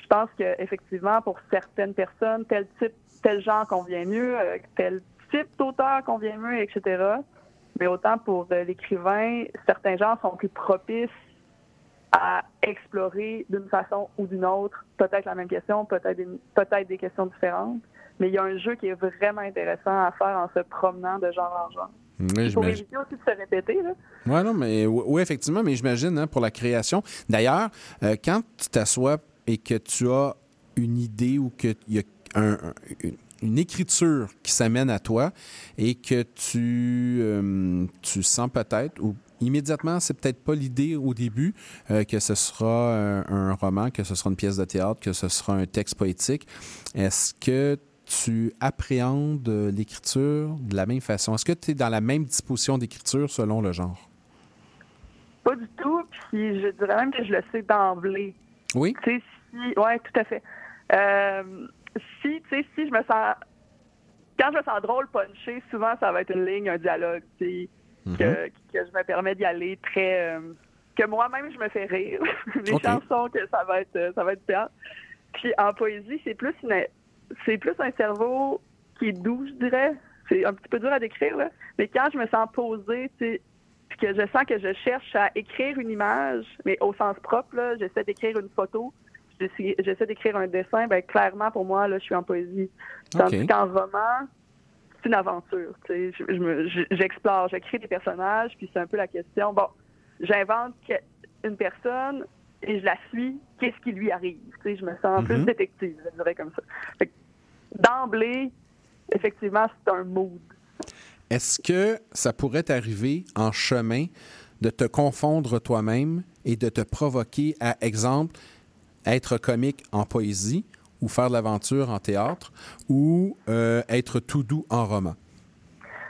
Speaker 16: je pense que effectivement pour certaines personnes, tel type, tel genre convient mieux, euh, tel type d'auteur convient mieux, etc. Mais autant pour euh, l'écrivain, certains genres sont plus propices à explorer d'une façon ou d'une autre, peut-être la même question, peut-être des, peut-être des questions différentes. Mais il y a un jeu qui est vraiment intéressant à faire en se promenant de genre en genre.
Speaker 3: Oui, j'imagine.
Speaker 16: éviter aussi de se répéter. Là.
Speaker 3: Oui, non, mais oui, effectivement, mais j'imagine hein, pour la création. D'ailleurs, euh, quand tu t'assois et que tu as une idée ou qu'il y a un- un- une, une écriture qui s'amène à toi et que tu, euh, tu sens peut-être, ou immédiatement, c'est peut-être pas l'idée au début euh, que ce sera un, un roman, que ce sera une pièce de théâtre, que ce sera un texte poétique. Est-ce que tu appréhendes euh, l'écriture de la même façon? Est-ce que tu es dans la même disposition d'écriture selon le genre?
Speaker 16: Pas du tout, puis je dirais même que je le sais d'emblée.
Speaker 3: Oui?
Speaker 16: Tu sais, si... Ouais, tout à fait. Euh, si, tu sais, si je me sens... Quand je me sens drôle, punché, souvent, ça va être une ligne, un dialogue, tu sais,
Speaker 3: Mhm.
Speaker 16: que, que je me permets d'y aller très... euh, que moi-même, je me fais rire. *laughs* Les chansons, que ça va être, ça va être théâtre. Puis en poésie, c'est plus une... C'est plus un cerveau qui est doux, je dirais. C'est un petit peu dur à décrire, là. Mais quand je me sens posée, tu sais, puis que je sens que je cherche à écrire une image, mais au sens propre, là, j'essaie d'écrire une photo, j'essaie d'écrire un dessin, ben clairement, pour moi, là, je suis en poésie. Tandis qu'en roman, c'est une aventure. tu sais. Je- je je- J'explore, j'écris des personnages, puis c'est un peu la question. Bon, j'invente une personne et je la suis, qu'est-ce qui lui arrive? Tu sais, je me sens plus
Speaker 3: Mhm.
Speaker 16: détective, je dirais comme ça. D'emblée, effectivement, c'est un mood.
Speaker 3: Est-ce que ça pourrait t'arriver en chemin de te confondre toi-même et de te provoquer à, exemple, être comique en poésie ou faire de l'aventure en théâtre ou euh, être tout doux en roman?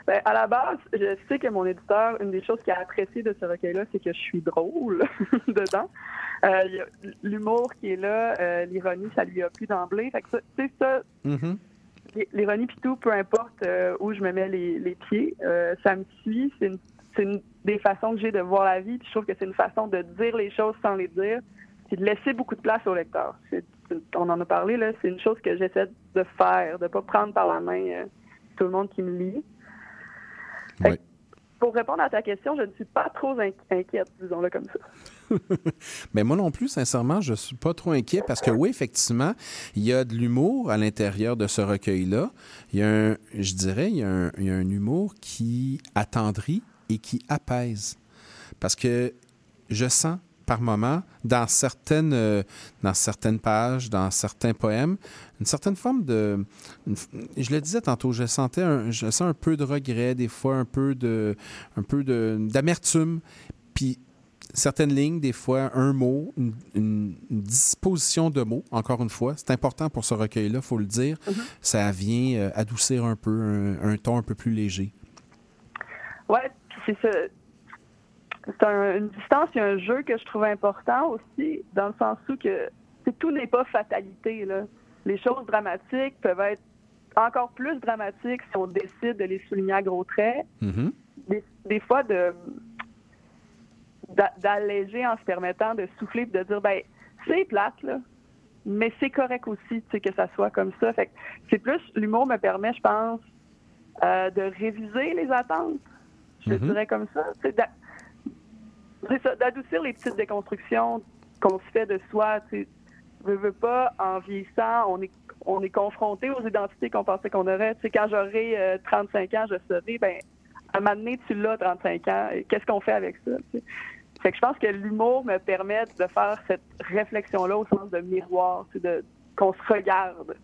Speaker 16: Ben, à la base, je sais que mon éditeur, une des choses qu'il a apprécié de ce recueil-là, c'est que je suis drôle *laughs* dedans. Euh, L'humour qui est là, euh, l'ironie, ça lui a plu d'emblée. Fait que ça, ça,
Speaker 3: Mhm.
Speaker 16: l'ironie puis tout, peu importe euh, où je me mets les, les pieds, ça me suit. C'est une, des façons que j'ai de voir la vie. Puis je trouve que c'est une façon de dire les choses sans les dire, puis de laisser beaucoup de place au lecteur. C'est- on en a parlé là. C'est une chose que j'essaie de faire, de pas prendre par la main euh, tout le monde qui me lit. Pour répondre à ta question, je ne suis pas trop inqui- inquiète, disons-le comme ça. *laughs*
Speaker 3: Mais moi non plus, sincèrement, je suis pas trop inquiet parce que oui, effectivement, il y a de l'humour à l'intérieur de ce recueil-là. Il y a un, je dirais, il y a un, il y a un humour qui attendrit et qui apaise. Parce que je sens par moments, dans certaines, euh, dans certaines pages, dans certains poèmes, une certaine forme de... une je le disais tantôt, je sentais un, je sens un peu de regret, des fois un peu de, un peu de- d'amertume. Puis certaines lignes, des fois un mot, une, disposition de mots, encore une fois. C'est important pour ce recueil-là, il faut le dire. Ça vient euh, adoucir un peu, un, un ton un peu plus léger.
Speaker 16: Ouais, c'est ça. C'est un- une distance et un jeu que je trouve important aussi, dans le sens où que c'est- tout n'est pas fatalité. Là. Les choses dramatiques peuvent être encore plus dramatiques si on décide de les souligner à gros traits.
Speaker 3: Mhm.
Speaker 16: Des, des fois, de d'a- d'alléger en se permettant de souffler et de dire ben c'est plate là, mais c'est correct aussi tu sais, que ça soit comme ça. Fait que c'est plus l'humour me permet, je pense, euh, de réviser les attentes. Je
Speaker 23: Mhm.
Speaker 16: dirais comme ça. C'est ça, d'adoucir les petites déconstructions qu'on se fait de soi. Tu veux, veux pas, en vieillissant, on est, on est confronté aux identités qu'on pensait qu'on aurait. Tu quand j'aurai euh, 35 ans, je serai, ben, à donné, tu l'as 35 ans. Qu'est-ce qu'on fait avec ça? Fait que je pense que l'humour me permet de faire cette réflexion-là au sens de miroir, de, qu'on se regarde.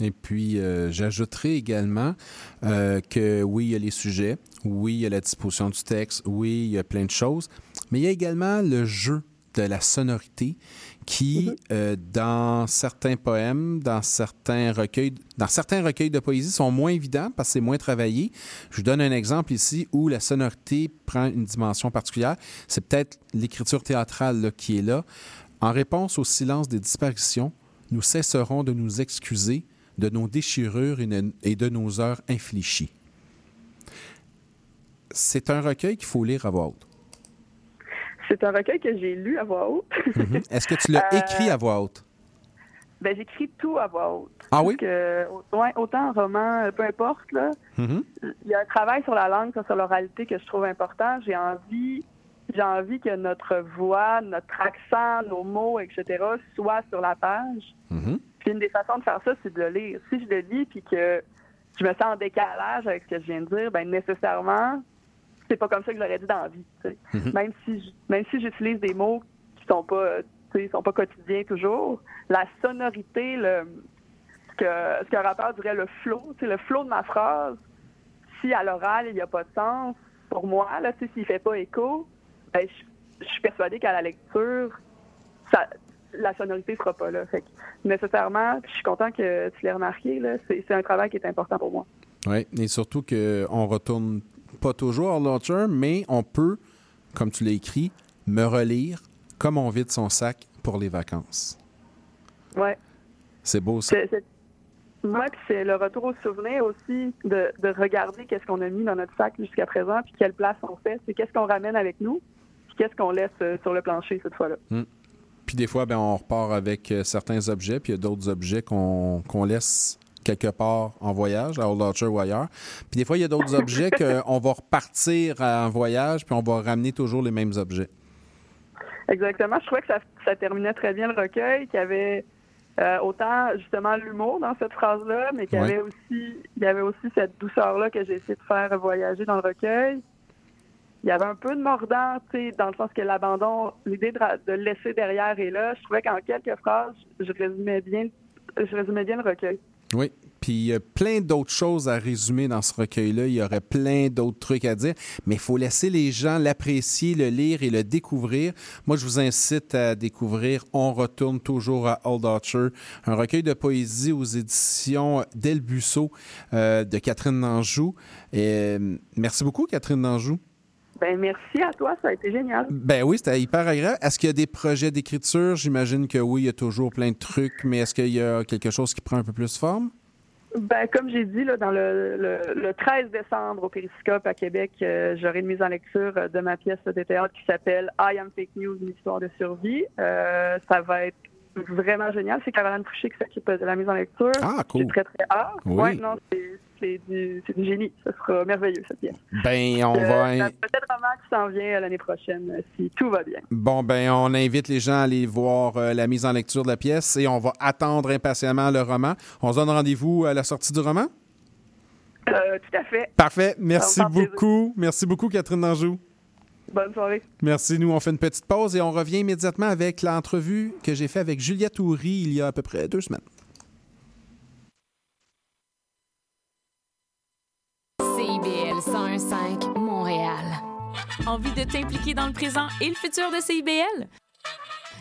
Speaker 3: Et puis, euh, j'ajouterai également euh, que oui, il y a les sujets, oui, il y a la disposition du texte, oui, il y a plein de choses, mais il y a également le jeu de la sonorité qui, euh, dans certains poèmes, dans certains recueils, dans certains recueils de poésie, sont moins évidents parce que c'est moins travaillé. Je vous donne un exemple ici où la sonorité prend une dimension particulière. C'est peut-être l'écriture théâtrale là, qui est là. En réponse au silence des disparitions, nous cesserons de nous excuser de nos déchirures et de nos heures infléchies. C'est un recueil qu'il faut lire à voix haute.
Speaker 16: C'est un recueil que j'ai lu à voix haute.
Speaker 3: Mhm. Est-ce que tu l'as *laughs*
Speaker 16: Euh,
Speaker 3: écrit à voix haute?
Speaker 16: Ben, j'écris tout à voix haute.
Speaker 3: Ah oui?
Speaker 16: Que, ouais, autant en roman, euh, peu importe, là,
Speaker 3: Mhm.
Speaker 16: il y a un travail sur la langue, sur l'oralité que je trouve important. J'ai envie, j'ai envie que notre voix, notre accent, nos mots, etc., soient sur la page.
Speaker 3: Mhm.
Speaker 16: Puis une des façons de faire ça, c'est de le lire. Si je le lis puis que je me sens en décalage avec ce que je viens de dire, ben nécessairement, c'est pas comme ça que je l'aurais dit dans la vie.
Speaker 23: Mhm.
Speaker 16: Même si même si j'utilise des mots qui sont pas euh, sont pas quotidiens toujours, la sonorité, le ce que ce qu'un rappeur dirait le flow, le flow de ma phrase, si à l'oral il n'y a pas de sens, pour moi, là, s'il fait pas écho, ben, je, je suis persuadée qu'à la lecture, ça, la sonorité sera pas là. Fait que, nécessairement, je suis content que tu l'aies remarqué, là, c'est, un travail qui est important pour moi.
Speaker 3: Oui, et surtout qu'on retourne pas toujours à Launcher, mais on peut, comme tu l'as écrit, me relire comme on vide son sac pour les vacances.
Speaker 16: Ouais.
Speaker 3: C'est beau ça.
Speaker 16: C'est, c'est- ouais, puis c'est le retour au souvenir aussi de, de regarder qu'est-ce qu'on a mis dans notre sac jusqu'à présent, puis quelle place on fait. C'est qu'est-ce qu'on ramène avec nous, puis qu'est-ce qu'on laisse euh, sur le plancher cette fois-là.
Speaker 3: Mm. Puis des fois, ben, on repart avec euh, certains objets, puis il y a d'autres objets qu'on laisse quelque part en voyage, à Old Archer ou ailleurs. Puis des fois, il y a d'autres objets *laughs* qu'on va repartir en voyage, puis on va ramener toujours les mêmes objets.
Speaker 16: Exactement. Je trouvais que ça, ça terminait très bien le recueil, qu'il y avait euh, autant justement l'humour dans cette phrase-là, mais qu'il y aussi il y avait aussi cette douceur-là que j'ai essayé de faire voyager dans le recueil. Il y avait un peu de mordant, tu sais, dans le sens que l'abandon, l'idée de, de laisser derrière est là. Je trouvais qu'en quelques phrases, je résumais bien, je résumais bien le recueil.
Speaker 3: Oui. Puis il y a plein d'autres choses à résumer dans ce recueil-là. Il y aurait plein d'autres trucs à dire, mais il faut laisser les gens l'apprécier, le lire et le découvrir. Moi, je vous incite à découvrir On retourne toujours à Old Archer, un recueil de poésie aux éditions Del Busso euh, de Catherine Nanjou. Euh, merci beaucoup, Catherine Nanjou.
Speaker 16: Ben merci à toi, ça a été génial.
Speaker 3: Ben oui, c'était hyper agréable. Est-ce qu'il y a des projets d'écriture? J'imagine que oui, il y a toujours plein de trucs, mais est-ce qu'il y a quelque chose qui prend un peu plus forme?
Speaker 16: Ben, comme j'ai dit, là, dans le, le, le 13 décembre au Périscope à Québec, euh, j'aurai une mise en lecture euh, de ma pièce de théâtre qui s'appelle I Am Fake News, une histoire de survie. Euh, ça va être vraiment génial. C'est Caroline Fouché qui s'occupe de la mise en lecture.
Speaker 3: Ah, cool.
Speaker 16: J'ai très, très hâte.
Speaker 3: Oui.
Speaker 16: Ouais, non, c'est, c'est du, génie. Ce sera merveilleux, cette pièce.
Speaker 3: Ben, on
Speaker 16: Euh,
Speaker 3: va.
Speaker 16: Peut-être roman qui s'en vient euh, l'année prochaine, euh, si tout va bien.
Speaker 3: Bon, ben, on invite les gens à aller voir euh, la mise en lecture de la pièce et on va attendre impatiemment le roman. On se donne rendez-vous à la sortie du roman?
Speaker 16: Euh, tout à fait.
Speaker 3: Parfait. Merci
Speaker 16: plaisir.
Speaker 3: beaucoup. Merci beaucoup, Catherine Danjou.
Speaker 16: Bonne soirée.
Speaker 3: Merci. Nous, on fait une petite pause et on revient immédiatement avec l'entrevue que j'ai faite avec Juliette Houry il y a à peu près deux semaines.
Speaker 1: 101.5 Montréal.
Speaker 23: Envie de t'impliquer dans le présent et le futur de CIBL?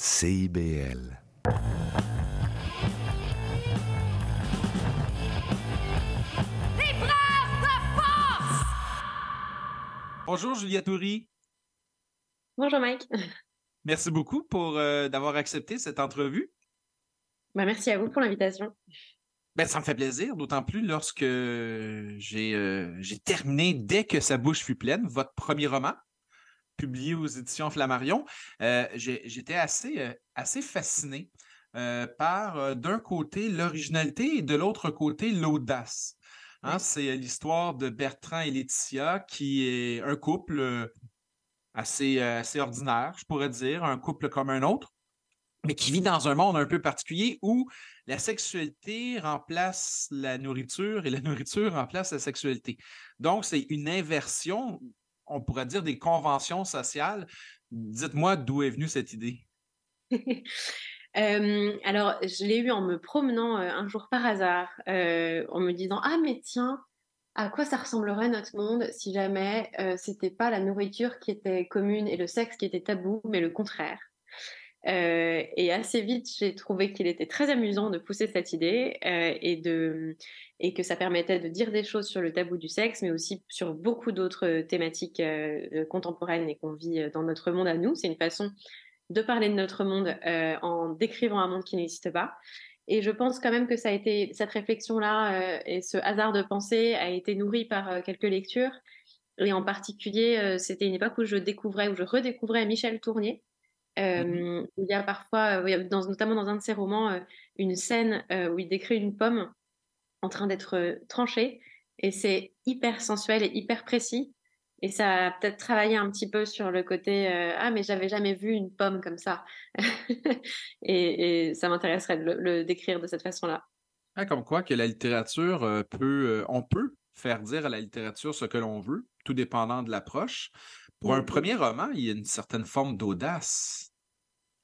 Speaker 2: CIBL.
Speaker 3: Bonjour Julia Toury.
Speaker 24: Bonjour Mike.
Speaker 3: Merci beaucoup pour euh, d'avoir accepté cette entrevue.
Speaker 24: Ben, merci à vous pour l'invitation.
Speaker 3: Ben, ça me fait plaisir, d'autant plus lorsque j'ai euh, j'ai terminé Dès que sa bouche fut pleine, votre premier roman, publié aux éditions Flammarion. Euh, J'étais assez, euh, assez fasciné euh, par, d'un côté, l'originalité et de l'autre côté, l'audace. Hein, C'est l'histoire de Bertrand et Laetitia, qui est un couple assez, assez ordinaire, je pourrais dire, un couple comme un autre, mais qui vit dans un monde un peu particulier où la sexualité remplace la nourriture et la *laughs* nourriture remplace la sexualité. Donc, c'est une inversion, on pourrait dire des conventions sociales. Dites-moi d'où est venue cette idée. *laughs*
Speaker 24: Euh, alors, je l'ai eu en me promenant euh, un jour par hasard, euh, en me disant Ah, mais tiens, à quoi ça ressemblerait notre monde si jamais c'était pas la nourriture qui était commune et le sexe qui était tabou, mais le contraire? Euh, et assez vite, j'ai trouvé qu'il était très amusant de pousser cette idée euh, et, de, et que ça permettait de dire des choses sur le tabou du sexe, mais aussi sur beaucoup d'autres thématiques euh, contemporaines et qu'on vit dans notre monde à nous. C'est une façon de parler de notre monde en décrivant un monde qui n'existe pas. Et je pense quand même que ça a été cette réflexion-là et ce hasard de pensée a été nourri par quelques lectures. Et en particulier, c'était une époque où je découvrais, où je redécouvrais Michel Tournier, euh, où il y a parfois, dans, notamment dans un de ses romans, une scène où il décrit une pomme en train d'être tranchée. Et c'est hyper sensuel et hyper précis. Et ça a peut-être travaillé un petit peu sur le côté euh, Ah, mais j'avais jamais vu une pomme comme ça. *laughs* et, et ça m'intéresserait de le, le décrire de cette façon-là.
Speaker 3: Ah, comme quoi que la littérature euh, peut, euh, on peut faire dire à la littérature ce que l'on veut, tout dépendant de l'approche. Pour un
Speaker 24: Mhm.
Speaker 3: premier roman, il y a une certaine forme d'audace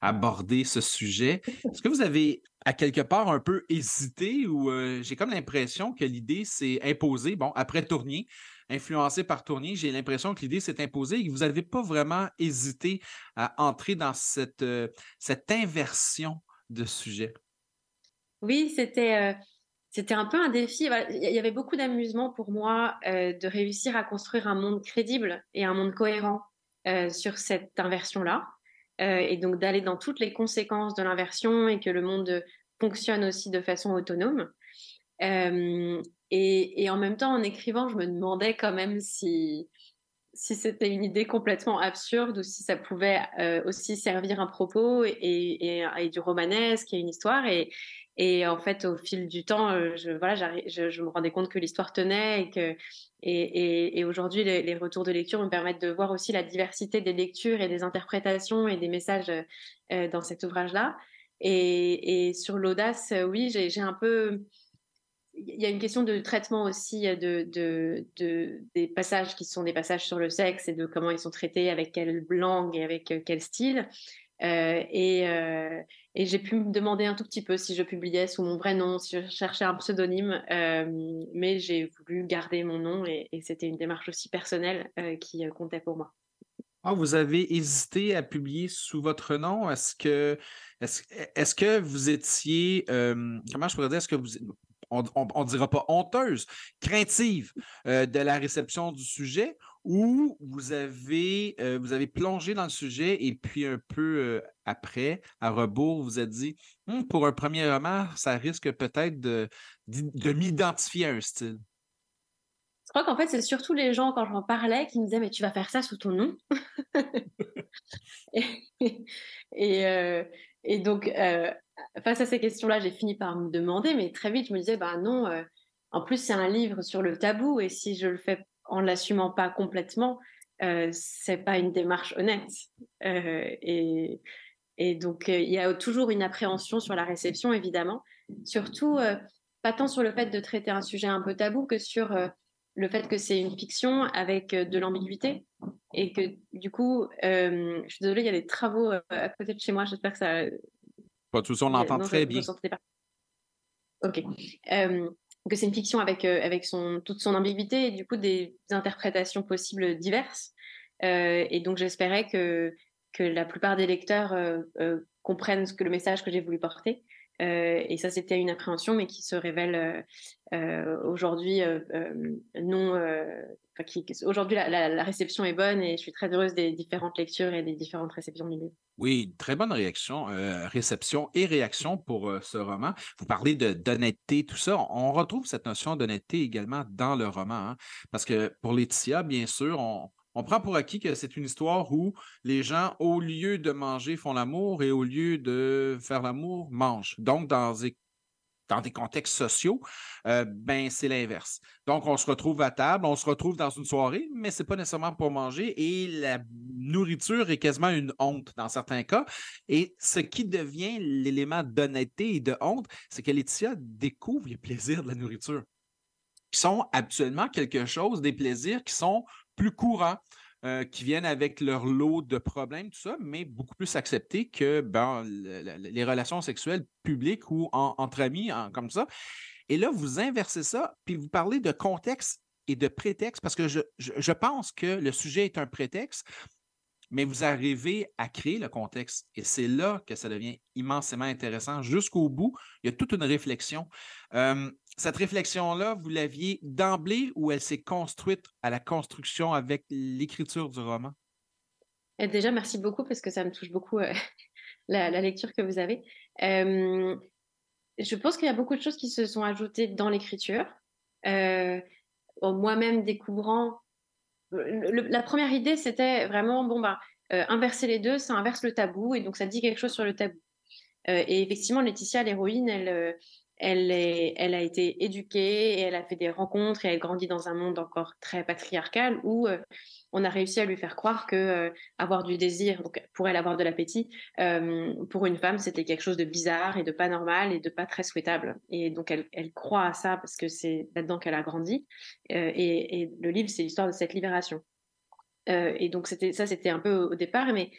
Speaker 3: aborder ce sujet. Est-ce que vous avez à quelque part un peu hésité ou euh, j'ai comme l'impression que l'idée s'est imposée, bon, après Tournier, influencé par Tournier, j'ai l'impression que l'idée s'est imposée et que vous n'avez pas vraiment hésité à entrer dans cette, euh, cette inversion de sujet?
Speaker 24: Oui, c'était euh, c'était un peu un défi. Voilà, Il y avait beaucoup d'amusement pour moi de réussir à construire un monde crédible et un monde cohérent sur cette inversion-là. Euh, et donc d'aller dans toutes les conséquences de l'inversion et que le monde fonctionne aussi de façon autonome. Euh, et, en même temps, en écrivant, je me demandais quand même si, si c'était une idée complètement absurde ou si ça pouvait euh, aussi servir un propos et, du romanesque et une histoire. Et en fait, au fil du temps, euh, je, voilà, je, me rendais compte que l'histoire tenait et que et, aujourd'hui, les, retours de lecture me permettent de voir aussi la diversité des lectures et des interprétations et des messages euh, dans cet ouvrage-là. Et, et sur l'audace, euh, oui, j'ai un peu il y a une question de traitement aussi de, de, de, des passages qui sont des passages sur le sexe et de comment ils sont traités, avec quelle langue et avec quel style. Euh, et euh, et j'ai pu me demander un tout petit peu si je publiais sous mon vrai nom, si je cherchais un pseudonyme, euh, mais j'ai voulu garder mon nom et, c'était une démarche aussi personnelle qui comptait pour moi.
Speaker 3: Ah, vous avez hésité à publier sous votre nom? Est-ce que, est-ce que vous étiez, comment je pourrais dire, est-ce que vous, on ne dira pas honteuse, craintive de la réception du sujet, ou vous avez, euh, vous avez plongé dans le sujet et puis un peu euh, après, à rebours, vous êtes dit, Hum, pour un premier roman, ça risque peut-être de, de m'identifier à un style.
Speaker 24: Je crois qu'en fait, c'est surtout les gens, quand j'en parlais, qui me disaient, mais tu vas faire ça sous ton nom. *laughs* et, et, euh, et donc, face à ces questions-là, j'ai fini par me demander, mais très vite, je me disais, bah non, en plus, c'est un livre sur le tabou, et si je le fais en l'assumant pas complètement, euh, c'est pas une démarche honnête. Euh, et, et donc, euh, il y a toujours une appréhension sur la réception, évidemment, surtout pas tant sur le fait de traiter un sujet un peu tabou que sur le fait que c'est une fiction avec de l'ambiguïté et que du coup, euh, je suis désolée, il y a des travaux à côté de chez moi, j'espère que ça...
Speaker 3: Pas de souci, on l'entend très bien.
Speaker 24: Ok. Euh, que c'est une fiction avec, euh, avec son, toute son ambiguïté et du coup des interprétations possibles diverses. Euh, et donc j'espérais que, que la plupart des lecteurs euh, euh, comprennent ce que le message que j'ai voulu porter. Euh, et ça, c'était une appréhension, mais qui se révèle aujourd'hui non. aujourd'hui, la, réception est bonne et je suis très heureuse des différentes lectures et des différentes réceptions du livre.
Speaker 3: Oui, très bonne réaction, euh, réception et réaction pour euh, ce roman. Vous parlez d'honnêteté, tout ça. On retrouve cette notion d'honnêteté également dans le roman, hein, parce que pour Laetitia, bien sûr, on, on prend pour acquis que c'est une histoire où les gens, au lieu de manger, font l'amour et au lieu de faire l'amour, mangent. Donc, dans des contextes sociaux, euh, ben c'est l'inverse. Donc, on se retrouve à table, on se retrouve dans une soirée, mais c'est pas nécessairement pour manger et la nourriture est quasiment une honte dans certains cas. Et ce qui devient l'élément d'honnêteté et de honte, c'est que Laetitia découvre les plaisirs de la nourriture, qui sont habituellement quelque chose, des plaisirs qui sont plus courants. euh, qui viennent avec leur lot de problèmes, tout ça, mais beaucoup plus acceptés que ben, le- le- les relations sexuelles publiques ou en- entre amis, en- comme ça. Et là, vous inversez ça, puis vous parlez de contexte et de prétexte, parce que je- je pense que le sujet est un prétexte, mais vous arrivez à créer le contexte. Et c'est là que ça devient immensément intéressant. Jusqu'au bout, il y a toute une réflexion. Cette réflexion-là, vous l'aviez d'emblée ou elle s'est construite à la construction avec l'écriture du roman?
Speaker 24: Et déjà, merci beaucoup parce que ça me touche beaucoup euh, *laughs* la, lecture que vous avez. Je pense qu'il y a beaucoup de choses qui se sont ajoutées dans l'écriture. Euh, moi-même découvrant. La première idée, c'était vraiment bon, bah, euh, inverser les deux, ça inverse le tabou et donc ça dit quelque chose sur le tabou. Euh, et effectivement, Laetitia, l'héroïne, elle, euh, elle, a été éduquée et elle a fait des rencontres et elle grandit dans un monde encore très patriarcal où euh, on a réussi à lui faire croire que euh, avoir du désir, pour elle avoir de l'appétit, euh, pour une femme, c'était quelque chose de bizarre et de pas normal et de pas très souhaitable. Et donc elle, croit à ça parce que c'est là-dedans qu'elle a grandi. Et, le livre, c'est l'histoire de cette libération. Et donc ça, c'était un peu au, au départ, mais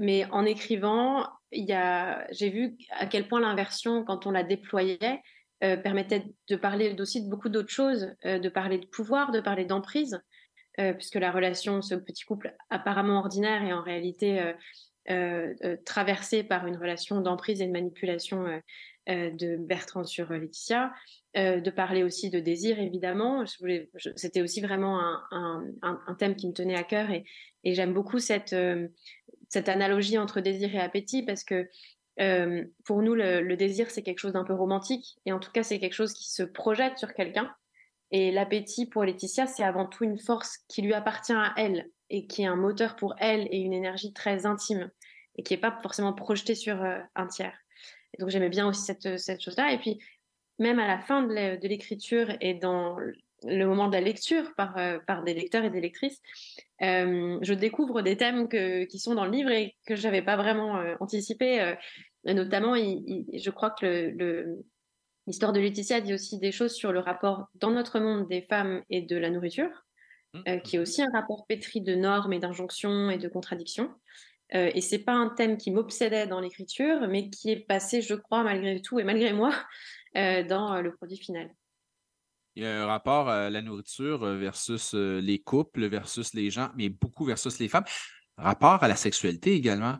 Speaker 24: mais en écrivant, j'ai vu à quel point l'inversion, quand on la déployait, euh, permettait de parler aussi de beaucoup d'autres choses, euh, de parler de pouvoir, de parler d'emprise, euh, puisque la relation, ce petit couple apparemment ordinaire est en réalité traversée par une relation d'emprise et de manipulation de Bertrand sur Laetitia, de parler aussi de désir évidemment. C'était aussi vraiment un, thème qui me tenait à cœur et, j'aime beaucoup cette, cette analogie entre désir et appétit parce que euh, pour nous, le, désir, c'est quelque chose d'un peu romantique et en tout cas, c'est quelque chose qui se projette sur quelqu'un. Et l'appétit pour Laetitia, c'est avant tout une force qui lui appartient à elle et qui est un moteur pour elle et une énergie très intime et qui n'est pas forcément projetée sur euh, un tiers. Et donc j'aimais bien aussi cette, cette chose-là. Et puis même à la fin de l'écriture et dans le moment de la lecture par, euh, par des lecteurs et des lectrices, euh, je découvre des thèmes que- qui sont dans le livre et que je n'avais pas vraiment euh, anticipé. et notamment, il- il- je crois que le- le, L'histoire de Laetitia dit aussi des choses sur le rapport dans notre monde des femmes et de la nourriture, euh, qui est aussi un rapport pétri de normes et d'injonctions et de contradictions. Euh, et c'est pas un thème qui m'obsédait dans l'écriture, mais qui est passé, je crois, malgré tout et malgré moi, euh, dans le produit final.
Speaker 3: Il y a un rapport à la nourriture euh, versus euh, les couples, versus les gens, mais beaucoup versus les femmes. Rapport à la sexualité également,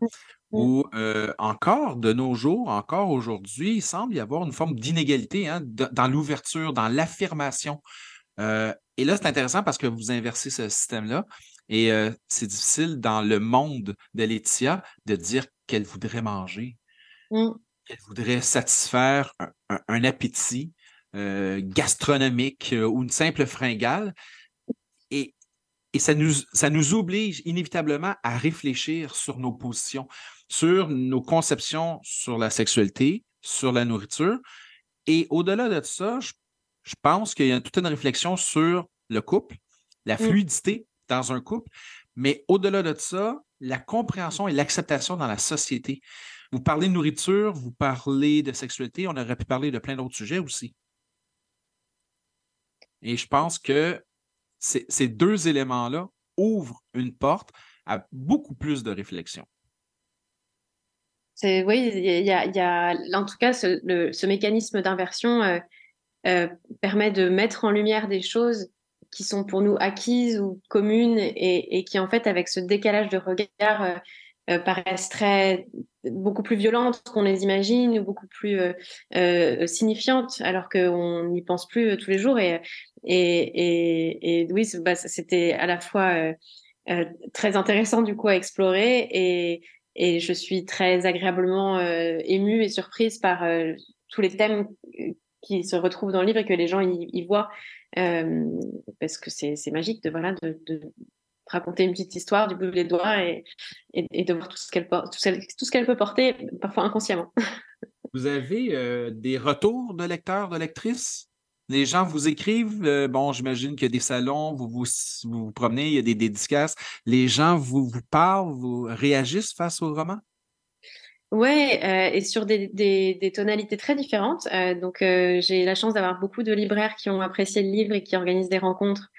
Speaker 3: où euh, encore de nos jours, encore aujourd'hui, il semble y avoir une forme d'inégalité hein, dans l'ouverture, dans l'affirmation. Euh, et là, c'est intéressant parce que vous inversez ce système-là. Et euh, c'est difficile dans le monde de Laetitia de dire qu'elle voudrait manger,
Speaker 24: Mm.
Speaker 3: qu'elle voudrait satisfaire un, un- un appétit euh, gastronomique euh, ou une simple fringale. Et, et ça, nous, ça nous oblige inévitablement à réfléchir sur nos positions, sur nos conceptions sur la sexualité, sur la nourriture. Et au-delà de ça, je, je pense qu'il y a toute une réflexion sur le couple, la
Speaker 24: Mm.
Speaker 3: fluidité dans un couple, mais au-delà de ça, la compréhension et l'acceptation dans la société. Vous parlez de nourriture, vous parlez de sexualité, on aurait pu parler de plein d'autres sujets aussi. Et je pense que ces, deux éléments-là ouvrent une porte à beaucoup plus de réflexion.
Speaker 24: Oui, il y a, en tout cas, ce, mécanisme d'inversion euh, euh, permet de mettre en lumière des choses qui sont pour nous acquises ou communes et, et qui, en fait, avec ce décalage de regard, euh, euh, paraissent très, beaucoup plus violentes qu'on les imagine ou beaucoup plus euh, euh, signifiantes alors qu'on n'y pense plus euh, tous les jours. Et, et, et, et oui, bah, c'était à la fois euh, très intéressant du coup à explorer et, et je suis très agréablement émue et surprise par tous les thèmes qui se retrouvent dans le livre et que les gens y, voient parce que c'est magique de voilà de raconter une petite histoire du bout des doigts et, et, et de voir tout ce qu'elle porte tout, ce- tout ce qu'elle peut porter parfois inconsciemment. *laughs*
Speaker 3: Vous avez euh, des retours de lecteurs, de lectrices? Les gens vous écrivent, euh, bon, j'imagine qu'il y a des salons, vous vous, vous vous promenez, il y a des dédicaces. Les gens vous, vous parlent, vous réagissent face au roman?
Speaker 24: Ouais, euh, et sur des, des, des tonalités très différentes. Euh, donc, j'ai la chance d'avoir beaucoup de libraires qui ont apprécié le livre et qui organisent des rencontres.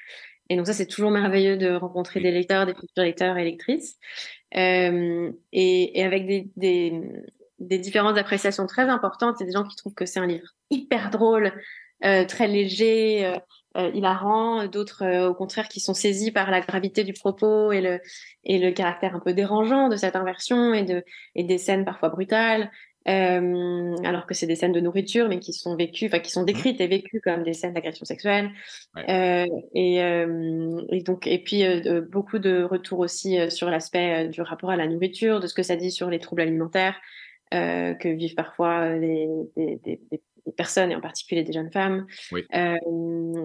Speaker 24: Et donc, ça, c'est toujours merveilleux de rencontrer des lecteurs, des futurs lecteurs et lectrices. Euh, et, avec des, des, différentes appréciations très importantes. A des gens qui trouvent que c'est un livre hyper drôle, euh, très léger, euh, hilarant. D'autres, au contraire, qui sont saisis par la gravité du propos et le, et le caractère un peu dérangeant de cette inversion et, de, et des scènes parfois brutales. Euh, alors que c'est des scènes de nourriture, mais qui sont vécues, enfin qui sont décrites et vécues comme des scènes d'agression sexuelle. Euh, et, euh, et donc, et puis euh, beaucoup de retours aussi euh, sur l'aspect euh, du rapport à la nourriture, de ce que ça dit sur les troubles alimentaires euh, que vivent parfois les, des, des- des- des personnes et en particulier des jeunes femmes.
Speaker 3: Oui.
Speaker 24: Euh,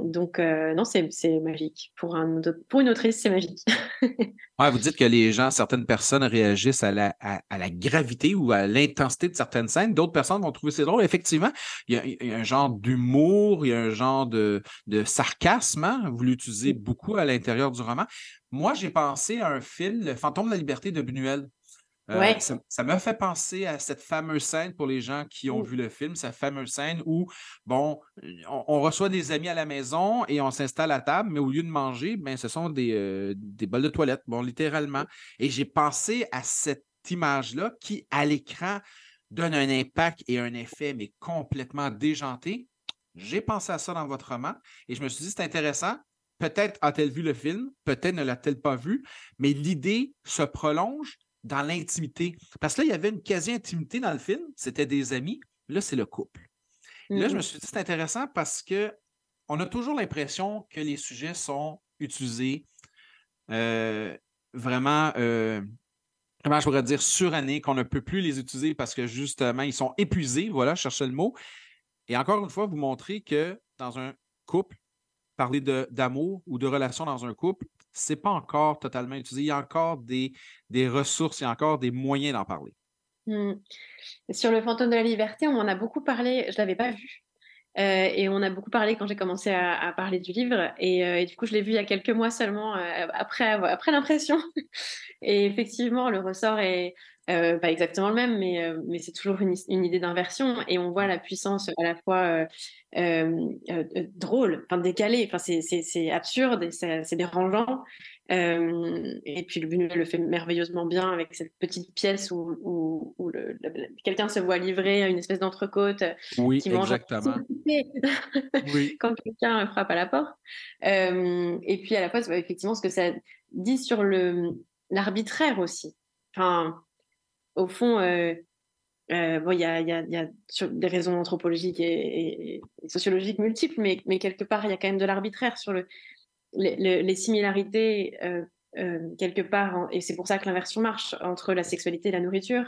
Speaker 24: donc euh, non, c'est magique pour un pour une autrice, c'est magique. *laughs*
Speaker 3: Ouais, vous dites que les gens, certaines personnes réagissent à la, à, à la gravité ou à l'intensité de certaines scènes. D'autres personnes vont trouver c'est drôle. Effectivement, il y a, il y a un genre d'humour, il y a un genre de, de sarcasme. hein. Vous l'utilisez beaucoup à l'intérieur du roman. Moi, j'ai pensé à un film, Le Fantôme de la liberté de Buñuel. Euh,
Speaker 24: Ouais.
Speaker 3: ça, ça m'a fait penser à cette fameuse scène pour les gens qui ont vu le film, cette fameuse scène où, bon, on, on reçoit des amis à la maison et on s'installe à table, mais au lieu de manger, ben, ce sont des, euh, des bols de toilette, bon, littéralement. Et j'ai pensé à cette image-là qui, à l'écran, donne un impact et un effet, mais complètement déjanté. J'ai pensé à ça dans votre roman et je me suis dit, c'est intéressant. Peut-être a-t-elle vu le film, peut-être ne l'a-t-elle pas vu, mais l'idée se prolonge dans l'intimité. Parce que là, il y avait une quasi-intimité dans le film, c'était des amis. Là, c'est le couple. Là, je me suis dit, c'est intéressant parce que on a toujours l'impression que les sujets sont utilisés euh, vraiment, euh, comment je pourrais dire, surannés, qu'on ne peut plus les utiliser parce que justement, ils sont épuisés. Voilà, je cherchais le mot. Et encore une fois, vous montrez que dans un couple, parler d'amour ou de relation dans un couple, c'est pas encore totalement utilisé. Il y a encore des, des ressources, il y a encore des moyens d'en parler.
Speaker 24: Hmm. Sur le fantôme de la liberté, on en a beaucoup parlé, je l'avais pas vu. Euh, et on a beaucoup parlé quand j'ai commencé à, parler du livre. Et, euh, et du coup, je l'ai vu il y a quelques mois seulement, euh, après, après l'impression. *laughs* Et effectivement, le ressort est euh, pas exactement le même, mais, euh, mais c'est toujours une, une idée d'inversion. Et on voit la puissance à la fois euh, euh, euh, drôle, enfin décalée, enfin, c'est, absurde et c'est, dérangeant. Euh, et puis Buñuel le fait merveilleusement bien avec cette petite pièce où, où, où le- le- le- quelqu'un se voit livrer à une espèce d'entrecôte euh,
Speaker 3: Oui,
Speaker 24: qui mange en
Speaker 3: exactement.
Speaker 24: oui. *laughs* quand quelqu'un frappe à la porte. Euh, et puis à la fois, effectivement ce que ça dit sur le l'arbitraire aussi. Enfin, au fond, euh, euh, bon, il y a, sur- des raisons anthropologiques et, sociologiques multiples, mais, quelque part, il y a quand même de l'arbitraire sur le, les, similarités, euh, quelque part, et c'est pour ça que l'inversion marche entre la sexualité et la nourriture,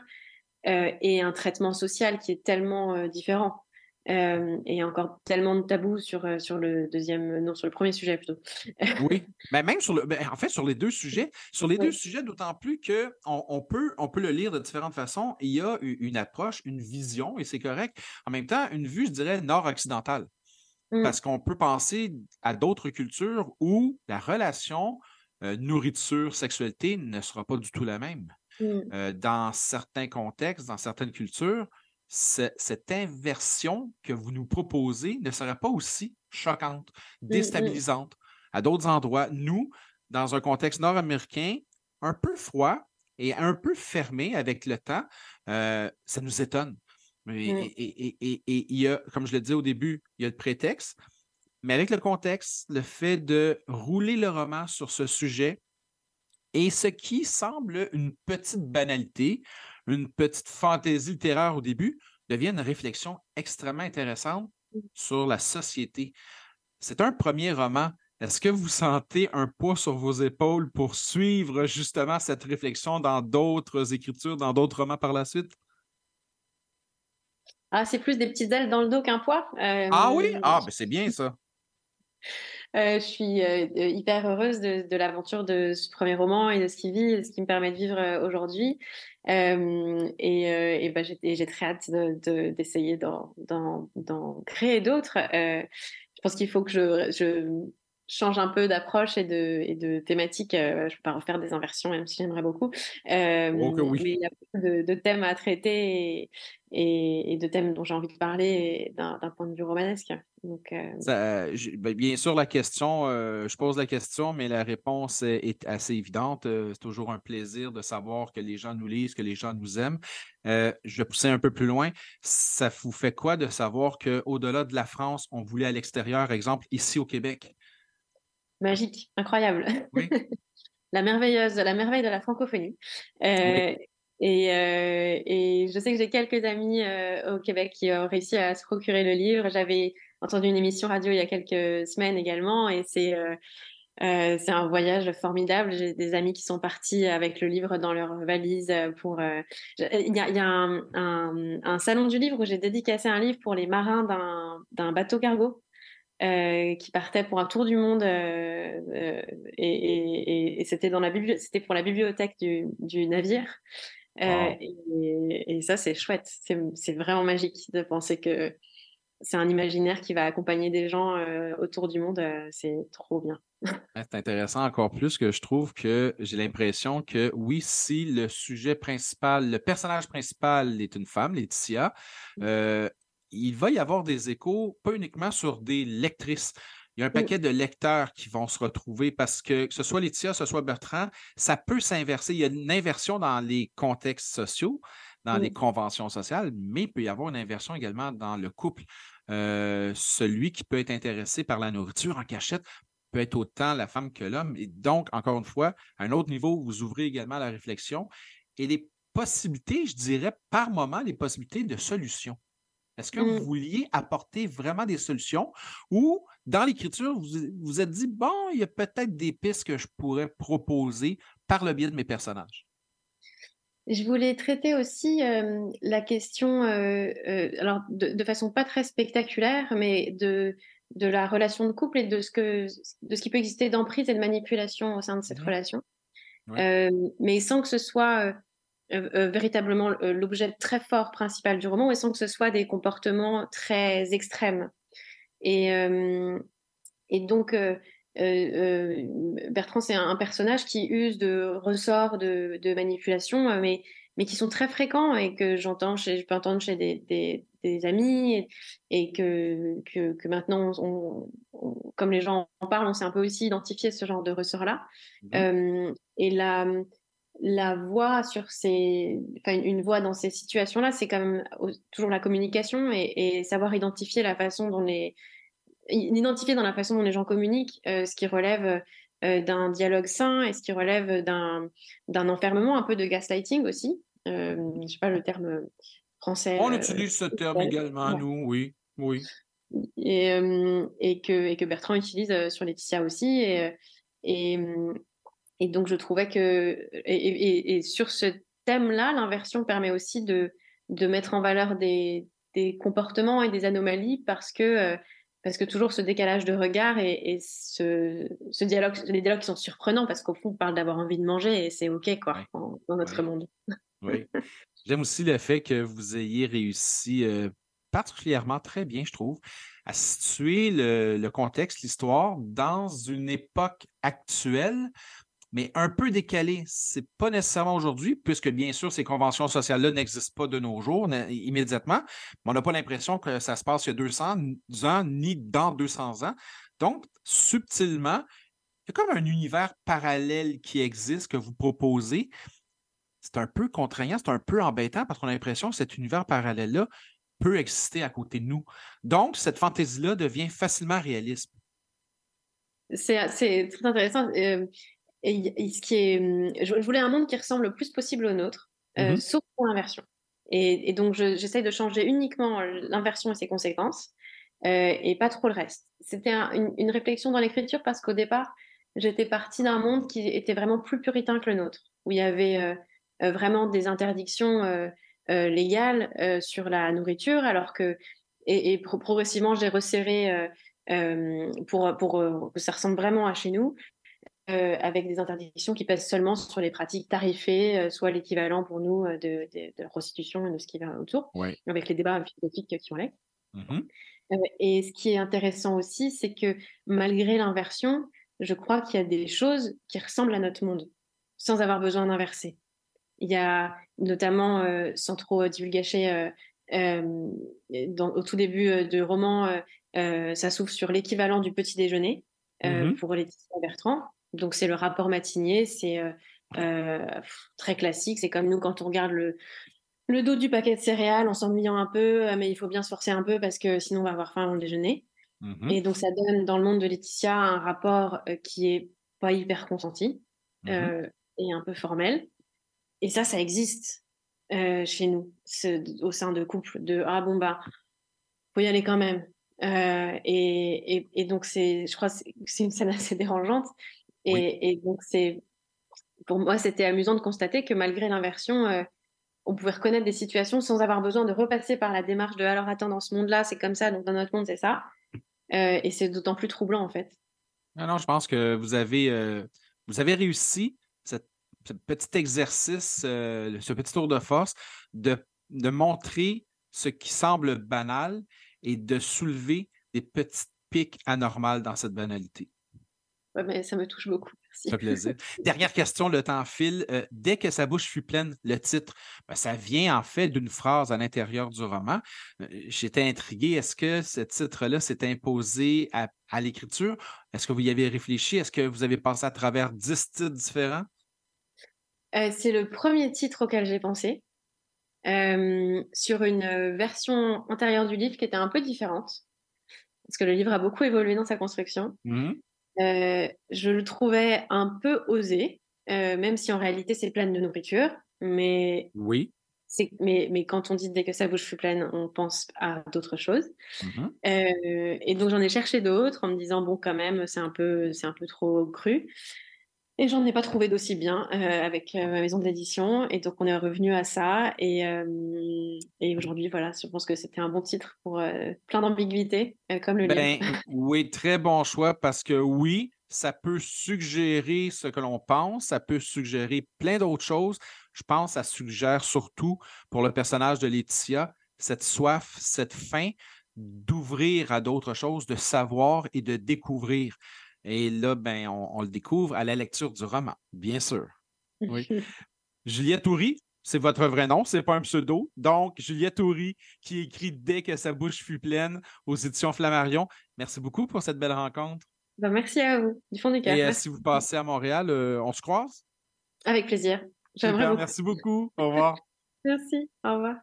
Speaker 24: et un traitement social qui est tellement différent. Euh, et encore tellement de tabous sur, euh, sur le deuxième, non, sur le premier sujet plutôt. *laughs*
Speaker 3: Oui, mais même sur le, ben, en fait, sur les deux sujets, sur les
Speaker 24: Oui.
Speaker 3: deux sujets, d'autant plus que on, on peut, on peut le lire de différentes façons. Il y a une approche, une vision, et c'est correct. En même temps, une vue, je dirais, nord-occidentale.
Speaker 24: Mm.
Speaker 3: Parce qu'on peut penser à d'autres cultures où la relation euh, nourriture-sexualité ne sera pas du tout la même.
Speaker 24: Mm.
Speaker 3: Euh, dans certains contextes, dans certaines cultures, cette inversion que vous nous proposez ne serait pas aussi choquante, déstabilisante. À d'autres endroits, nous, dans un contexte nord-américain, un peu froid et un peu fermé avec le temps, euh, ça nous étonne. Et,
Speaker 24: Mm.
Speaker 3: et- et- et- et il y a, comme je le disais au début, il y a le prétexte, mais avec le contexte, le fait de rouler le roman sur ce sujet, et ce qui semble une petite banalité, une petite fantaisie littéraire au début, devient une réflexion extrêmement intéressante sur la société. C'est un premier roman. Est-ce que vous sentez un poids sur vos épaules pour suivre justement cette réflexion dans d'autres écritures, dans d'autres romans par la suite?
Speaker 24: Ah, c'est plus des petites ailes dans le dos qu'un poids. Euh,
Speaker 3: Ah oui? Ah, ben c'est bien ça. *laughs*
Speaker 24: Euh, je suis euh, hyper heureuse de, de l'aventure de ce premier roman et de ce qui vit, et de ce qui me permet de vivre aujourd'hui. Euh, et euh, et ben, j'ai très hâte de- de- d'essayer d'en créer d'autres. Euh, je pense qu'il faut que je change un peu d'approche et de, et de thématique. Euh, je ne peux pas refaire des inversions, même si j'aimerais beaucoup. Euh,
Speaker 3: que oui.
Speaker 24: Mais il y a beaucoup de, de thèmes à traiter et, et, et de thèmes dont j'ai envie de parler d'un point de vue romanesque. Donc, euh,
Speaker 3: Ça, ben, bien sûr, la question, je pose la question, mais la réponse est, est assez évidente. C'est toujours un plaisir de savoir que les gens nous lisent, que les gens nous aiment. Je vais pousser un peu plus loin. Ça vous fait quoi de savoir qu'au-delà de la France, on voulait à l'extérieur, exemple, ici au Québec?
Speaker 24: Magique, incroyable.
Speaker 3: Oui. *laughs*
Speaker 24: la merveilleuse, la merveille de la francophonie. Euh, et, euh, et je sais que j'ai quelques amis euh, au Québec qui ont réussi à se procurer le livre. J'avais entendu une émission radio il y a quelques semaines également, et c'est c'est un voyage formidable. J'ai des amis qui sont partis avec le livre dans leur valise pour. Il y a, il y a un, un- un salon du livre où j'ai dédicacé un livre pour les marins d'un d'un bateau cargo euh, qui partait pour un tour du monde euh, euh, et, et- et- et c'était dans la bibli- c'était pour la bibliothèque du, du navire.
Speaker 3: Wow.
Speaker 24: et, et ça, c'est chouette. C'est vraiment magique de penser que c'est un imaginaire qui va accompagner des gens autour du monde. c'est trop bien. *laughs*
Speaker 3: C'est intéressant encore plus que je trouve que j'ai l'impression que oui, si le sujet principal, le personnage principal est une femme, Laetitia, euh, il va y avoir des échos, pas uniquement sur des lectrices. Il y a un paquet de lecteurs qui vont se retrouver parce que que ce soit Laetitia, que ce soit Bertrand, ça peut s'inverser. Il y a une inversion dans les contextes sociaux, dans les
Speaker 24: Mm.
Speaker 3: conventions sociales, mais il peut y avoir une inversion également dans le couple. Euh, celui qui peut être intéressé par la nourriture en cachette peut être autant la femme que l'homme. Et donc, encore une fois, à un autre niveau, vous ouvrez également la réflexion et les possibilités, je dirais, par moment, les possibilités de solutions. Est-ce que
Speaker 24: Mm.
Speaker 3: vous vouliez apporter vraiment des solutions ou dans l'écriture, vous vous êtes dit, bon, il y a peut-être des pistes que je pourrais proposer par le biais de mes personnages?
Speaker 24: Je voulais traiter aussi euh, la question, euh, euh, alors de, de façon pas très spectaculaire, mais de, de la relation de couple et de ce, que, de ce qui peut exister d'emprise et de manipulation au sein de cette
Speaker 3: Mhm.
Speaker 24: relation,
Speaker 3: Ouais.
Speaker 24: Mais sans que ce soit euh, euh, véritablement euh, l'objet très fort principal du roman et sans que ce soit des comportements très extrêmes. Et, euh, et donc, euh, Bertrand, c'est un, personnage qui use de ressorts de, de manipulation, mais, mais qui sont très fréquents et que j'entends chez, je peux entendre chez des, des, des amis et, et que, que, que maintenant, on- on- comme les gens en parlent, on s'est un peu aussi identifié ce genre de ressort-là. Euh, et la, la voix sur ces, enfin, une, voix dans ces situations-là, c'est quand même toujours la communication et, et savoir identifier la façon dont les, identifier dans la façon dont les gens communiquent euh, ce qui relève euh, d'un dialogue sain et ce qui relève d'un d'un enfermement, un peu de gaslighting aussi. Euh, je sais pas le terme français.
Speaker 3: On
Speaker 24: euh,
Speaker 3: utilise ce terme également,
Speaker 24: Ouais.
Speaker 3: nous, oui. Oui.
Speaker 24: et, et, que, et que Bertrand utilise sur Laetitia aussi. Et, et, et donc, je trouvais que. Et, et- et sur ce thème-là, l'inversion permet aussi de, de mettre en valeur des, des comportements et des anomalies parce que. euh, parce que toujours ce décalage de regard et, et ce, ce dialogue, les dialogues qui sont surprenants parce qu'au fond, on parle d'avoir envie de manger et c'est OK, quoi, en- dans notre monde.
Speaker 3: Oui. J'aime aussi le fait que vous ayez réussi euh, particulièrement très bien, je trouve, à situer le, le contexte, l'histoire dans une époque actuelle, mais un peu décalée. C'est pas nécessairement aujourd'hui, puisque bien sûr, ces conventions sociales-là n'existent pas de nos jours immédiatement, mais on n'a pas l'impression que ça se passe il y a 200 ans, ni dans 200 ans. Donc, subtilement, il y a comme un univers parallèle qui existe que vous proposez c'est un peu contraignant, c'est un peu embêtant parce qu'on a l'impression que cet univers parallèle-là peut exister à côté de nous. Donc, cette fantaisie-là devient facilement réaliste.
Speaker 24: C'est c'est très intéressant. euh, et, ce qui est, hum, je, je voulais un monde qui ressemble le plus possible au nôtre, euh,
Speaker 3: Mhm.
Speaker 24: sauf pour l'inversion. Et, et donc, je- j'essaye de changer uniquement l'inversion et ses conséquences, euh, et pas trop le reste. C'était un- une, une réflexion dans l'écriture parce qu'au départ, j'étais partie d'un monde qui était vraiment plus puritain que le nôtre, où il y avait euh, euh, vraiment des interdictions euh, euh, légales euh, sur la nourriture, alors que et, et pro- progressivement, j'ai resserré euh, euh, pour, pour euh, que ça ressemble vraiment à chez nous, euh, avec des interdictions qui pèsent seulement sur les pratiques tarifées, euh, soit l'équivalent pour nous euh, de, de, de la prostitution et de ce qui va autour, avec les débats philosophiques qui ont l'air.
Speaker 3: Mhm.
Speaker 24: Euh, et ce qui est intéressant aussi, c'est que malgré l'inversion, je crois qu'il y a des choses qui ressemblent à notre monde, sans avoir besoin d'inverser. Il y a notamment, sans trop divulgacher, dans- au tout début du roman, ça s'ouvre sur l'équivalent du petit déjeuner euh,
Speaker 25: Mhm.
Speaker 24: pour Laetitia Bertrand. Donc c'est le rapport matinier, c'est euh, euh, très classique. C'est comme nous quand on regarde le, le dos du paquet de céréales en s'ennuyant un peu, euh, mais il faut bien se forcer un peu parce que sinon on va avoir faim avant le déjeuner.
Speaker 3: Mhm.
Speaker 24: Et donc ça donne dans le monde de Laetitia un rapport euh, qui est pas hyper consenti euh, et un peu formel. Et ça, ça existe euh, chez nous, au sein de couples, de ah bon bah faut y aller quand même. Euh, et, et, et donc c'est, je crois, c'est une scène assez dérangeante. Et, et donc c'est, pour moi, c'était amusant de constater que malgré l'inversion, euh, on pouvait reconnaître des situations sans avoir besoin de repasser par la démarche de alors attends dans ce monde-là c'est comme ça donc dans notre monde c'est ça. Euh, et c'est d'autant plus troublant en fait.
Speaker 3: Non, non, je pense que vous avez, euh, vous avez réussi cette- ce petit exercice, euh, ce petit tour de force, de, de montrer ce qui semble banal et de soulever des petites pics anormales dans cette banalité.
Speaker 24: Ouais, mais ça me touche beaucoup. Merci.
Speaker 3: Ça plaisir. Dernière question, le temps file. Euh, dès que sa bouche fut pleine, le titre, ben, ça vient en fait d'une phrase à l'intérieur du roman. Euh, J'étais intrigué. Est-ce que ce titre-là s'est imposé à, à l'écriture? Est-ce que vous y avez réfléchi? Est-ce que vous avez passé à travers dix titres différents?
Speaker 24: Euh, c'est le premier titre auquel j'ai pensé, sur une version antérieure du livre qui était un peu différente, parce que le livre a beaucoup évolué dans sa construction. Euh, je le trouvais un peu osé, euh, même si en réalité c'est plein de nourriture, mais,
Speaker 3: Oui.
Speaker 24: mais, mais quand on dit dès que sa bouche fut pleine, on pense à d'autres choses. Euh, et donc j'en ai cherché d'autres en me disant bon quand même c'est un peu c'est un peu trop cru et j'en ai pas trouvé d'aussi bien euh, avec euh, ma maison d'édition et donc on est revenu à ça et, euh, et aujourd'hui voilà je pense que c'était un bon titre pour plein d'ambiguïté comme le
Speaker 3: Ben,
Speaker 24: livre. *laughs*
Speaker 3: oui, très bon choix parce que oui, ça peut suggérer ce que l'on pense, ça peut suggérer plein d'autres choses. Je pense que ça suggère surtout pour le personnage de Laetitia cette soif, cette faim d'ouvrir à d'autres choses, de savoir et de découvrir. Et là, ben, on, on le découvre à la lecture du roman, bien sûr. Oui. *laughs* Juliette Houry,
Speaker 24: c'est votre vrai nom, c'est pas un pseudo. Donc, Juliette Houry, qui écrit Dès que sa bouche fut pleine aux éditions Flammarion. Merci beaucoup pour cette belle rencontre.
Speaker 26: Ben, merci à vous, du fond du cœur.
Speaker 24: Et euh, si vous passez à Montréal, euh, on se croise?
Speaker 26: Avec plaisir. J'aimerais
Speaker 24: merci beaucoup. Au revoir. *laughs*
Speaker 26: Merci. Au revoir.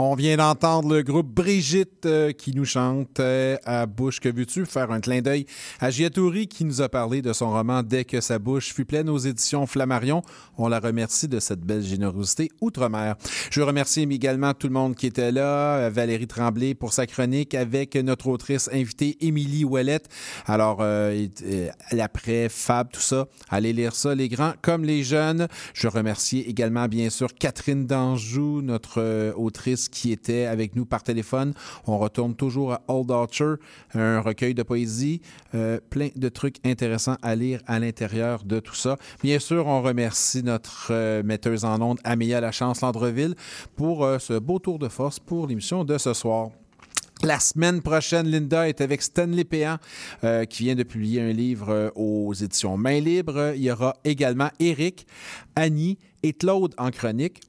Speaker 27: On
Speaker 3: vient d'entendre le groupe Brigitte euh, qui nous chante euh, à bouche que veux-tu? Faire un clin d'œil à Giatouri qui nous a parlé de son roman Dès que sa bouche fut pleine aux éditions Flammarion. On la remercie de cette belle générosité outre-mer. Je remercie également tout le monde qui était là, euh, Valérie Tremblay pour sa chronique avec notre autrice invitée Émilie Ouellette. Alors euh, l'après Fab tout ça, allez lire ça les grands comme les jeunes. Je remercie également bien sûr Catherine Danjou, notre euh, qui était avec nous par téléphone. On retourne toujours à Old Archer, un recueil de poésie, euh, plein de trucs intéressants à lire à l'intérieur de tout ça. Bien sûr, on remercie notre euh, metteuse en ondes, Amélia Lachance Landreville, pour euh, ce beau tour de force pour l'émission de ce soir. La semaine prochaine, Linda est avec Stanley Péan, qui vient de publier un livre aux éditions Main Libre. Il y aura également Eric, Annie et Claude en chronique.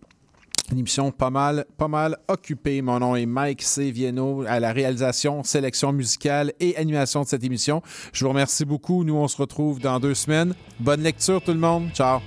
Speaker 3: Une émission pas mal, pas mal occupée. Mon nom est Mike. Vienno à la réalisation, sélection musicale et animation de cette émission. Je vous remercie beaucoup. Nous, on se retrouve dans deux semaines. Bonne lecture, tout le monde. Ciao.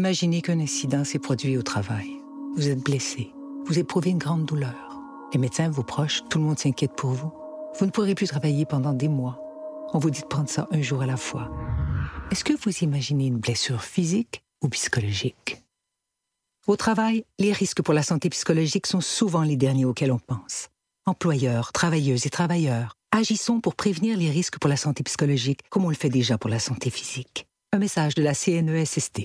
Speaker 28: Imaginez qu'un incident s'est produit au travail. Vous êtes blessé. Vous éprouvez une grande douleur. Les médecins, vos proches, tout le monde s'inquiète pour vous. Vous ne pourrez plus travailler pendant des mois. On vous dit de prendre ça un jour à la fois. Est-ce que vous imaginez une blessure physique ou psychologique? Au travail, les risques pour la santé psychologique sont souvent les derniers auxquels on pense. Employeurs, travailleuses et travailleurs, agissons pour prévenir les risques pour la santé psychologique comme on le fait déjà pour la santé physique. Un message de la CNESST.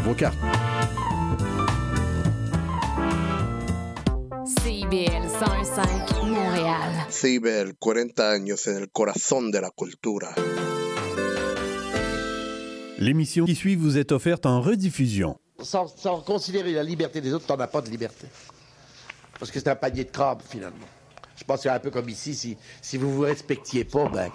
Speaker 8: vos cartes.
Speaker 1: CIBL 101.5 Montréal.
Speaker 29: CIBEL, 40 años en el corazón de la cultura.
Speaker 30: L'émission qui suit vous est offerte en rediffusion.
Speaker 31: Sans, sans considérer la liberté des autres, t'en as pas de liberté. Parce que c'est un panier de crabes, finalement. Je pense que c'est un peu comme ici, si, si vous vous respectiez pas, ben,